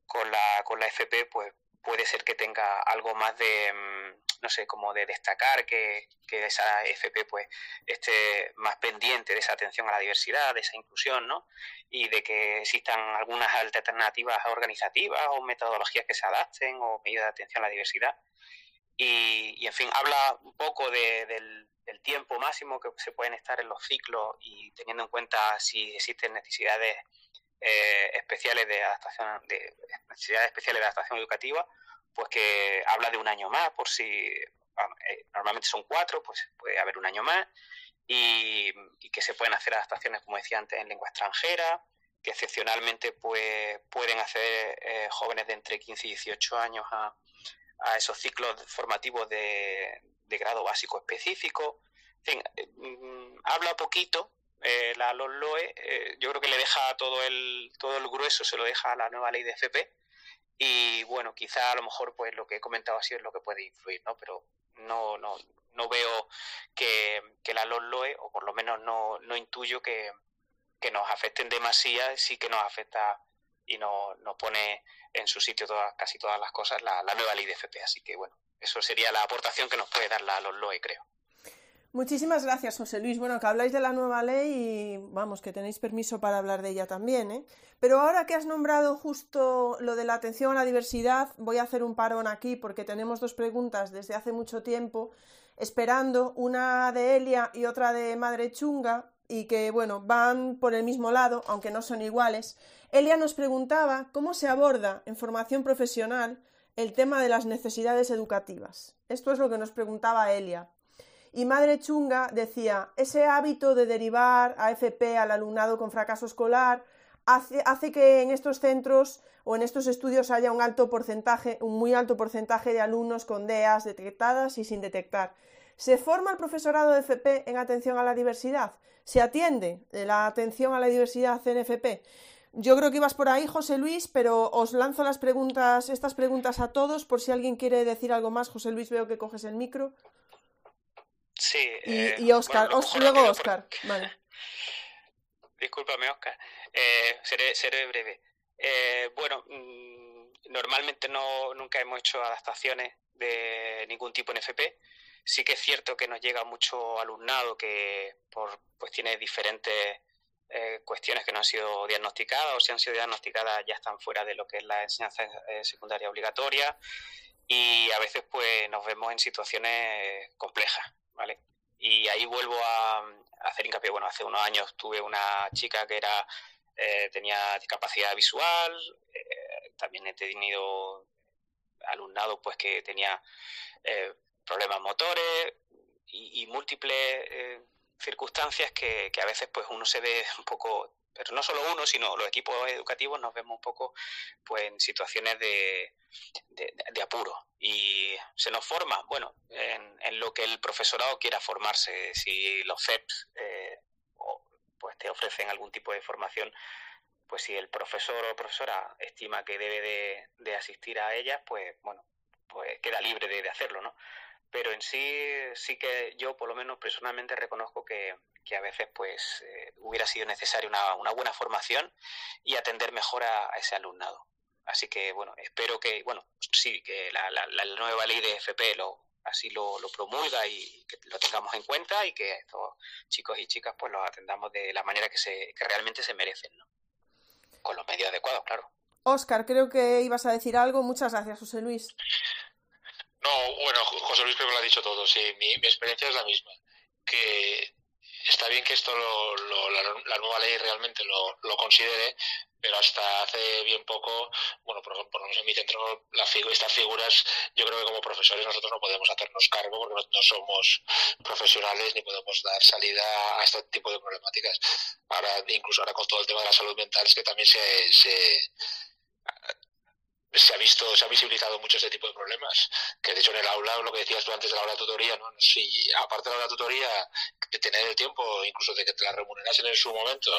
con, la, con la FP, pues puede ser que tenga algo más de, mm, no sé, como de destacar que, que, esa FP pues esté más pendiente de esa atención a la diversidad, de esa inclusión, ¿no? Y de que existan algunas alternativas organizativas o metodologías que se adapten o medidas de atención a la diversidad. Y, en fin, habla un poco del, tiempo máximo que se pueden estar en los ciclos y teniendo en cuenta si existen necesidades eh, especiales de adaptación, de necesidades especiales de adaptación educativa, pues que habla de un año más, por si eh, normalmente son cuatro, pues puede haber un año más, y, que se pueden hacer adaptaciones, como decía antes, en lengua extranjera, que excepcionalmente pues, pueden hacer eh, jóvenes de entre 15 y 18 años a, a esos ciclos formativos de, grado básico específico. En fin, mm, habla poquito, eh, la LOE, eh, yo creo que le deja todo el, todo el grueso, se lo deja a la nueva ley de FP. Y bueno, quizá a lo mejor pues lo que he comentado así es lo que puede influir, ¿no? Pero no, no, no veo que, que la LOE, o por lo menos no, no intuyo que, que nos afecten demasiado, sí que nos afecta y nos no pone en su sitio todas, casi todas las cosas la, nueva ley de FP. Así que bueno, eso sería la aportación que nos puede dar la LOE, creo. Muchísimas gracias, José Luis. Bueno, que habláis de la nueva ley y vamos, que tenéis permiso para hablar de ella también, ¿eh? Pero ahora que has nombrado justo lo de la atención a la diversidad, voy a hacer un parón aquí porque tenemos dos preguntas desde hace mucho tiempo esperando, una de Elia y otra de Madre Chunga, y que, bueno, van por el mismo lado, aunque no son iguales. Elia nos preguntaba cómo se aborda en formación profesional el tema de las necesidades educativas. Esto es lo que nos preguntaba Elia. Y Madre Chunga decía, ese hábito de derivar a FP al alumnado con fracaso escolar hace, hace, que en estos centros o en estos estudios haya un alto porcentaje, un muy alto porcentaje de alumnos con DEAs detectadas y sin detectar. ¿Se forma el profesorado de FP en atención a la diversidad? ¿Se atiende la atención a la diversidad en FP? Yo creo que ibas por ahí, José Luis, pero os lanzo las preguntas, estas preguntas a todos por si alguien quiere decir algo más. José Luis, veo que coges el micro. Sí. y, Oscar, eh, luego Oscar. Vale. Discúlpame, Oscar. Eh, seré, seré, breve. Eh, bueno, mm, normalmente no, nunca hemos hecho adaptaciones de ningún tipo en FP Sí que es cierto que nos llega mucho alumnado que por cuestiones diferentes eh, cuestiones que no han sido diagnosticadas o si han sido diagnosticadas ya están fuera de lo que es la enseñanza eh, secundaria obligatoria y a veces pues nos vemos en situaciones complejas, ¿vale? Y ahí vuelvo a, hacer hincapié, bueno, hace unos años tuve una chica que era eh, tenía discapacidad visual, también he tenido alumnado pues que tenía problemas motores y, múltiples eh, circunstancias que, a veces pues uno se ve un poco pero no solo uno, sino los equipos educativos nos vemos un poco pues en situaciones de, de, apuro. Y se nos forma, bueno, en, lo que el profesorado quiera formarse. Si los CEPs eh, pues te ofrecen algún tipo de formación, pues si el profesor o profesora estima que debe de, asistir a ellas, pues bueno, pues queda libre de, de hacerlo, ¿no? Pero en sí sí que yo por lo menos personalmente reconozco que, que a veces pues eh, hubiera sido necesaria una, buena formación y atender mejor a, ese alumnado. Así que bueno, espero que, bueno, sí, que la, nueva ley de FP lo, así lo, promulga y que lo tengamos en cuenta y que estos chicos y chicas pues los atendamos de la manera que, se, que realmente se merecen, ¿no? Con los medios adecuados, claro. Oscar, creo que ibas a decir algo. Muchas gracias, José Luis. No, bueno, José Luis creo que lo ha dicho todo, sí, mi, experiencia es la misma, que está bien que esto la, nueva ley realmente lo, considere, pero hasta hace bien poco, bueno, por, lo menos en mi centro, la, estas figuras, yo creo que como profesores nosotros no podemos hacernos cargo porque no, somos profesionales ni podemos dar salida a este tipo de problemáticas. Ahora, incluso ahora con todo el tema de la salud mental, es que también se, se se ha visto, se ha visibilizado mucho ese tipo de problemas. Que de hecho en el aula, lo que decías tú antes de la hora de tutoría, ¿no? si aparte de la hora de tutoría, que tener el tiempo, incluso de que te la remunerasen en su momento,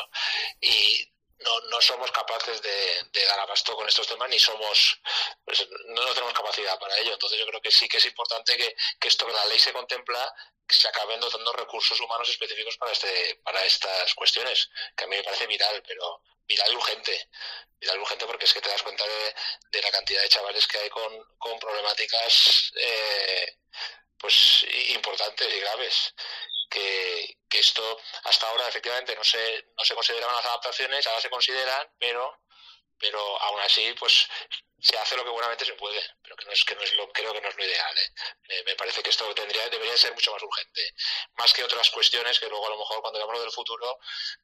y no, no somos capaces de, dar abasto con estos temas, ni somos, pues, no, tenemos capacidad para ello. Entonces yo creo que sí que es importante que, que esto que la ley se contempla, que se acaben dotando recursos humanos específicos para este, para estas cuestiones, que a mí me parece vital, pero viral y urgente. Viral y urgente porque es que te das cuenta de, la cantidad de chavales que hay con, con problemáticas eh, pues importantes y graves. Que, que, esto hasta ahora efectivamente no se, no se consideraban las adaptaciones, ahora se consideran, pero pero aún así pues se hace lo que buenamente se puede, pero que no es que no es lo creo que no es lo ideal. ¿eh? Me, parece que esto tendría debería ser mucho más urgente, más que otras cuestiones que luego a lo mejor cuando hablamos del futuro,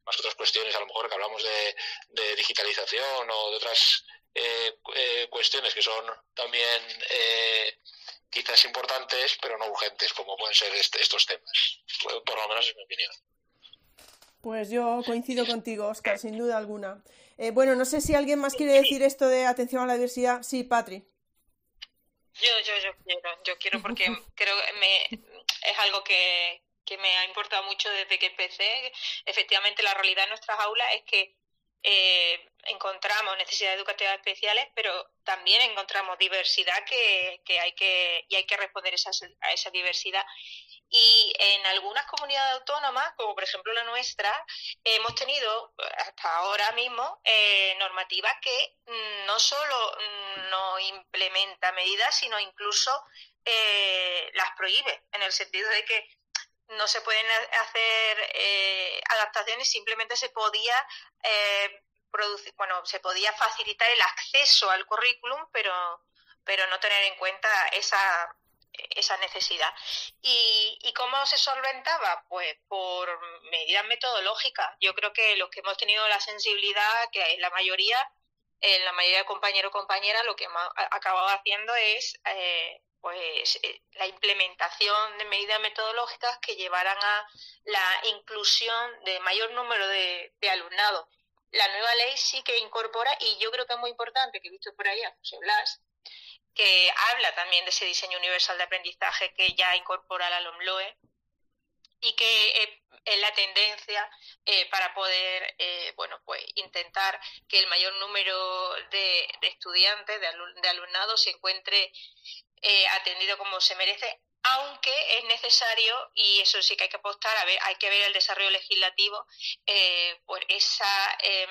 más que otras cuestiones a lo mejor que hablamos de, digitalización o de otras eh, eh, cuestiones que son también quizás importantes, pero no urgentes, como pueden ser este, estos temas. Por lo menos es mi opinión. Pues yo coincido contigo, Oscar, sin duda alguna. Eh, bueno, no sé si alguien más quiere decir esto de atención a la diversidad. Sí, Patri. Yo, yo, yo quiero, yo quiero porque creo que me, es algo que, que me ha importado mucho desde que empecé. Efectivamente, la realidad en nuestras aulas es que eh, encontramos necesidades educativas especiales, pero también encontramos diversidad que, que hay que y hay que responder esa, a esa diversidad. Y en algunas comunidades autónomas, como por ejemplo la nuestra, hemos tenido hasta ahora mismo eh, normativas que no solo no implementa medidas, sino incluso eh, las prohíbe, en el sentido de que no se pueden hacer eh, adaptaciones, simplemente se podía eh, producir, bueno, se podía facilitar el acceso al currículum, pero, pero no tener en cuenta esa, esa necesidad. ¿Y, ¿Y cómo se solventaba? Pues por medidas metodológicas. Yo creo que los que hemos tenido la sensibilidad, que la mayoría, en la mayoría de compañeros o compañeras, lo que hemos acabado haciendo es eh, pues eh, la implementación de medidas metodológicas que llevaran a la inclusión de mayor número de, alumnado. La nueva ley sí que incorpora, y yo creo que es muy importante, que he visto por ahí a José Blas, que habla también de ese diseño universal de aprendizaje que ya incorpora la LOMLOE y que eh, es la tendencia eh, para poder bueno pues intentar que el mayor número de, estudiantes de, alumnado se encuentre eh, atendido como se merece, aunque es necesario, y eso sí que hay que apostar, a ver, hay que ver el desarrollo legislativo, eh, por esa, em,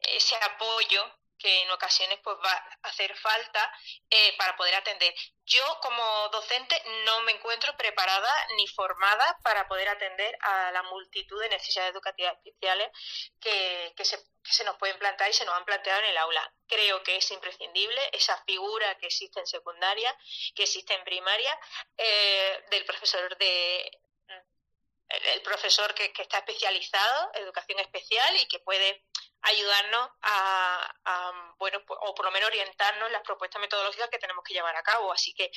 ese apoyo que en ocasiones pues va a hacer falta eh, para poder atender. Yo como docente no me encuentro preparada ni formada para poder atender a la multitud de necesidades educativas especiales que, que, se, nos pueden plantear y se nos han planteado en el aula. Creo que es imprescindible esa figura que existe en secundaria, que existe en primaria, eh, del profesor de el profesor que, está especializado, educación especial y que puede ayudarnos a, bueno, pues, o por lo menos orientarnos en las propuestas metodológicas que tenemos que llevar a cabo. Así que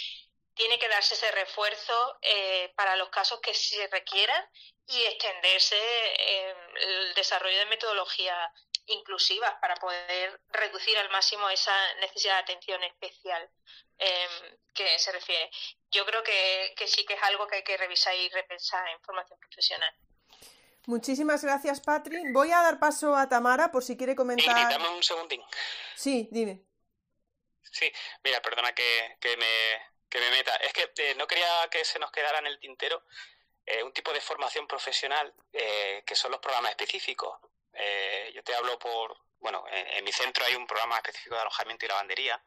tiene que darse ese refuerzo eh, para los casos que se requieran y extenderse el desarrollo de metodologías inclusivas para poder reducir al máximo esa necesidad de atención especial em, que se refiere. Yo creo que, que sí que es algo que hay que revisar y repensar en formación profesional. Muchísimas gracias, Patri. Voy a dar paso a Tamara por si quiere comentar. dame un segundín. Sí, dime. Sí, mira, perdona que, me, que me meta. Es que eh, no quería que se nos quedara en el tintero eh, un tipo de formación profesional eh, que son los programas específicos. Eh, yo te hablo por, bueno, en, mi centro hay un programa específico de alojamiento y lavandería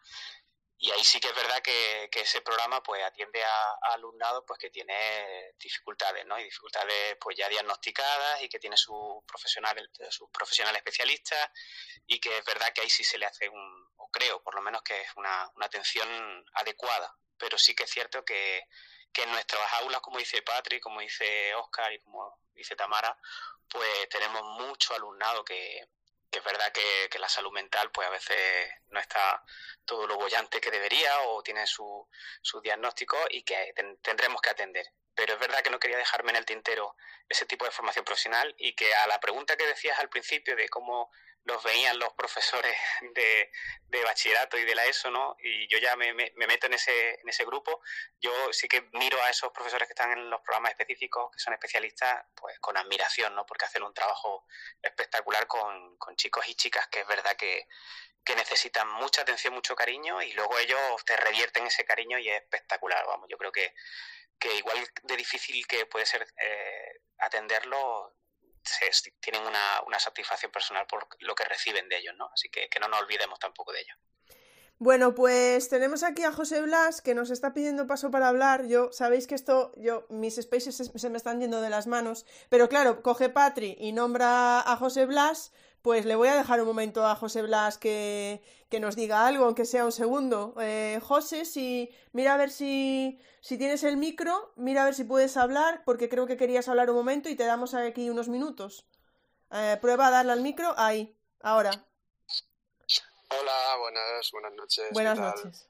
y ahí sí que es verdad que, ese programa pues atiende a, alumnado pues que tiene dificultades, ¿no? Y dificultades pues ya diagnosticadas y que tiene sus profesionales, sus profesionales especialistas y que es verdad que ahí sí se le hace un, o creo por lo menos que es una, una atención adecuada. Pero sí que es cierto que, que en nuestras aulas, como dice Patrick, como dice Oscar y como dice Tamara, pues tenemos mucho alumnado que, es verdad que, la salud mental pues a veces no está todo lo bollante que debería o tiene su, su diagnóstico y que tendremos que atender. Pero es verdad que no quería dejarme en el tintero ese tipo de formación profesional y que a la pregunta que decías al principio de cómo los veían los profesores de, bachillerato y de la ESO, ¿no? Y yo ya me, meto en ese, en ese grupo. Yo sí que miro a esos profesores que están en los programas específicos, que son especialistas, pues con admiración, ¿no? Porque hacen un trabajo espectacular con, chicos y chicas que es verdad que, necesitan mucha atención, mucho cariño y luego ellos te revierten ese cariño y es espectacular, vamos. Yo creo que, que igual de difícil que puede ser eh, atenderlo, tienen una, una, satisfacción personal por lo que reciben de ellos, ¿no? Así que, que no nos olvidemos tampoco de ello. Bueno, pues tenemos aquí a José Blas que nos está pidiendo paso para hablar. Yo, sabéis que esto, yo, mis spaces se, me están yendo de las manos, pero claro, coge Patri y nombra a José Blas, pues le voy a dejar un momento a José Blas que, que nos diga algo, aunque sea un segundo. Eh, José, si, mira a ver si, si tienes el micro, mira a ver si puedes hablar, porque creo que querías hablar un momento y te damos aquí unos minutos. Eh, prueba a darle al micro, ahí, ahora. Hola, buenas, buenas noches. Buenas noches.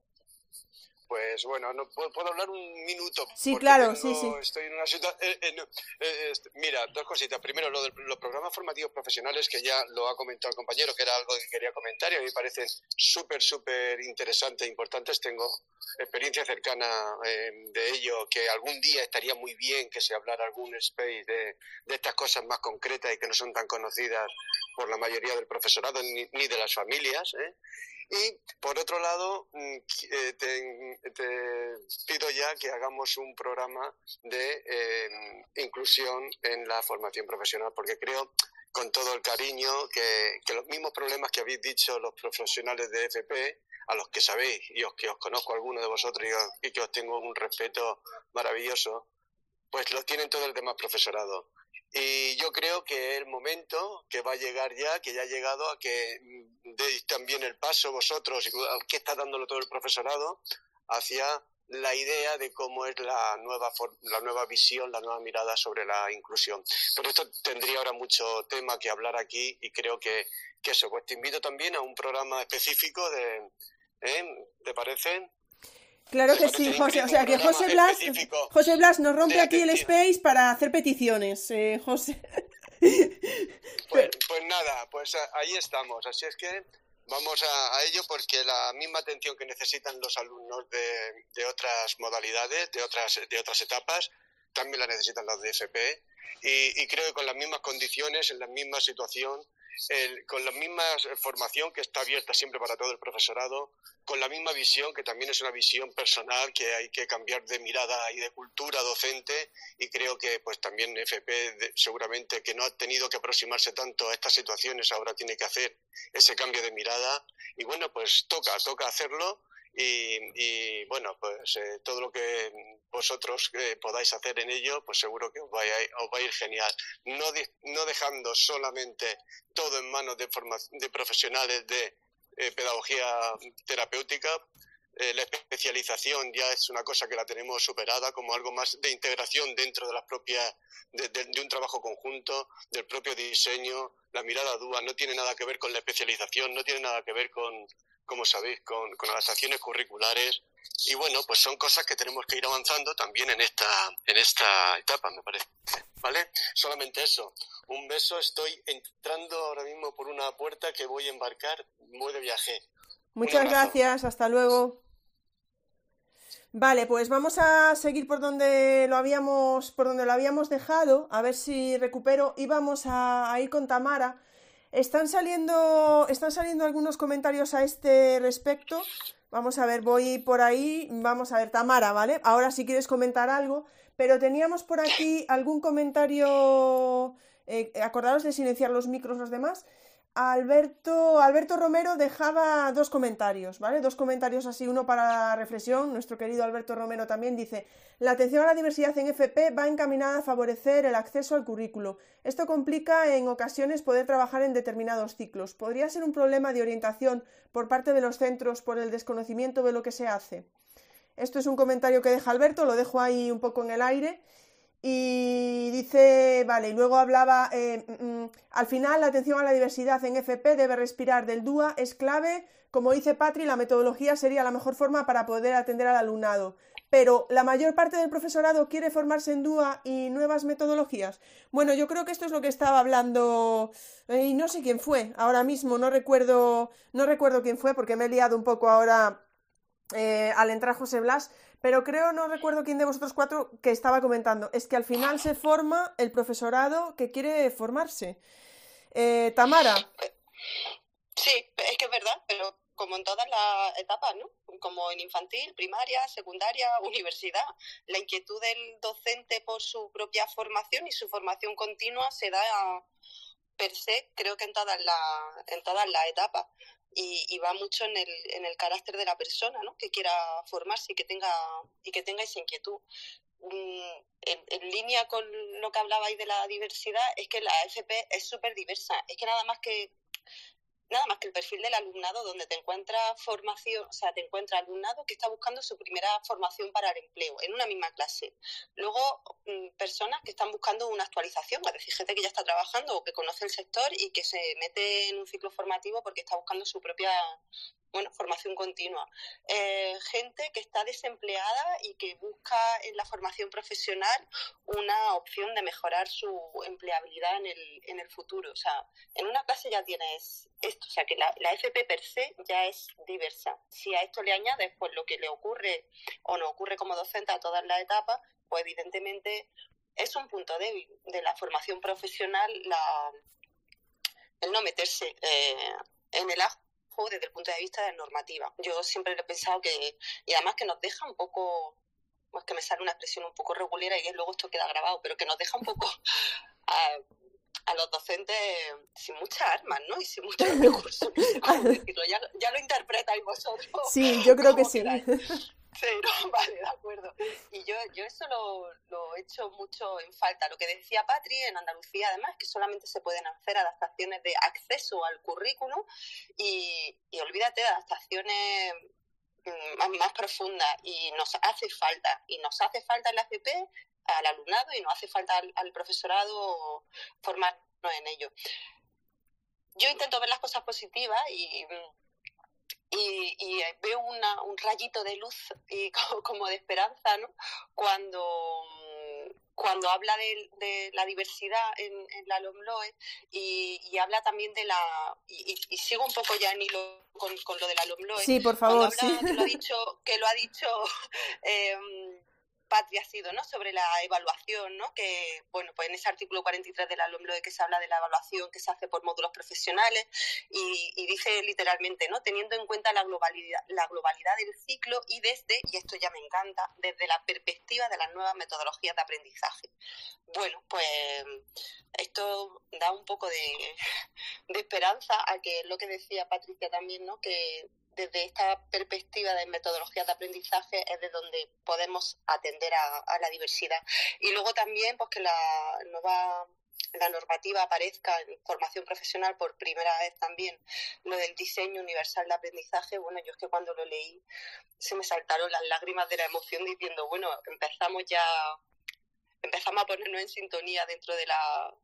Pues bueno, no puedo, hablar un minuto. Sí, claro, sí, sí. Estoy en una situación. Eh, eh, eh, este, mira, dos cositas. Primero, lo de los programas formativos profesionales, que ya lo ha comentado el compañero, que era algo que quería comentar y a mí me parecen súper, súper interesantes e importantes. Tengo experiencia cercana de ello, que algún día estaría muy bien que se hablara algún space de, de, estas cosas más concretas y que no son tan conocidas por la mayoría del profesorado ni, ni de las familias. ¿eh? Y por otro lado, mm, eh, te, pido ya que hagamos un programa de em, inclusión en la formación profesional, porque creo con todo el cariño que, los mismos problemas que habéis dicho los profesionales de FP, a los que sabéis y os, que os conozco a algunos de vosotros y, y que os tengo un respeto maravilloso, pues los tienen todo el demás profesorado. Y yo creo que el momento que va a llegar ya, que ya ha llegado a que deis también el paso vosotros, que está dándolo todo el profesorado, hacia la idea de cómo es la nueva, la nueva visión, la nueva mirada sobre la inclusión. Por esto tendría ahora mucho tema que hablar aquí y creo que, que eso, pues te invito también a un programa específico de, ¿eh? ¿te parece? Claro que sí, José. O sea que José Blas, José Blas nos rompe aquí el space para hacer peticiones, eh, José. Pues, pues, nada, pues ahí estamos. Así es que vamos a, ello porque la misma atención que necesitan los alumnos de, de, otras modalidades, de otras, de otras etapas, también la necesitan los de FP. Y, y creo que con las mismas condiciones, en la misma situación, con la misma formación que está abierta siempre para todo el profesorado, con la misma visión que también es una visión personal que hay que cambiar de mirada y de cultura docente y creo que pues también FP seguramente que no ha tenido que aproximarse tanto a estas situaciones ahora tiene que hacer ese cambio de mirada. Y bueno pues toca toca hacerlo y, bueno, pues eh, todo lo que vosotros eh, podáis hacer en ello, pues seguro que os va a, ir genial. No, no dejando solamente todo en manos de, de profesionales de eh, pedagogía terapéutica, la especialización ya es una cosa que la tenemos superada como algo más de integración dentro de las propias de, de, un trabajo conjunto del propio diseño la mirada dual no tiene nada que ver con la especialización no tiene nada que ver con, como sabéis, con, con adaptaciones curriculares. Y bueno, pues son cosas que tenemos que ir avanzando también en esta, en esta etapa, me parece. ¿Vale? Solamente eso. Un beso. Estoy entrando ahora mismo por una puerta que voy a embarcar. Voy de viaje. Muchas gracias. Hasta luego. Vale, pues vamos a seguir por donde lo habíamos, por donde lo habíamos dejado, a ver si recupero. Y vamos a ir con Tamara Están saliendo, están saliendo algunos comentarios a este respecto. Vamos a ver, voy por ahí. Vamos a ver, Tamara, ¿vale? Ahora si quieres comentar algo. Pero teníamos por aquí algún comentario. Eh, acordaros de silenciar los micros los demás. Alberto, Alberto Romero dejaba dos comentarios, ¿vale? Dos comentarios así, uno para reflexión. Nuestro querido Alberto Romero también dice, la atención a la diversidad en FP va encaminada a favorecer el acceso al currículo. Esto complica en ocasiones poder trabajar en determinados ciclos. ¿Podría ser un problema de orientación por parte de los centros por el desconocimiento de lo que se hace? Esto es un comentario que deja Alberto, lo dejo ahí un poco en el aire. Y dice, vale, y luego hablaba, eh, mm, mm, al final la atención a la diversidad en FP debe respirar del DUA, es clave, como dice Patri, la metodología sería la mejor forma para poder atender al alumnado. Pero la mayor parte del profesorado quiere formarse en DUA y nuevas metodologías. Bueno, yo creo que esto es lo que estaba hablando eh, y no sé quién fue. Ahora mismo no recuerdo, no recuerdo quién fue porque me he liado un poco ahora eh, al entrar José Blas, pero creo, no recuerdo quién de vosotros cuatro que estaba comentando, es que al final se forma el profesorado que quiere formarse. Eh, Tamara. Sí, es que es verdad, pero como en todas las etapas, ¿no? Como en infantil, primaria, secundaria, universidad. La inquietud del docente por su propia formación y su formación continua se da per se, creo que en todas las, en todas las etapas y, va mucho en el, en el carácter de la persona, ¿no? Que quiera formarse y que tenga, y que tenga esa inquietud. Mm, en, en, línea con lo que hablabais de la diversidad, es que la FP es súper diversa. Es que nada más que nada más que el perfil del alumnado donde te encuentras formación, o sea, te encuentra alumnado que está buscando su primera formación para el empleo en una misma clase. Luego, mm, personas que están buscando una actualización, es decir, gente que ya está trabajando o que conoce el sector y que se mete en un ciclo formativo porque está buscando su propia bueno, formación continua. Eh, gente que está desempleada y que busca en la formación profesional una opción de mejorar su empleabilidad en el, en el futuro. O sea, en una clase ya tienes esto, o sea, que la, FP per se ya es diversa. Si a esto le añades pues lo que le ocurre o no ocurre como docente a todas las etapas, pues evidentemente es un punto débil de la formación profesional la, el no meterse eh, en el ajo desde el punto de vista de la normativa. Yo siempre he pensado que, y además que nos deja un poco, pues que me sale una expresión un poco regulera y luego esto queda grabado, pero que nos deja un poco a, los docentes sin muchas armas, ¿no? Y sin muchos recursos. Ya, ya, lo interpretáis vosotros. Sí, yo creo que sí. Cero, vale, de acuerdo. Y yo, yo eso lo, lo he hecho mucho en falta. Lo que decía Patri, en Andalucía además, que solamente se pueden hacer adaptaciones de acceso al currículum y, y olvídate de adaptaciones mm, más, profundas y nos hace falta, y nos hace falta el ACP al alumnado y nos hace falta al, al profesorado formarnos en ello. Yo intento ver las cosas positivas y y, veo un rayito de luz y como, de esperanza, ¿no? Cuando, cuando habla de, la diversidad en, la LOMLOE y, habla también de la... Y, sigo un poco ya en hilo con, lo de la LOMLOE. Sí, por favor. que, lo ha dicho, que lo ha dicho em, Patria ha sido, ¿no? Sobre la evaluación, ¿no? Que, bueno, pues en ese artículo 43 de la LOMLOE que se habla de la evaluación que se hace por módulos profesionales y, dice literalmente, ¿no? Teniendo en cuenta la globalidad, la globalidad del ciclo y desde, y esto ya me encanta, desde la perspectiva de las nuevas metodologías de aprendizaje. Bueno, pues esto da un poco de, de esperanza a que lo que decía Patricia también, ¿no? Que desde esta perspectiva de metodología de aprendizaje es de donde podemos atender a, la diversidad. Y luego también pues que la nueva la normativa aparezca en formación profesional por primera vez también lo del diseño universal de aprendizaje, bueno, yo es que cuando lo leí se me saltaron las lágrimas de la emoción diciendo, bueno, empezamos ya, empezamos a ponernos en sintonía dentro de la,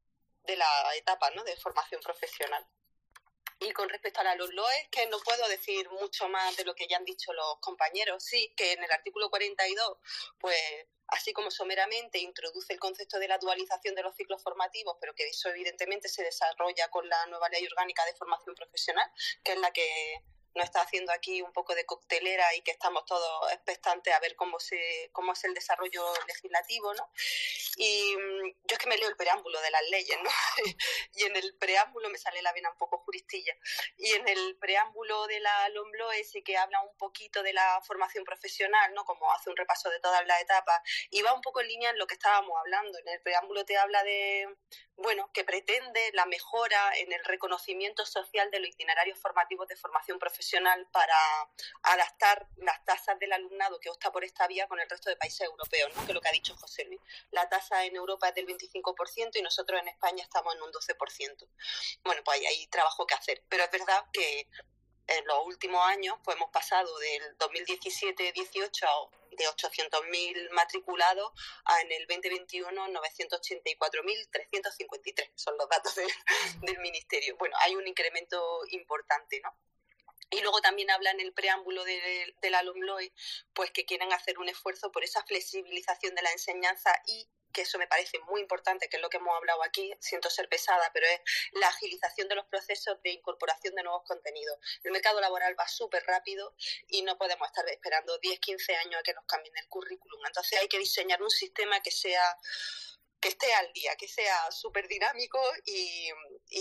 de la etapa ¿no? de formación profesional. Y con respecto a la LOE, que no puedo decir mucho más de lo que ya han dicho los compañeros. Sí, que en el artículo 42, pues así como someramente introduce el concepto de la dualización de los ciclos formativos, pero que eso evidentemente se desarrolla con la nueva ley orgánica de formación profesional, que es la que nos está haciendo aquí un poco de coctelera y que estamos todos expectantes a ver cómo, se, cómo es el desarrollo legislativo, ¿no? Y mm, yo es que me leo el preámbulo de las leyes, ¿no? y en el preámbulo me sale la vena un poco juristilla. Y en el preámbulo de la LOMBLOE sí que habla un poquito de la formación profesional, ¿no? Como hace un repaso de todas las etapas y va un poco en línea en lo que estábamos hablando. En el preámbulo te habla de bueno, que pretende la mejora en el reconocimiento social de los itinerarios formativos de formación profesional para adaptar las tasas del alumnado que opta por esta vía con el resto de países europeos, ¿no? que es lo que ha dicho José Luis. La tasa en Europa es del 25% y nosotros en España estamos en un 12%. Bueno, pues hay trabajo que hacer, pero es verdad que en los últimos años pues hemos pasado del 2017-18 de 800.000 matriculados a en el 2021 984.353 son los datos del Ministerio. Bueno, hay un incremento importante, ¿no? Y luego también habla en el preámbulo de, del alumloe, pues que quieren hacer un esfuerzo por esa flexibilización de la enseñanza y que eso me parece muy importante, que es lo que hemos hablado aquí, siento ser pesada, pero es la agilización de los procesos de incorporación de nuevos contenidos. El mercado laboral va súper rápido y no podemos estar esperando 10, 15 años a que nos cambien el currículum. Entonces hay que diseñar un sistema que sea que esté al día, que sea súper dinámico y,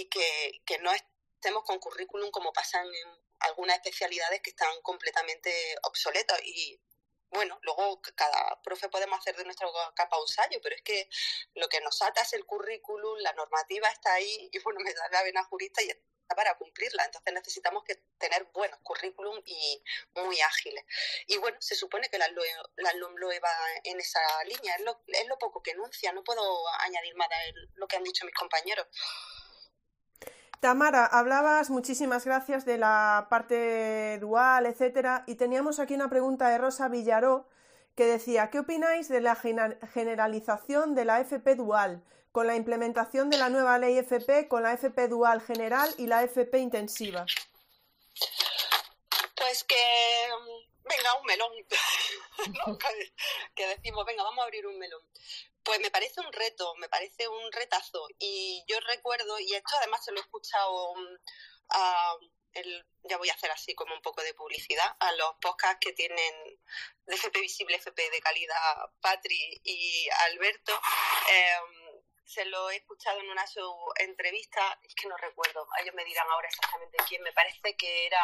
que, que no estemos con currículum como pasan en algunas especialidades que están completamente obsoletos y bueno, luego cada profe podemos hacer de nuestra capa un ensayo, pero es que lo que nos ata es el currículum, la normativa está ahí y bueno, me da la vena jurista y está para cumplirla. Entonces necesitamos que tener buenos currículum y muy ágiles. Y bueno, se supone que la, LOMLOE va en esa línea, es lo, es lo poco que enuncia, no puedo añadir más de lo que han dicho mis compañeros. Tamara, hablabas, muchísimas gracias, de la parte dual, etcétera, y teníamos aquí una pregunta de Rosa Villaró que decía, ¿qué opináis de la generalización de la FP dual con la implementación de la nueva ley FP con la FP dual general y la FP intensiva? Pues que venga un melón, que decimos, venga, vamos a abrir un melón. Pues me parece un reto, me parece un retazo. Y yo recuerdo, y esto además se lo he escuchado mm, a el, ya voy a hacer así como un poco de publicidad, a los podcasts que tienen de FP Visible, FP de calidad, Patri y Alberto. Em, se lo he escuchado en una su entrevista, es que no recuerdo, ellos me dirán ahora exactamente quién, me parece que era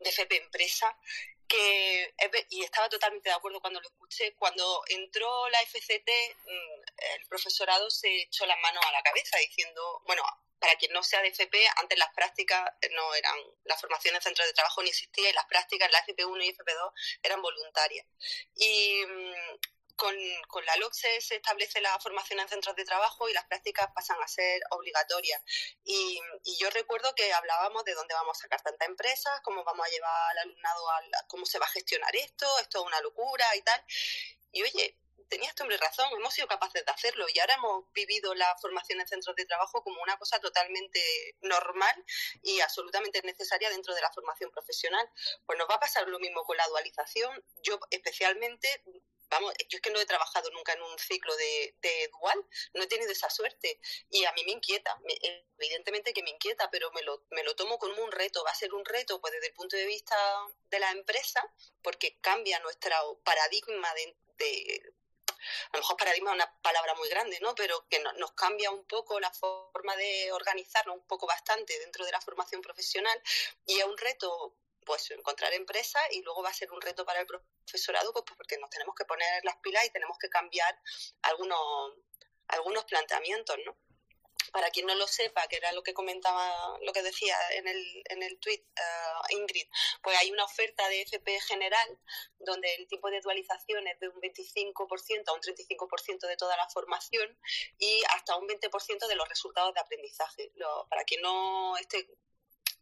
de FP Empresa, que y estaba totalmente de acuerdo cuando lo escuché. Cuando entró la FCT, mm, el profesorado se echó las manos a la cabeza diciendo, bueno, para quien no sea de FP, antes las prácticas no eran, la formación en centros de trabajo ni existía y las prácticas, la FP1 y FP2, eran voluntarias. Y mm, con, con, la LOCSE se establece la formación en centros de trabajo y las prácticas pasan a ser obligatorias. Y, yo recuerdo que hablábamos de dónde vamos a sacar tanta empresa, cómo vamos a llevar al alumnado, cómo se va a gestionar esto, esto es una locura y tal. Y oye, tenía este hombre razón, hemos sido capaces de hacerlo y ahora hemos vivido la formación en centros de trabajo como una cosa totalmente normal y absolutamente necesaria dentro de la formación profesional. Pues nos va a pasar lo mismo con la dualización. Yo especialmente vamos, yo es que no he trabajado nunca en un ciclo de, dual, no he tenido esa suerte y a mí me inquieta, evidentemente que me inquieta, pero me lo, me lo tomo como un reto, va a ser un reto pues desde el punto de vista de la empresa, porque cambia nuestro paradigma de, a lo mejor paradigma es una palabra muy grande, ¿no? Pero que nos cambia un poco la forma de organizarnos, un poco bastante dentro de la formación profesional y es un reto pues encontrar empresas y luego va a ser un reto para el profesorado pues, porque nos tenemos que poner las pilas y tenemos que cambiar algunos, algunos planteamientos, ¿no? Para quien no lo sepa, que era lo que comentaba, lo que decía en el, en el tweet uh, Ingrid, pues hay una oferta de FP general donde el tipo de dualización es de un 25% a un 35% de toda la formación y hasta un 20% de los resultados de aprendizaje. para quien no esté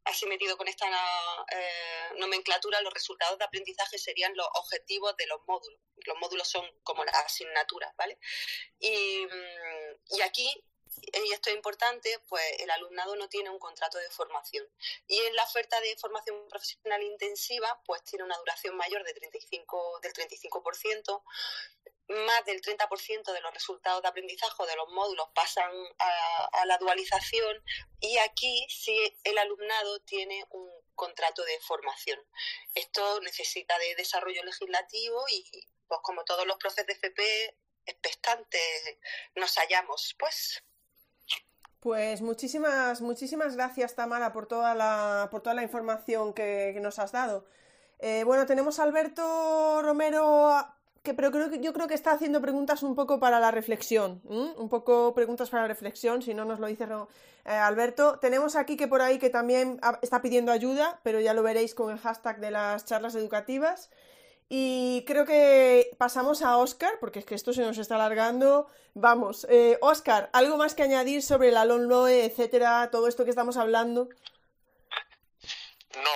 así metido con esta eh, nomenclatura, los resultados de aprendizaje serían los objetivos de los módulos. Los módulos son como las asignaturas, ¿vale? Y, mm, y aquí y esto es importante, pues el alumnado no tiene un contrato de formación. Y en la oferta de formación profesional intensiva, pues tiene una duración mayor de 35, del 35%, más del 30% de los resultados de aprendizaje de los módulos pasan a, la dualización y aquí sí el alumnado tiene un contrato de formación. Esto necesita de desarrollo legislativo y, pues como todos los profes de FP, expectantes nos hallamos, pues. Pues muchísimas, muchísimas gracias, Tamara, por toda la, por toda la información que, nos has dado. Eh, bueno, tenemos a Alberto Romero que, pero creo que, yo creo que está haciendo preguntas un poco para la reflexión, un poco preguntas para la reflexión, si no nos lo dice eh, Alberto. Tenemos aquí que por ahí que también está pidiendo ayuda, pero ya lo veréis con el hashtag de las charlas educativas. Y creo que pasamos a Oscar, porque es que esto se nos está alargando. Vamos, eh, Oscar, ¿algo más que añadir sobre el Alon Loe, etcétera, todo esto que estamos hablando? No, no,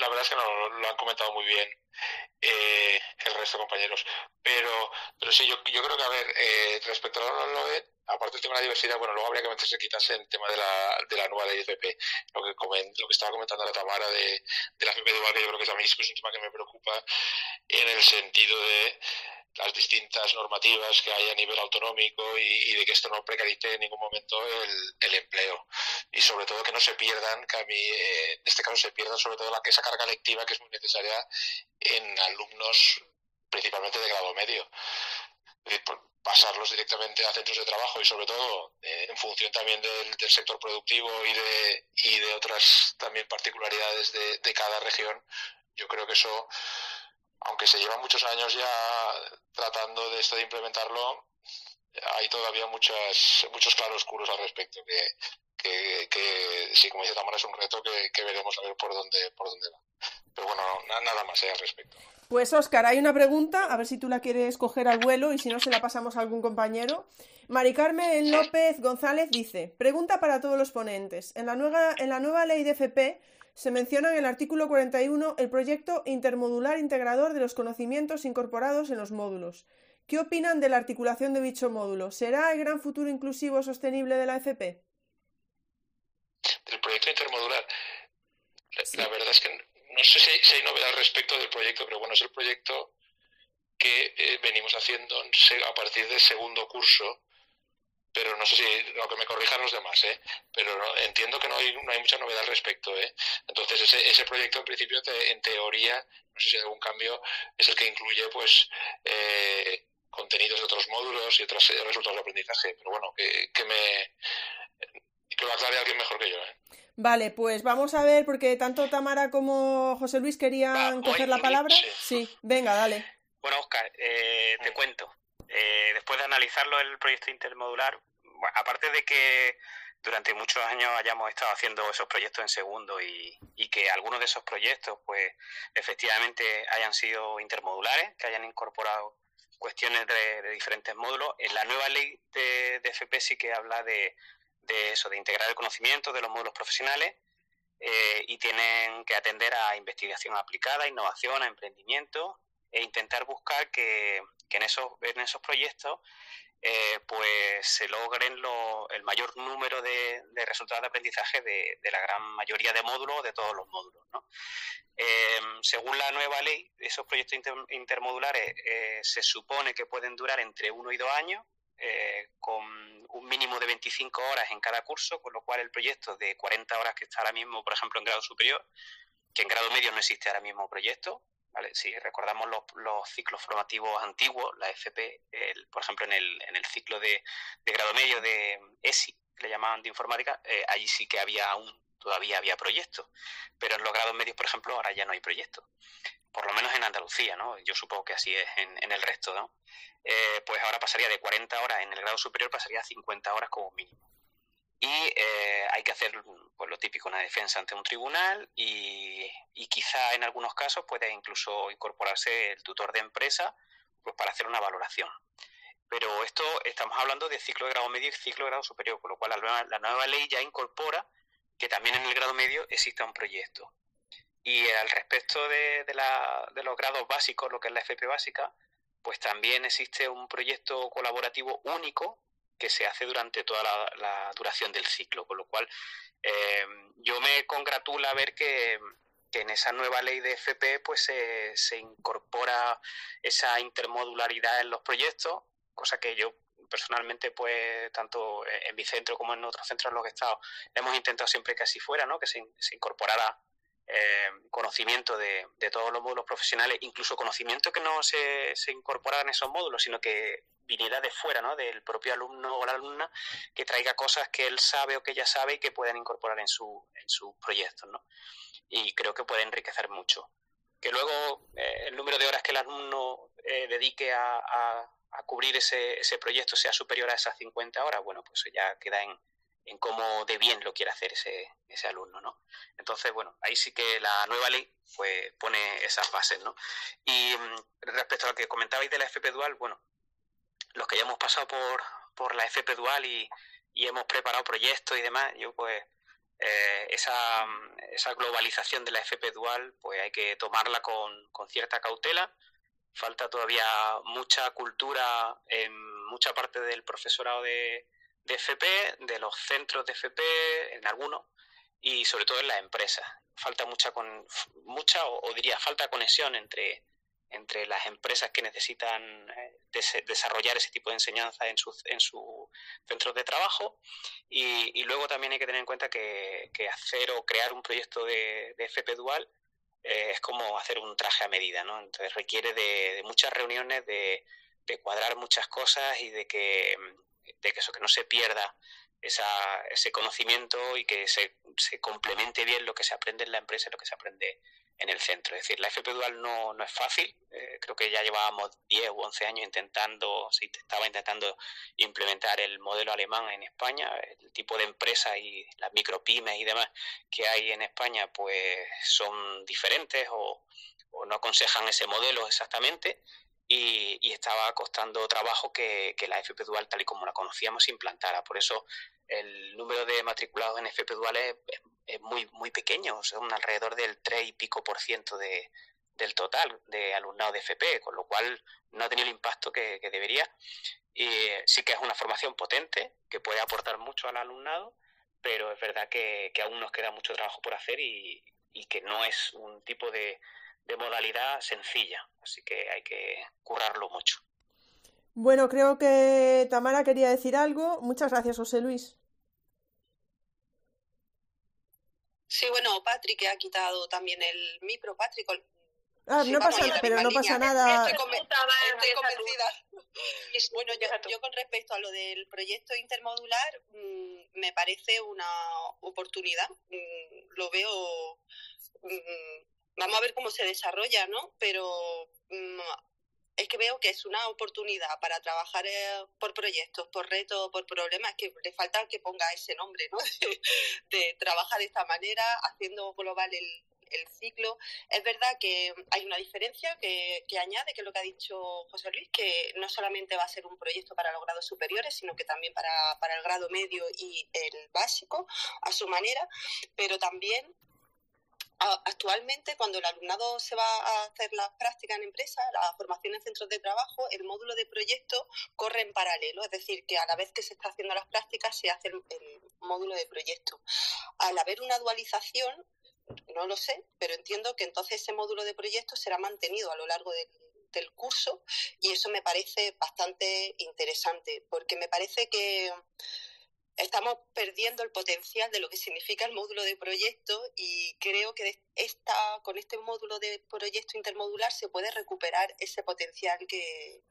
la, verdad es que no, lo han comentado muy bien eh, el resto de compañeros. Pero, pero sí, yo, yo creo que, a ver, eh, respecto a la aparte del tema de la diversidad, bueno, luego habría que meterse quitarse el tema de la, de la nueva ley FP. Lo que, lo que estaba comentando la Tamara de, de la FP dual, que yo creo que mí es un tema que me preocupa en el sentido de las distintas normativas que hay a nivel autonómico y, de que esto no precarice en ningún momento el, empleo y sobre todo que no se pierdan, que a mí eh, en este caso se pierdan sobre todo la, esa carga lectiva que es muy necesaria en alumnos principalmente de grado medio. pasarlos directamente a centros de trabajo y sobre todo eh, en función también del, sector productivo y de, y de otras también particularidades de, de cada región, yo creo que eso aunque se llevan muchos años ya tratando de esto de implementarlo, hay todavía muchas, muchos claroscuros al respecto que, que, que sí, como dice Tamara, es un reto que, veremos a ver por dónde, por dónde va. Pero bueno, nada más eh, al respecto. Pues Óscar, hay una pregunta, a ver si tú la quieres coger al vuelo y si no se la pasamos a algún compañero. Mari Carmen López González dice, pregunta para todos los ponentes. En la nueva, en la nueva ley de FP se menciona en el artículo 41 el proyecto intermodular integrador de los conocimientos incorporados en los módulos. ¿Qué opinan de la articulación de dicho módulo? ¿Será el gran futuro inclusivo sostenible de la FP? Del proyecto intermodular. La, verdad es que no sé si, hay novedad respecto del proyecto, pero bueno, es el proyecto que eh, venimos haciendo a partir del segundo curso pero no sé si lo que me corrijan los demás, ¿eh? pero entiendo que no hay, no hay mucha novedad al respecto. ¿eh? Entonces, ese, ese proyecto en principio, en teoría, no sé si hay algún cambio, es el que incluye pues eh, contenidos de otros módulos y otros resultados de aprendizaje. Pero bueno, que, que me que lo aclare alguien mejor que yo. ¿eh? Vale, pues vamos a ver, porque tanto Tamara como José Luis querían coger la palabra. Sí. venga, dale. Bueno, Oscar, eh, te cuento. Eh, después de analizarlo el proyecto intermodular, aparte de que durante muchos años hayamos estado haciendo esos proyectos en segundo y, que algunos de esos proyectos, pues efectivamente hayan sido intermodulares, que hayan incorporado cuestiones de, diferentes módulos. En la nueva ley de, FP sí que habla de, eso, de integrar el conocimiento de los módulos profesionales eh, y tienen que atender a investigación aplicada, innovación, a emprendimiento e intentar buscar que, en, esos, en esos proyectos eh, pues se logren el mayor número de, resultados de aprendizaje de, la gran mayoría de módulos, de todos los módulos. Eh, según la nueva ley, esos proyectos intermodulares eh, se supone que pueden durar entre uno y dos años, con un mínimo de 25 horas en cada curso, con lo cual el proyecto de 40 horas que está ahora mismo, por ejemplo, en grado superior, que en grado medio no existe ahora mismo proyecto, si recordamos los, ciclos formativos antiguos, la FP, por ejemplo, en el, en el ciclo de, grado medio de ESI, que le llamaban de informática, eh, allí sí que había aún, todavía había proyectos. Pero en los grados medios, por ejemplo, ahora ya no hay proyectos. Por lo menos en Andalucía, ¿no? Yo supongo que así es en, el resto, ¿no? Eh, pues ahora pasaría de 40 horas en el grado superior, pasaría a 50 horas como mínimo y eh, hay que hacer pues, lo típico, una defensa ante un tribunal y, quizá en algunos casos puede incluso incorporarse el tutor de empresa pues, para hacer una valoración. Pero esto estamos hablando de ciclo de grado medio y ciclo de grado superior, con lo cual la nueva, ley ya incorpora que también en el grado medio exista un proyecto. Y al respecto de, de los grados básicos, lo que es la FP básica, pues también existe un proyecto colaborativo único que se hace durante toda la, duración del ciclo, con lo cual eh, yo me congratula ver que, en esa nueva ley de FP pues se, incorpora esa intermodularidad en los proyectos, cosa que yo personalmente pues tanto en mi centro como en otros centros en los que he estado hemos intentado siempre que así fuera, ¿no? que se, incorporara eh, conocimiento de, todos los módulos profesionales, incluso conocimiento que no se, se en esos módulos, sino que viniera de fuera, ¿no? del propio alumno o la alumna, que traiga cosas que él sabe o que ella sabe y que puedan incorporar en, su, en sus proyectos. ¿no? Y creo que puede enriquecer mucho. Que luego eh, el número de horas que el alumno eh, dedique a, a, cubrir ese, ese proyecto sea superior a esas 50 horas, bueno, pues ya queda en, en cómo de bien lo quiere hacer ese, ese alumno, ¿no? Entonces, bueno, ahí sí que la nueva ley pues pone esas bases, ¿no? Y mm, respecto a lo que comentabais de la FP Dual, bueno, los que ya hemos pasado por, por la FP Dual y, y hemos preparado proyectos y demás, yo pues eh, esa, esa, globalización de la FP Dual pues hay que tomarla con, con cierta cautela. Falta todavía mucha cultura en mucha parte del profesorado de, de FP, de los centros de FP, en algunos, y sobre todo en las empresas. Falta mucha, con, mucha o, diría, falta conexión entre, entre las empresas que necesitan eh, desarrollar ese tipo de enseñanza en sus en su centros de trabajo y, luego también hay que tener en cuenta que, hacer o crear un proyecto de, FP Dual eh, es como hacer un traje a medida, ¿no? Entonces requiere de, muchas reuniones, de, cuadrar muchas cosas y de que de que eso, que no se pierda esa, ese conocimiento y que se, complemente bien lo que se aprende en la empresa y lo que se aprende en el centro. Es decir, la FP Dual no, no es fácil, eh, creo que ya llevábamos 10 u 11 años intentando, estaba intentando implementar el modelo alemán en España, el tipo de empresas y las micropymes y demás que hay en España pues son diferentes o no aconsejan ese modelo exactamente y, estaba costando trabajo que, la FP Dual, tal y como la conocíamos, implantara. Por eso el número de matriculados en FP Dual es, muy, muy pequeño, son alrededor del 3 y pico por ciento de, del total de alumnado de FP, con lo cual no ha tenido el impacto que, debería. Y sí que es una formación potente, que puede aportar mucho al alumnado, pero es verdad que, aún nos queda mucho trabajo por hacer y que no es un tipo de, de modalidad sencilla, así que hay que curarlo mucho. Bueno, creo que Tamara quería decir algo. Muchas gracias, José Luis. Sí, bueno, Patrick ha quitado también el micro, Patrick. Ah, no pasa, pero no pasa nada. Estoy, convencida. bueno, yo, con respecto a lo del proyecto intermodular, mm, me parece una oportunidad. Mm, lo veo mm, Vamos a ver cómo se desarrolla, ¿no? Pero mm, es que veo que es una oportunidad para trabajar eh, por proyectos, por retos, por problemas, que le falta que ponga ese nombre, ¿no? de, trabajar de esta manera, haciendo global el, ciclo. Es verdad que hay una diferencia que, que, añade, que es lo que ha dicho José Luis, que no solamente va a ser un proyecto para los grados superiores, sino que también para, para el grado medio y el básico, a su manera, pero también Actualmente, cuando el alumnado se va a hacer las prácticas en empresas, la formación en centros de trabajo, el módulo de proyecto corre en paralelo, es decir, que a la vez que se está haciendo las prácticas se hace el, módulo de proyecto. Al haber una dualización, no lo sé, pero entiendo que entonces ese módulo de proyecto será mantenido a lo largo del curso y eso me parece bastante interesante, porque me parece que estamos perdiendo el potencial de lo que significa el módulo de proyecto y creo que esta, con este módulo de proyecto intermodular se puede recuperar ese potencial que,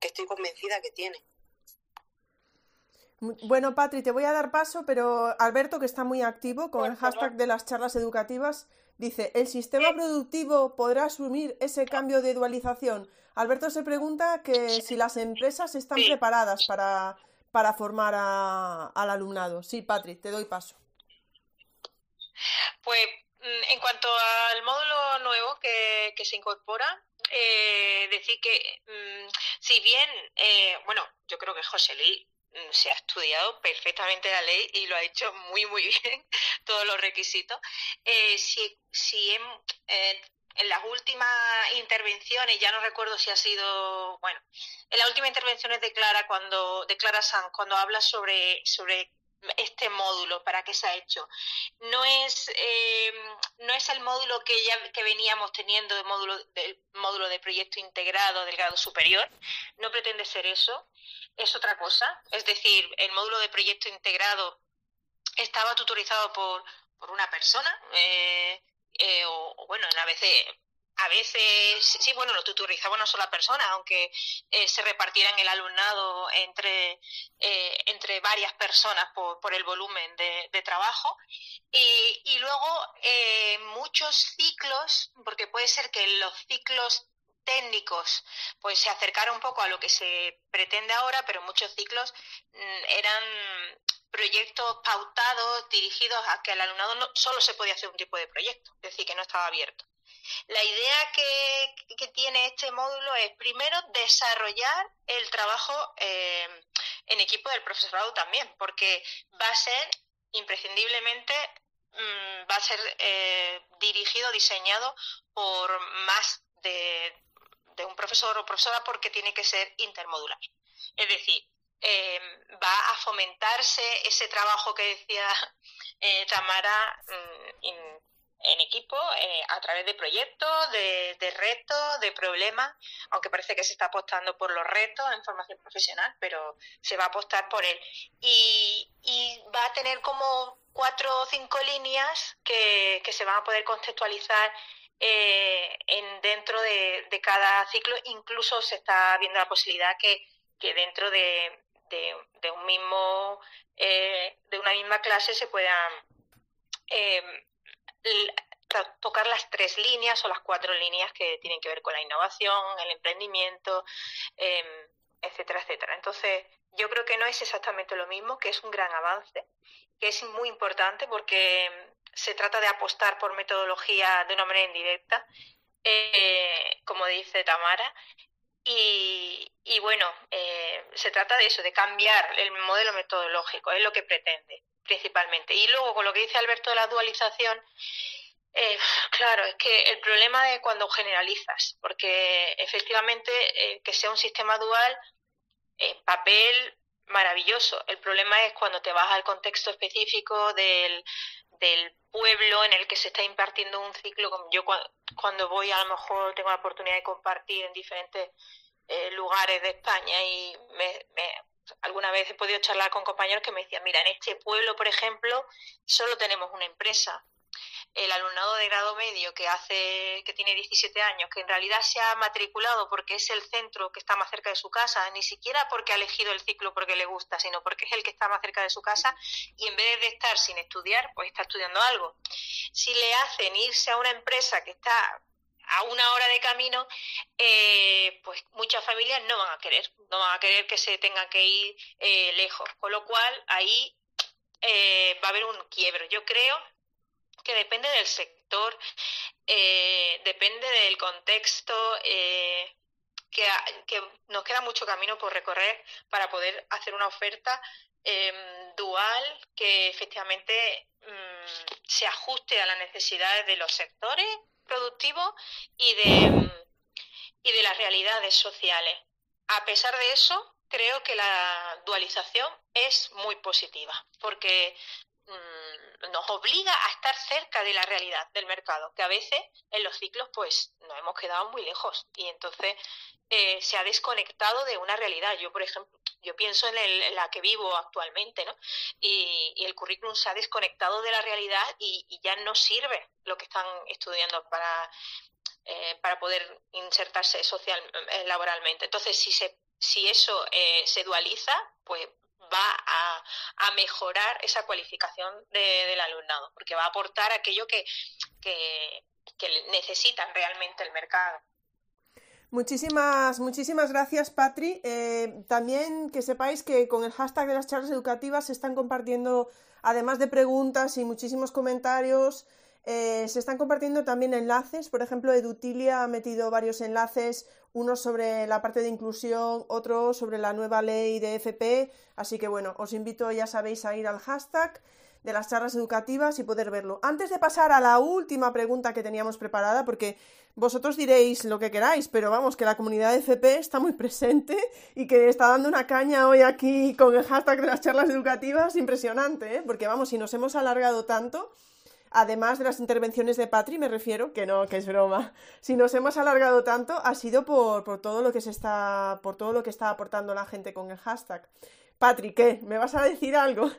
estoy convencida que tiene. Bueno, Patri, te voy a dar paso, pero Alberto, que está muy activo con el hashtag de las charlas educativas, dice, ¿el sistema productivo podrá asumir ese cambio de dualización? Alberto se pregunta que si las empresas están preparadas para para formar al alumnado. Sí, Patrick, te doy paso. Pues mm, en cuanto al módulo nuevo que, se incorpora, eh, decir que mm, si bien, eh, bueno, yo creo que José Luis mm, se ha estudiado perfectamente la ley y lo ha hecho muy, muy bien, todos los requisitos. Eh, si si eh, en las últimas intervenciones, ya no recuerdo si ha sido, bueno, en las últimas intervenciones de Clara, cuando, de Clara Sanz, cuando habla sobre, sobre este módulo, para qué se ha hecho. No es, eh, no es el módulo que ya que veníamos teniendo de módulo, del módulo de proyecto integrado del grado superior, no pretende ser eso, es otra cosa. Es decir, el módulo de proyecto integrado estaba tutorizado por, por una persona, eh, eh, o, bueno, a veces a veces, sí, bueno, lo tutorizaba una sola persona, aunque eh, se repartieran el alumnado entre, eh, entre varias personas por, por el volumen de, de trabajo. Y, y luego eh, muchos ciclos, porque puede ser que los ciclos técnicos pues se acercaron un poco a lo que se pretende ahora, pero muchos ciclos mm, eran proyectos pautados, dirigidos a que el alumnado no, solo se podía hacer un tipo de proyecto, es decir, que no estaba abierto. La idea que, que tiene este módulo es primero desarrollar el trabajo eh, en equipo del profesorado también, porque va a ser imprescindiblemente mmm, va a ser eh, dirigido, diseñado por más de, de un profesor o profesora porque tiene que ser intermodular. Es decir, eh, va a fomentarse ese trabajo que decía eh, Tamara mm, en equipo eh, a través de proyectos, de, retos, de problemas, aunque parece que se está apostando por los retos en formación profesional, pero se va a apostar por él. Y, va a tener como cuatro o cinco líneas que, se van a poder contextualizar eh, en, dentro de, cada ciclo. Incluso se está viendo la posibilidad que dentro de, de, un mismo eh, de una misma clase se puedan eh, tocar las tres líneas o las cuatro líneas que tienen que ver con la innovación, el emprendimiento, eh, etcétera, etcétera. Entonces, yo creo que no es exactamente lo mismo, que es un gran avance, que es muy importante porque se trata de apostar por metodología de una manera indirecta, eh, como dice Tamara, y, y bueno, eh, se trata de eso, de cambiar el modelo metodológico, es lo que pretende principalmente. Y luego con lo que dice Alberto de la dualización, eh, claro, es que el problema es cuando generalizas, porque efectivamente eh, que sea un sistema dual, en papel, maravilloso. El problema es cuando te vas al contexto específico del, del pueblo en el que se está impartiendo un ciclo. Yo cuando voy a lo mejor tengo la oportunidad de compartir en diferentes eh, lugares de España y me, me, alguna vez he podido charlar con compañeros que me decían, mira, en este pueblo, por ejemplo, solo tenemos una empresa. El alumnado de grado medio que hace, que tiene 17 años, que en realidad se ha matriculado porque es el centro que está más cerca de su casa, ni siquiera porque ha elegido el ciclo porque le gusta, sino porque es el que está más cerca de su casa y en vez de estar sin estudiar, pues está estudiando algo. Si le hacen irse a una empresa que está a una hora de camino, eh, pues muchas familias no van a querer, no van a querer que se tengan que ir eh, lejos. Con lo cual, ahí eh, va a haber un quiebro. Yo creo que depende del sector, eh, depende del contexto, que, que, nos queda mucho camino por recorrer para poder hacer una oferta dual que efectivamente mmm, se ajuste a las necesidades de los sectores productivo y de, y de las realidades sociales. A pesar de eso, creo que la dualización es muy positiva, porque mmm, nos obliga a estar cerca de la realidad del mercado, que a veces en los ciclos pues nos hemos quedado muy lejos y entonces eh, se ha desconectado de una realidad. Yo, por ejemplo, yo pienso en, el, la que vivo actualmente, ¿no? Y, el currículum se ha desconectado de la realidad y, y ya no sirve lo que están estudiando para, eh, para poder insertarse social, eh, laboralmente. Entonces, si, se, si eso eh, se dualiza, pues va a, mejorar esa cualificación de, del alumnado, porque va a aportar aquello que, que, que necesitan realmente el mercado. Muchísimas, muchísimas gracias, Patri. Eh, también que sepáis que con el hashtag de las charlas educativas se están compartiendo, además de preguntas y muchísimos comentarios, eh, se están compartiendo también enlaces. Por ejemplo, Edutilia ha metido varios enlaces, uno sobre la parte de inclusión, otro sobre la nueva ley de FP. Así que bueno, os invito, ya sabéis, a ir al hashtag de las charlas educativas y poder verlo. Antes de pasar a la última pregunta que teníamos preparada, porque vosotros diréis lo que queráis, pero vamos, que la comunidad de FP está muy presente y que está dando una caña hoy aquí con el hashtag de las charlas educativas impresionante, ¿eh? porque vamos, si nos hemos alargado tanto, además de las intervenciones de Patri, me refiero, que no, que es broma, si nos hemos alargado tanto ha sido por, por todo lo que se está, por todo lo que está aportando la gente con el hashtag. Patri, ¿qué? ¿Me vas a decir algo?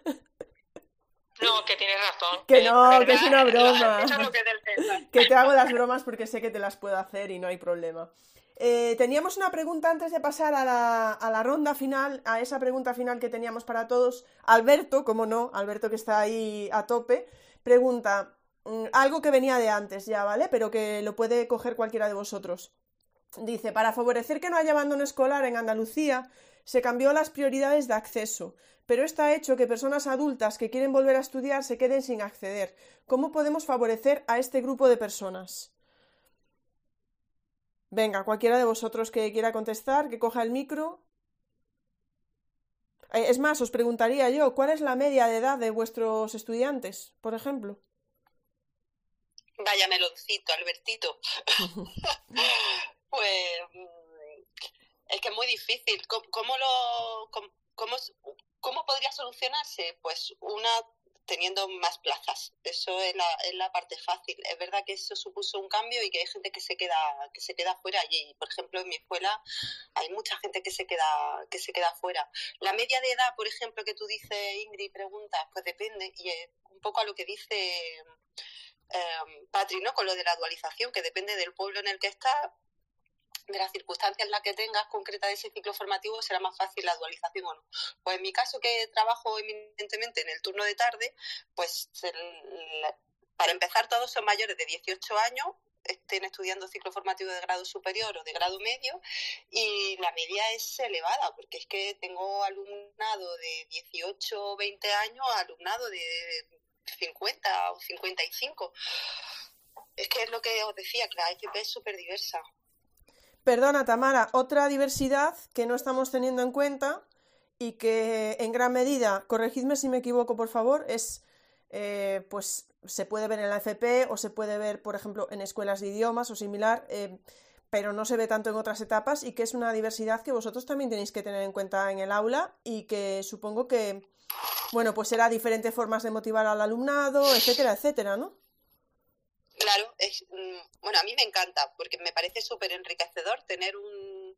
No, que tienes razón. Que no, que es una broma. que, que te hago las bromas porque sé que te las puedo hacer y no hay problema. Eh, teníamos una pregunta antes de pasar a la, a la, ronda final, a esa pregunta final que teníamos para todos. Alberto, como no, Alberto que está ahí a tope, pregunta mm, algo que venía de antes ya, ¿vale? Pero que lo puede coger cualquiera de vosotros. Dice, para favorecer que no haya abandono escolar en Andalucía, se cambió las prioridades de acceso, pero esto ha hecho que personas adultas que quieren volver a estudiar se queden sin acceder. ¿Cómo podemos favorecer a este grupo de personas? Venga, cualquiera de vosotros que quiera contestar, que coja el micro. Eh, es más, os preguntaría yo, ¿cuál es la media de edad de vuestros estudiantes, por ejemplo? Vaya meloncito, Albertito. pues mm, es que es muy difícil. ¿Cómo, lo, cómo, cómo podría solucionarse? Pues una teniendo más plazas. Eso es la, parte fácil. Es verdad que eso supuso un cambio y que hay gente que se queda que se queda fuera y por ejemplo en mi escuela hay mucha gente que se queda que se queda fuera. La media de edad, por ejemplo, que tú dices Ingrid preguntas, pues depende y es un poco a lo que dice eh, Patri, ¿no? Con lo de la dualización, que depende del pueblo en el que está de las circunstancias en las que tengas concreta de ese ciclo formativo será más fácil la dualización o no. Pues en mi caso que trabajo eminentemente en el turno de tarde, pues para empezar todos son mayores de 18 años, estén estudiando ciclo formativo de grado superior o de grado medio y la media es elevada porque es que tengo alumnado de 18 o 20 años, alumnado de 50 o 55. Es que es lo que os decía, que la FP es súper diversa. Perdona, Tamara, otra diversidad que no estamos teniendo en cuenta y que en gran medida, corregidme si me equivoco, por favor, es, eh, pues se puede ver en la FP o se puede ver, por ejemplo, en escuelas de idiomas o similar, eh, pero no se ve tanto en otras etapas y que es una diversidad que vosotros también tenéis que tener en cuenta en el aula y que supongo que, bueno, pues será diferentes formas de motivar al alumnado, etcétera, etcétera, ¿no? Claro, es, mm, bueno, a mí me encanta porque me parece súper enriquecedor tener un,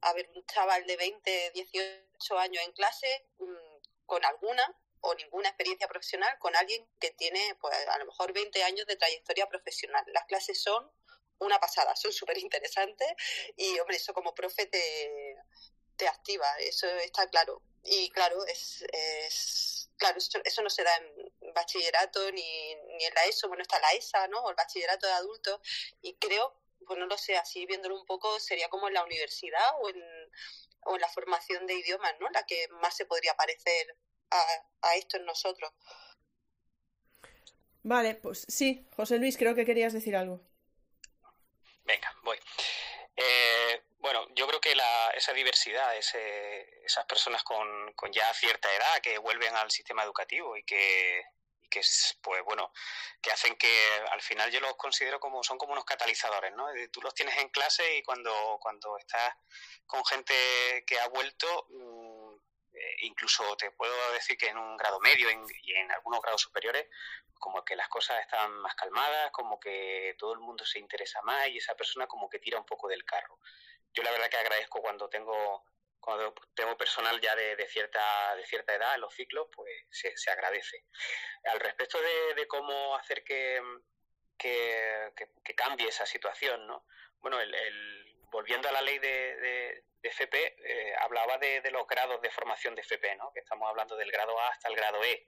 a ver, un chaval de 20, 18 años en clase mm, con alguna o ninguna experiencia profesional con alguien que tiene, pues a lo mejor 20 años de trayectoria profesional. Las clases son una pasada, son súper interesantes y, hombre, eso como profe te, te activa, eso está claro. Y claro, es, es claro, eso, eso, no se da en bachillerato ni, ni en la ESO, bueno, está la ESA, ¿no? O el bachillerato de adultos, y creo, pues no lo sé, así viéndolo un poco, sería como en la universidad o en, o en la formación de idiomas, ¿no? La que más se podría parecer a, a esto en nosotros. Vale, pues sí, José Luis, creo que querías decir algo. Venga, voy. Eh, bueno, yo creo que la, esa diversidad, ese, esas personas con, con, ya cierta edad que vuelven al sistema educativo y que, que pues bueno, que hacen que al final yo los considero como son como unos catalizadores, ¿no? Tú los tienes en clase y cuando cuando estás con gente que ha vuelto mm, eh, incluso te puedo decir que en un grado medio y en algunos grados superiores como que las cosas están más calmadas, como que todo el mundo se interesa más y esa persona como que tira un poco del carro. Yo la verdad que agradezco cuando tengo cuando tengo personal ya de, cierta de cierta edad en los ciclos, pues se, se agradece. Al respecto de, cómo hacer que, que, cambie esa situación, ¿no? Bueno, el, volviendo a la ley de, de FP, eh, hablaba de, los grados de formación de FP, ¿no? Que estamos hablando del grado A hasta el grado E.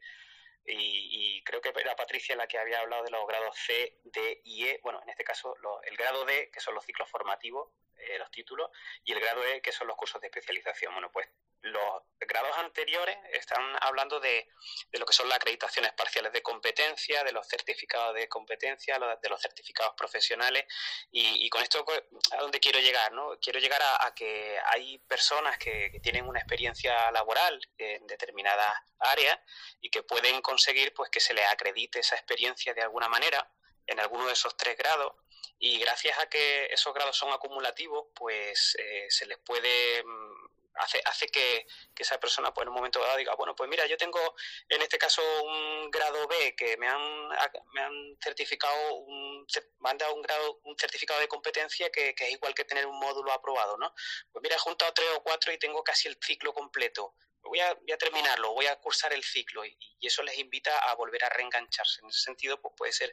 Y, creo que era Patricia la que había hablado de los grados C, D y E. Bueno, en este caso, el grado D, que son los ciclos formativos, eh, los títulos, y el grado E, que son los cursos de especialización. Bueno, pues los grados anteriores están hablando de, de, lo que son las acreditaciones parciales de competencia, de los certificados de competencia, de los certificados profesionales. Y, con esto, pues, ¿a dónde quiero llegar? ¿no? Quiero llegar a, que hay personas que, que, tienen una experiencia laboral en determinadas áreas y que pueden conseguir pues, que se les acredite esa experiencia de alguna manera en alguno de esos tres grados y gracias a que esos grados son acumulativos, pues eh, se les puede mm, hace, hace que, esa persona pues en un momento dado diga, bueno, pues mira, yo tengo en este caso un grado B que me han, me han certificado, un, me han dado un grado, un certificado de competencia que, es igual que tener un módulo aprobado, ¿no? Pues mira, he juntado tres o cuatro y tengo casi el ciclo completo voy a, voy a terminarlo, voy a cursar el ciclo y, eso les invita a volver a reengancharse. En ese sentido, pues puede ser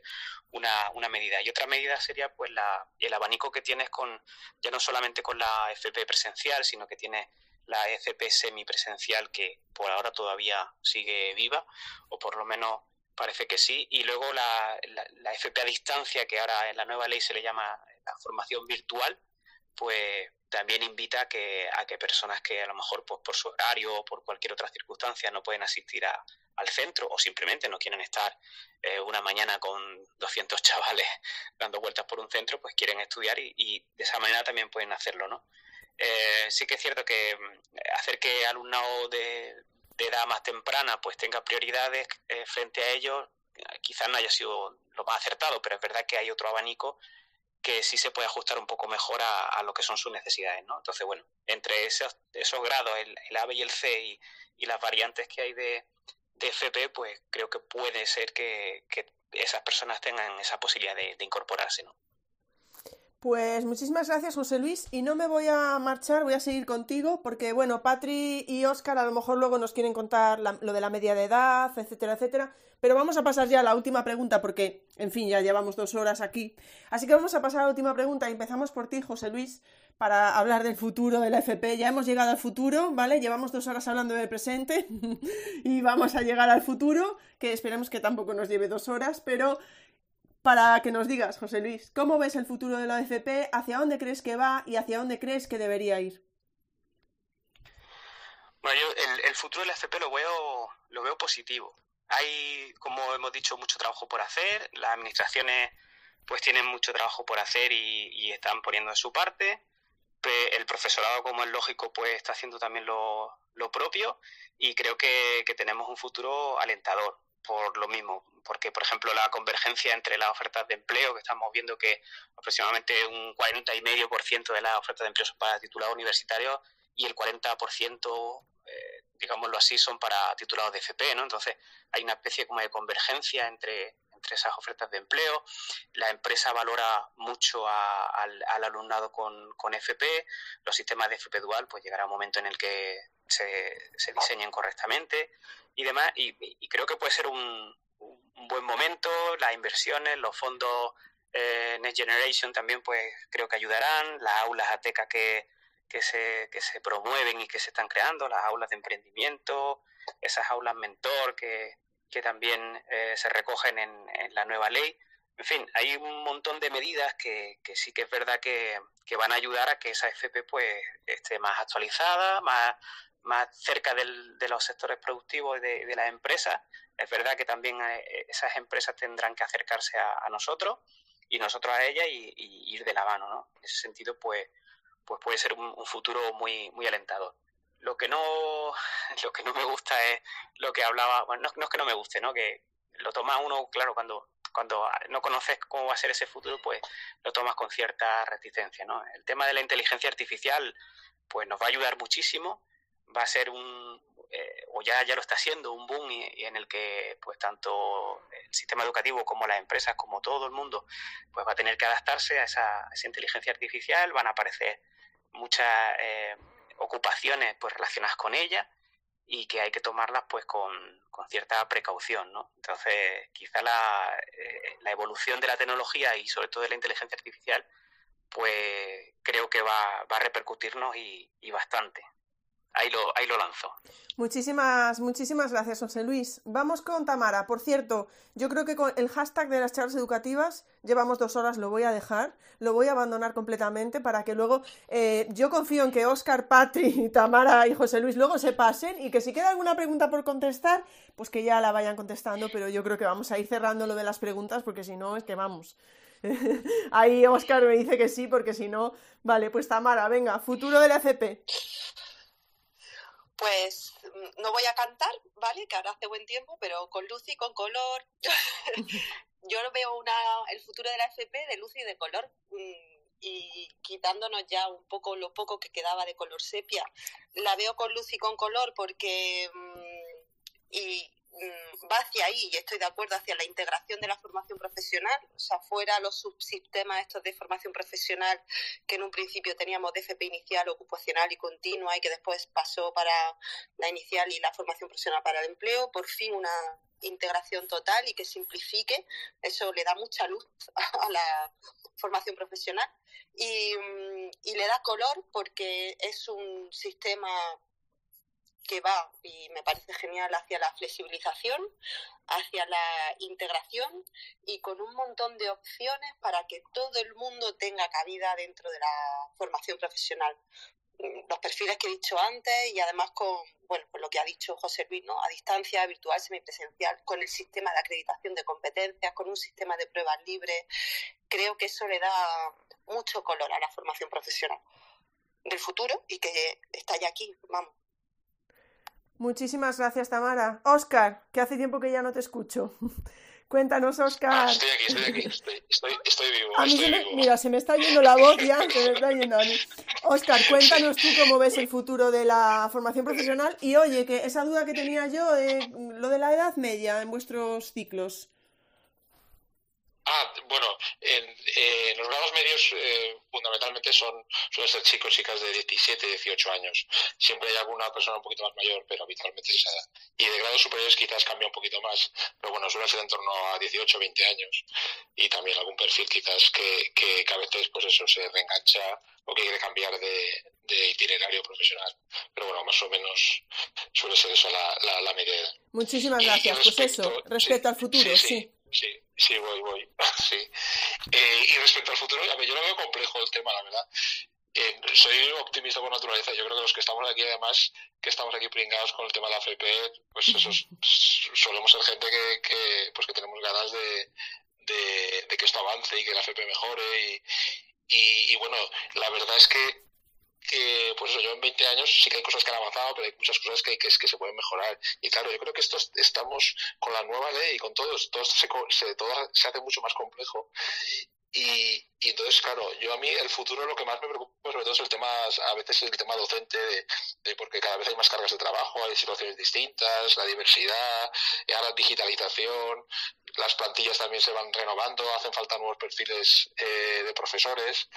una, una medida. Y otra medida sería pues la, el abanico que tienes con, ya no solamente con la FP presencial, sino que tienes la FP semipresencial que por ahora todavía sigue viva, o por lo menos parece que sí, y luego la, la, FP a distancia, que ahora en la nueva ley se le llama la formación virtual, pues también invita a que, a que personas que a lo mejor pues, por su horario o por cualquier otra circunstancia no pueden asistir a, al centro o simplemente no quieren estar eh, una mañana con 200 chavales dando vueltas por un centro, pues quieren estudiar y, de esa manera también pueden hacerlo, ¿no? Eh, sí que es cierto que mm, hacer que alumnado de, de edad más temprana pues tenga prioridades eh, frente a ellos quizás no haya sido lo más acertado, pero es verdad que hay otro abanico que sí se puede ajustar un poco mejor a, lo que son sus necesidades, ¿no? Entonces, bueno, entre esos, esos grados, el, el A, y el C y, y las variantes que hay de, de, FP, pues creo que puede ser que, que esas personas tengan esa posibilidad de, de, incorporarse, ¿no? Pues muchísimas gracias, José Luis. Y no me voy a marchar, voy a seguir contigo, porque bueno, Patri y Oscar a lo mejor luego nos quieren contar lo de la media de edad, etcétera, etcétera. Pero vamos a pasar ya a la última pregunta porque, en fin, ya llevamos dos horas aquí. Así que vamos a pasar a la última pregunta y empezamos por ti, José Luis, para hablar del futuro de la FP. Ya hemos llegado al futuro, ¿vale? Llevamos dos horas hablando del presente y vamos a llegar al futuro, que esperemos que tampoco nos lleve dos horas, pero para que nos digas, José Luis, ¿cómo ves el futuro de la FP? ¿Hacia dónde crees que va y hacia dónde crees que debería ir? Bueno, yo el, futuro de la FP lo veo, lo veo positivo hay, como hemos dicho, mucho trabajo por hacer. Las administraciones pues tienen mucho trabajo por hacer y, y están poniendo de su parte. El profesorado, como es lógico, pues está haciendo también lo, lo propio y creo que, que, tenemos un futuro alentador por lo mismo, porque por ejemplo la convergencia entre las ofertas de empleo, que estamos viendo que aproximadamente un 40,5% de las ofertas de empleo son para titulados universitarios y el 40% eh, digámoslo así, son para titulados de FP, ¿no? Entonces hay una especie como de convergencia entre, entre esas ofertas de empleo. La empresa valora mucho a, al, al, alumnado con, con, FP. Los sistemas de FP dual, pues llegará un momento en el que se, se diseñen correctamente y demás. Y, creo que puede ser un, un buen momento. Las inversiones, los fondos eh, Next Generation también, pues creo que ayudarán. Las aulas ATECA que que se, que se promueven y que se están creando, las aulas de emprendimiento, esas aulas mentor que, que también eh, se recogen en, en, la nueva ley. En fin, hay un montón de medidas que, sí que es verdad que, que, van a ayudar a que esa FP pues esté más actualizada, más, más cerca del, de los sectores productivos de, de las empresas. Es verdad que también eh, esas empresas tendrán que acercarse a, a nosotros y nosotros a ellas y, y, ir de la mano, ¿no? En ese sentido, pues pues puede ser un, un, futuro muy, muy alentador. Lo que no, lo que no me gusta es lo que hablaba, bueno, no, es que no me guste, ¿no? Que lo toma uno, claro, cuando, cuando no conoces cómo va a ser ese futuro, pues lo tomas con cierta reticencia, ¿no? El tema de la inteligencia artificial, pues nos va a ayudar muchísimo, va a ser un, eh, o ya, ya lo está haciendo, un boom y, en el que pues tanto el sistema educativo como las empresas, como todo el mundo, pues va a tener que adaptarse a esa, esa inteligencia artificial, van a aparecer muchas eh, ocupaciones pues relacionadas con ella y que hay que tomarlas pues con, con cierta precaución, ¿no? Entonces, quizá la, eh, la, evolución de la tecnología y sobre todo de la inteligencia artificial, pues creo que va, va a repercutirnos y, y bastante ahí lo, lanzo. Muchísimas, muchísimas gracias, José Luis. Vamos con Tamara. Por cierto, yo creo que con el hashtag de las charlas educativas llevamos dos horas, lo voy a dejar, lo voy a abandonar completamente para que luego, eh, yo confío en que Oscar, Patri, Tamara y José Luis luego se pasen y que si queda alguna pregunta por contestar, pues que ya la vayan contestando, pero yo creo que vamos a ir cerrando lo de las preguntas porque si no es que vamos. Ahí Oscar me dice que sí, porque si no, vale, pues Tamara, venga, futuro del FP pues mm, no voy a cantar, ¿vale? Que ahora hace buen tiempo, pero con luz y con color. Yo veo una, el futuro de la FP de luz y de color. Mm, y quitándonos ya un poco lo poco que quedaba de color sepia. La veo con luz y con color porque. Mm, y va hacia ahí y estoy de acuerdo hacia la integración de la formación profesional, o sea, fuera los subsistemas estos de formación profesional que en un principio teníamos de FP inicial, ocupacional y continua y que después pasó para la inicial y la formación profesional para el empleo, por fin una integración total y que simplifique, eso le da mucha luz a la formación profesional y, mm, y le da color porque es un sistema que va, y me parece genial, hacia la flexibilización, hacia la integración y con un montón de opciones para que todo el mundo tenga cabida dentro de la formación profesional. Mm, los perfiles que he dicho antes y además con, bueno, pues lo que ha dicho José Luis, ¿no? A distancia, virtual, semipresencial, con el sistema de acreditación de competencias, con un sistema de pruebas libres, creo que eso le da mucho color a la formación profesional del futuro y que está ya aquí, vamos. Muchísimas gracias, Tamara. Oscar, que hace tiempo que ya no te escucho. Cuéntanos, Oscar. Ah, estoy aquí, estoy aquí, estoy, estoy, vivo. A mí se me, mira, se me está yendo la voz ya, se me está yendo a mí. Oscar, cuéntanos tú cómo ves el futuro de la formación profesional y oye, que esa duda que tenía yo, de lo de la edad media en vuestros ciclos. Ah, bueno, en, los grados medios eh, fundamentalmente son suelen ser chicos y chicas de 17, 18 años. Siempre hay alguna persona un poquito más mayor, pero habitualmente es esa edad. Y de grados superiores quizás cambia un poquito más, pero bueno, suele ser en torno a 18, 20 años. Y también algún perfil quizás que, que, a veces pues eso se reengancha o que quiere cambiar de, itinerario profesional. Pero bueno, más o menos suele ser eso la, la, media Muchísimas gracias. pues eso, respecto al futuro, sí. sí. Sí, voy, voy. Sí. Eh, y respecto al futuro, yo lo veo complejo el tema, la verdad. Eh, soy optimista por naturaleza. Yo creo que los que estamos aquí, además, que estamos aquí pringados con el tema de la FP, pues eso solemos ser gente que, que, pues que tenemos ganas de, de, que esto avance y que la FP mejore. Y, y, y bueno, la verdad es que que, pues eso, yo en 20 años sí que hay cosas que han avanzado, pero hay muchas cosas que, que, que se pueden mejorar. Y claro, yo creo que esto estamos con la nueva ley y con todo, todo, se, se, todo se hace mucho más complejo. Y, y, entonces, claro, yo a mí el futuro lo que más me preocupa sobre todo es el tema, a veces el tema docente, de, porque cada vez hay más cargas de trabajo, hay situaciones distintas, la diversidad, la digitalización, las plantillas también se van renovando, hacen falta nuevos perfiles eh, de profesores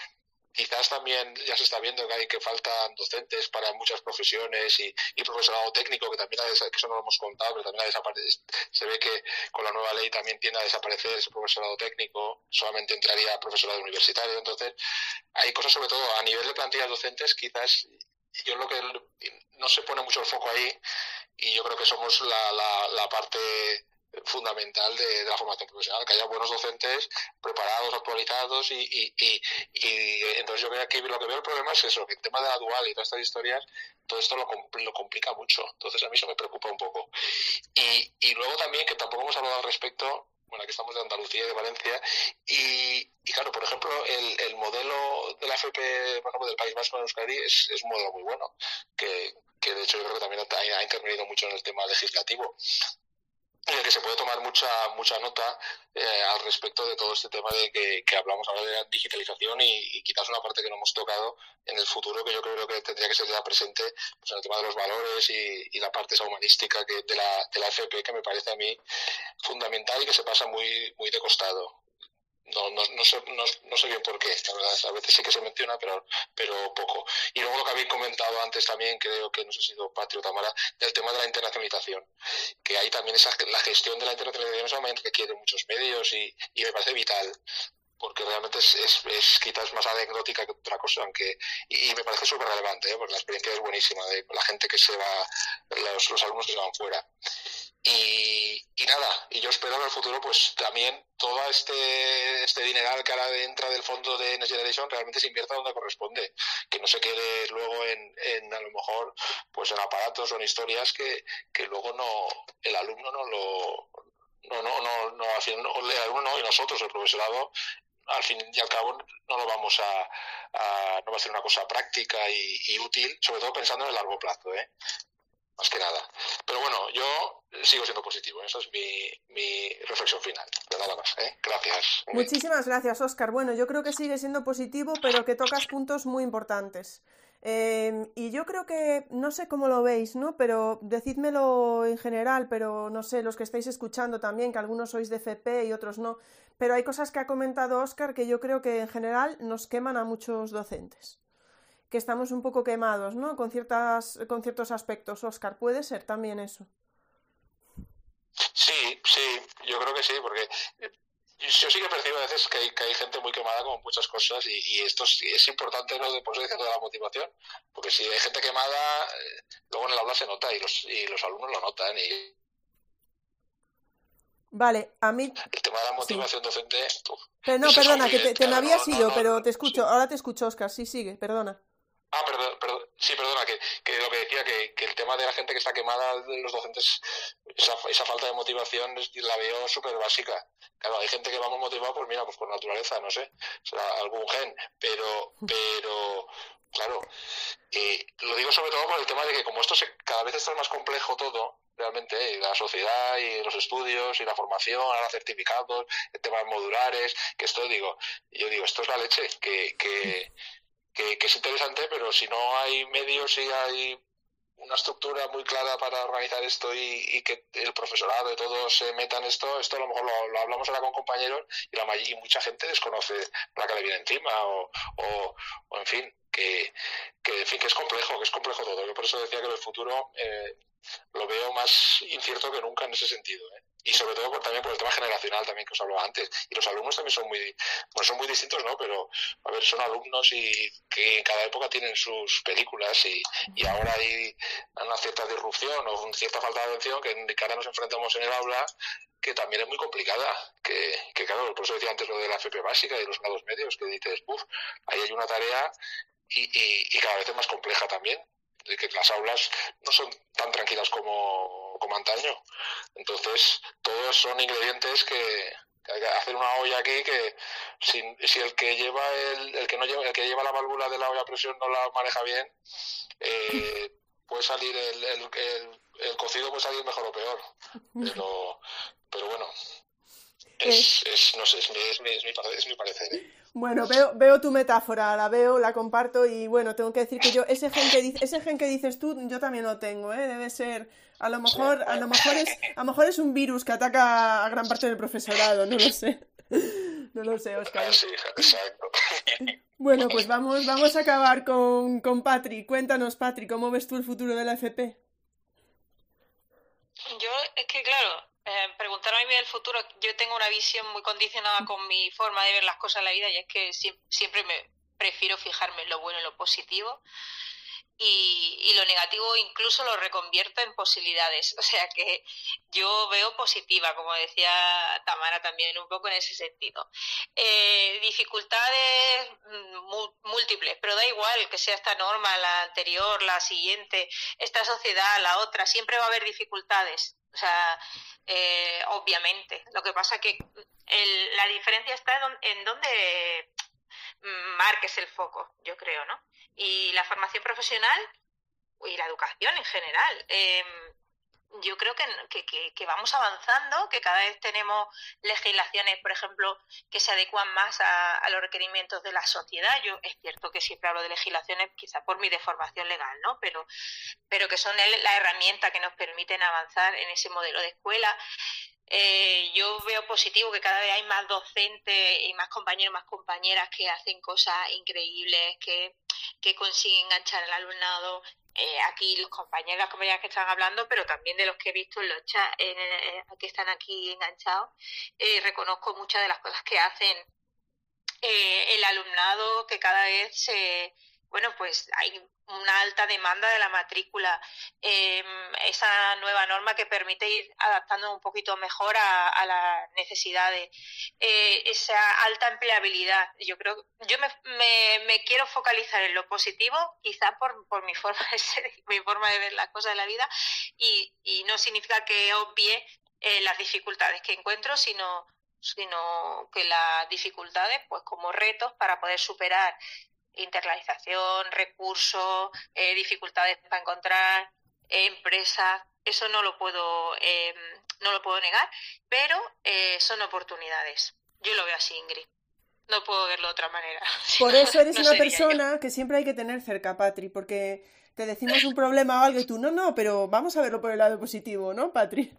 quizás también ya se está viendo que hay que faltan docentes para muchas profesiones y, y profesorado técnico, que también ha que eso no lo hemos contado, pero también ha desaparecido. Se ve que con la nueva ley también tiende a desaparecer ese profesorado técnico, solamente entraría profesorado universitario. Entonces, hay cosas sobre todo a nivel de plantillas docentes, quizás yo lo que no se pone mucho el foco ahí y yo creo que somos la, la, la parte fundamental de, la formación profesional, que haya buenos docentes preparados, actualizados y, y, y, entonces yo creo que lo que veo el problema es eso, que el tema de la dual y todas estas historias, todo esto lo, lo complica mucho, entonces a mí eso me preocupa un poco. Y, y luego también, que tampoco hemos hablado al respecto, bueno, aquí estamos de Andalucía y de Valencia, y, y claro, por ejemplo, el, el, modelo de la FP, por ejemplo, del País Vasco en Euskadi es, es un modelo muy bueno, que, que de hecho yo creo que también ha intervenido mucho en el tema legislativo el que se puede tomar mucha mucha nota eh, al respecto de todo este tema de que, que hablamos ahora de la digitalización y, quizás una parte que no hemos tocado en el futuro que yo creo que tendría que ser ya presente pues en el tema de los valores y, y la parte humanística que, de, la, de la FP que me parece a mí fundamental y que se pasa muy muy de costado no, no, no, sé, no, sé bien por qué, la verdad. A veces sí que se menciona, pero, pero poco. Y luego lo que habéis comentado antes también, creo que no sé si sido Patrio Tamara, del tema de la internacionalización. Que ahí también esa, la gestión de la internacionalización solamente requiere muchos medios y, y me parece vital porque realmente es, es, es, quizás más anecdótica que otra cosa, aunque y, me parece súper relevante, ¿eh? porque la experiencia es buenísima de la gente que se va, los, los alumnos que se van fuera. Y, y, nada, y yo espero en el futuro pues también todo este, este dineral que ahora entra del fondo de Next Generation realmente se invierta donde corresponde, que no se quede luego en, a lo mejor pues en aparatos o en historias que, que luego no el alumno no lo no no no no, no el alumno y nosotros el profesorado al fin y al cabo no lo vamos a, a no va a ser una cosa práctica y, y, útil sobre todo pensando en el largo plazo ¿eh? Más que nada. Pero bueno, yo sigo siendo positivo, esa es mi, reflexión final. nada más, ¿eh? Gracias. Muchísimas gracias, Oscar. Bueno, yo creo que sigue siendo positivo, pero que tocas puntos muy importantes. Em, y yo creo que, no sé cómo lo veis, ¿no? Pero decídmelo en general, pero no sé, los que estáis escuchando también, que algunos sois de FP y otros no. Pero hay cosas que ha comentado Oscar que yo creo que en general nos queman a muchos docentes que estamos un poco quemados, ¿no? Con, ciertas, con ciertos aspectos. Oscar, ¿puede ser también eso? Sí, sí, yo creo que sí, porque yo sí que percibo a veces que hay, que hay gente muy quemada con muchas cosas y, esto es, importante, ¿no? Eso de la motivación, porque si hay gente quemada, eh, luego en el aula se nota y los, y los alumnos lo notan y... Vale, a mí... El tema de la motivación docente... pero no, perdona, que te, me había ido, pero te escucho, ahora te escucho, Oscar, sí, sigue, perdona. Ah, perdón, perdón, sí, perdona, que, que lo que decía, que, que, el tema de la gente que está quemada, de los docentes, esa, esa falta de motivación la veo súper básica. Claro, hay gente que va muy motivada, pues mira, pues por naturaleza, no sé, será algún gen, pero, pero, claro, y lo digo sobre todo por el tema de que como esto se, cada vez está más complejo todo, realmente, y la sociedad y los estudios y la formación, ahora certificados, el tema de modulares, que esto digo, yo digo, esto es la leche, que, que que, es interesante, pero si no hay medios y hay una estructura muy clara para organizar esto y, que el profesorado y todos se metan esto, esto a lo mejor lo, hablamos ahora con compañeros y, la, y mucha gente desconoce la que le viene encima o, o, en fin, que, que, en fin, que es complejo, que es complejo todo. Yo por eso decía que el futuro eh, lo veo más incierto que nunca en ese sentido. ¿eh? Y sobre todo por, también por el tema generacional también que os hablaba antes. Y los alumnos también son muy, bueno, son muy distintos, ¿no? Pero, a ver, son alumnos y que en cada época tienen sus películas y, y ahora hay una cierta disrupción o cierta falta de atención que, que ahora nos enfrentamos en el aula que también es muy complicada, que, que claro, por eso decía antes lo de la FP básica y los grados medios, que dices, uff, ahí hay una tarea y, y, y cada vez es más compleja también, de que las aulas no son tan tranquilas como como antaño. Entonces, todos son ingredientes que, hay que hacer una olla aquí que si, si el que lleva el, el, que no lleva el que lleva la válvula de la olla a presión no la maneja bien eh, puede salir el, el, el, cocido puede salir mejor o peor pero pero bueno es, es no sé es mi, es mi, es mi, parecer ¿eh? Bueno, veo, veo tu metáfora, la veo, la comparto y bueno, tengo que decir que yo, ese gen que, ese gen que dices tú, yo también lo tengo, ¿eh? Debe ser, a lo mejor, a lo mejor es, a lo mejor es un virus que ataca a gran parte del profesorado, no lo sé. No lo sé, Oscar. Sí, exacto. Bueno, pues vamos, vamos a acabar con, con Patri. Cuéntanos, Patri, ¿cómo ves tú el futuro de la FP? Yo, es que claro, eh, preguntaron a mí del futuro, yo tengo una visión muy condicionada con mi forma de ver las cosas en la vida y es que siempre me prefiero fijarme en lo bueno y lo positivo y, y, lo negativo incluso lo reconvierto en posibilidades. O sea que yo veo positiva, como decía Tamara también un poco en ese sentido. Eh, dificultades mm, múltiples, pero da igual que sea esta norma, la anterior, la siguiente, esta sociedad, la otra, siempre va a haber dificultades. O sea, eh, obviamente. Lo que pasa que el, la diferencia está en, en dónde marques el foco, yo creo, ¿no? Y la formación profesional y la educación en general. Eh, yo creo que, que, vamos avanzando, que cada vez tenemos legislaciones, por ejemplo, que se adecuan más a, a, los requerimientos de la sociedad. Yo es cierto que siempre hablo de legislaciones, quizá por mi deformación legal, ¿no? Pero, pero que son la herramienta que nos permiten avanzar en ese modelo de escuela. Eh, yo veo positivo que cada vez hay más docentes y más compañeros, más compañeras que hacen cosas increíbles, que, que consiguen enganchar al alumnado. Eh, aquí los compañeros, las compañeras que están hablando, pero también de los que he visto en los chats eh, que están aquí enganchados, eh, reconozco muchas de las cosas que hacen eh, el alumnado, que cada vez se, bueno, pues hay una alta demanda de la matrícula, eh, esa nueva norma que permite ir adaptando un poquito mejor a, las necesidades, eh, esa alta empleabilidad. Yo creo, yo me, me, me, quiero focalizar en lo positivo, quizá por, por mi forma de ser, mi forma de ver las cosas de la vida, y, y no significa que obvie eh, las dificultades que encuentro, sino sino que las dificultades, pues como retos para poder superar internalización, recursos, eh, dificultades para encontrar empresas, eso no lo puedo, em, no lo puedo negar, pero eh, son oportunidades. Yo lo veo así, Ingrid. No puedo verlo de otra manera. Por eso eres una persona que siempre hay que tener cerca, Patri, porque te decimos un problema o algo y tú, no, no, pero vamos a verlo por el lado positivo, ¿no, Patri?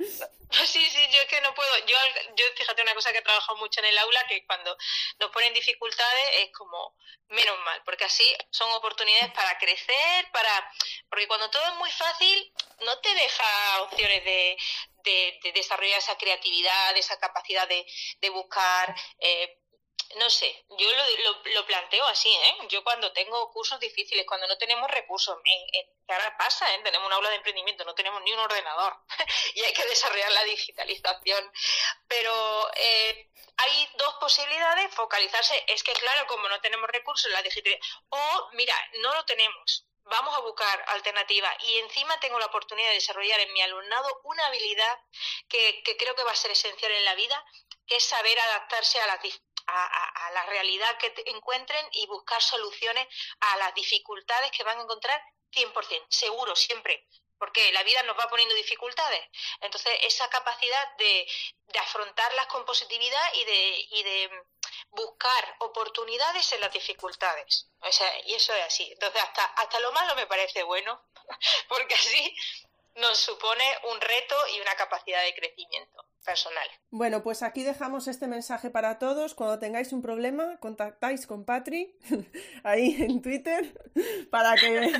Sí, sí, yo es que no puedo. Yo, yo fíjate, una cosa que he trabajado mucho en el aula, que cuando nos ponen dificultades es como menos mal, porque así son oportunidades para crecer, para porque cuando todo es muy fácil, no te deja opciones de, de, desarrollar esa creatividad, esa capacidad de, de buscar eh, no sé, yo lo, lo, planteo así, ¿eh? Yo cuando tengo cursos difíciles, cuando no tenemos recursos, en, ahora pasa, ¿eh? Tenemos un aula de emprendimiento, no tenemos ni un ordenador y hay que desarrollar la digitalización. Pero eh, hay dos posibilidades, focalizarse, es que claro, como no tenemos recursos, en la digitalización, o mira, no lo tenemos, vamos a buscar alternativas y encima tengo la oportunidad de desarrollar en mi alumnado una habilidad que, que creo que va a ser esencial en la vida, que es saber adaptarse a las a, la realidad que encuentren y buscar soluciones a las dificultades que van a encontrar 100%, seguro, siempre, porque la vida nos va poniendo dificultades. Entonces, esa capacidad de, de afrontarlas con positividad y de, y de buscar oportunidades en las dificultades. O sea, y eso es así. Entonces, hasta, hasta lo malo me parece bueno, porque así nos supone un reto y una capacidad de crecimiento personal. Bueno, pues aquí dejamos este mensaje para todos. Cuando tengáis un problema, contactáis con Patri ahí en Twitter para que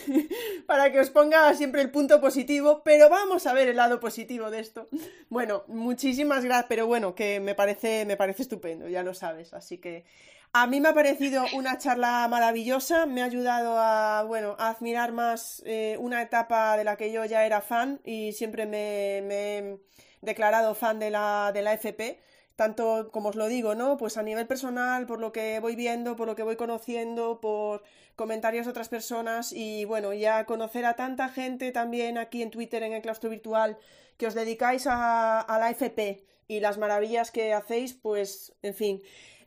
para que os ponga siempre el punto positivo, pero vamos a ver el lado positivo de esto. Bueno, muchísimas gracias, pero bueno, que me parece me parece estupendo, ya lo sabes, así que a mí me ha parecido una charla maravillosa, me ha ayudado a, bueno, a admirar más eh, una etapa de la que yo ya era fan y siempre me, he declarado fan de la, de la FP, tanto como os lo digo, ¿no? Pues a nivel personal, por lo que voy viendo, por lo que voy conociendo, por comentarios de otras personas y bueno, ya conocer a tanta gente también aquí en Twitter, en el claustro virtual, que os dedicáis a, a la FP y las maravillas que hacéis, pues, en fin.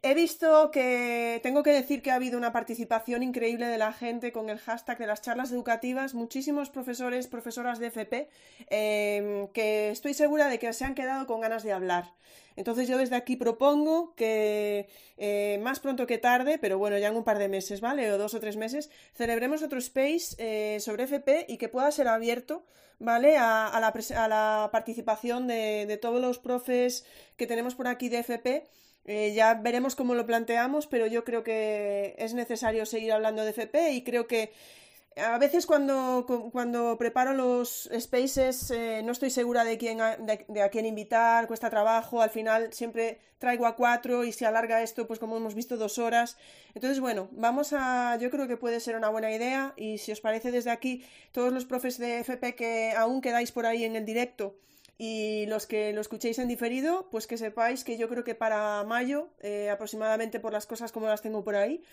He visto que tengo que decir que ha habido una participación increíble de la gente con el hashtag de las charlas educativas, muchísimos profesores, profesoras de FP, em, que estoy segura de que se han quedado con ganas de hablar. Entonces yo desde aquí propongo que eh, más pronto que tarde, pero bueno, ya en un par de meses, ¿vale? O dos o tres meses, celebremos otro space eh, sobre FP y que pueda ser abierto, ¿vale? A, la, participación de, de todos los profes que tenemos por aquí de FP eh, ya veremos cómo lo planteamos, pero yo creo que es necesario seguir hablando de FP y creo que a veces cuando, cuando preparo los spaces eh, no estoy segura de, quién de, a quién invitar, cuesta trabajo, al final siempre traigo a cuatro y se alarga esto, pues como hemos visto, dos horas. Entonces, bueno, vamos a, yo creo que puede ser una buena idea y si os parece desde aquí, todos los profes de FP que aún quedáis por ahí en el directo, y los que lo escuchéis en diferido, pues que sepáis que yo creo que para mayo, eh, aproximadamente por las cosas como las tengo por ahí,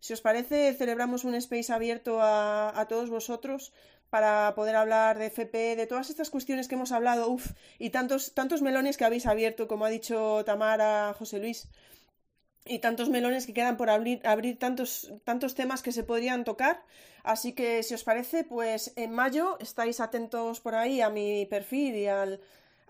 si os parece, celebramos un space abierto a, a todos vosotros para poder hablar de FP, de todas estas cuestiones que hemos hablado, uff, y tantos, tantos melones que habéis abierto, como ha dicho Tamara, José Luis, y tantos melones que quedan por abrir, abrir tantos, tantos temas que se podrían tocar. Así que si os parece, pues en mayo estáis atentos por ahí a mi perfil y al,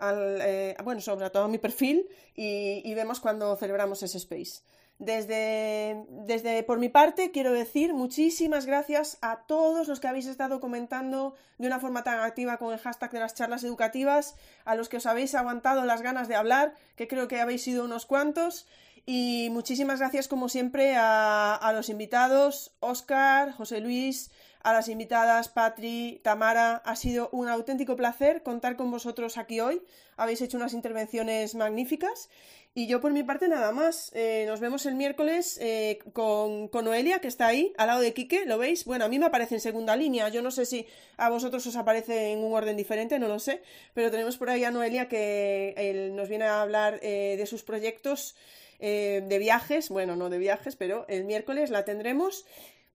eh, bueno, sobre todo a mi perfil y, vemos cuando celebramos ese space. Desde, desde, por mi parte, quiero decir muchísimas gracias a todos los que habéis estado comentando de una forma tan activa con el hashtag de las charlas educativas, a los que os habéis aguantado las ganas de hablar, que creo que habéis sido unos cuantos. Y muchísimas gracias, como siempre, a, los invitados, Oscar, José Luis, a las invitadas, Patri, Tamara. Ha sido un auténtico placer contar con vosotros aquí hoy. Habéis hecho unas intervenciones magníficas. Y yo, por mi parte, nada más. Eh, nos vemos el miércoles eh, con, con, Noelia, que está ahí, al lado de Quique. ¿Lo veis? Bueno, a mí me aparece en segunda línea. Yo no sé si a vosotros os aparece en un orden diferente, no lo sé. Pero tenemos por ahí a Noelia que nos viene a hablar eh, de sus proyectos. Eh, de viajes, bueno, no de viajes, pero el miércoles la tendremos.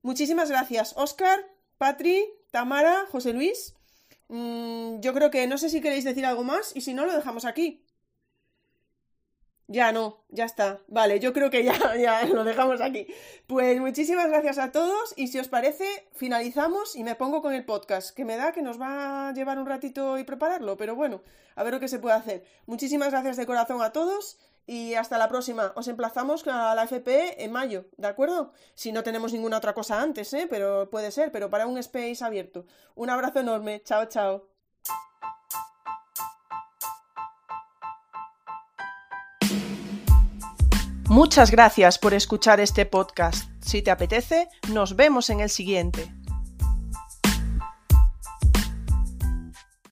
Muchísimas gracias, Oscar, Patri, Tamara, José Luis. Mm, yo creo que no sé si queréis decir algo más y si no, lo dejamos aquí. Ya no, ya está. Vale, yo creo que ya, ya lo dejamos aquí. Pues muchísimas gracias a todos y si os parece, finalizamos y me pongo con el podcast, que me da que nos va a llevar un ratito y prepararlo, pero bueno, a ver lo que se puede hacer. Muchísimas gracias de corazón a todos y hasta la próxima. Os emplazamos a la FP en mayo, ¿de acuerdo? Si no tenemos ninguna otra cosa antes, ¿eh? Pero puede ser, pero para un space abierto. Un abrazo enorme. Chao, chao. Muchas gracias por escuchar este podcast. Si te apetece, nos vemos en el siguiente.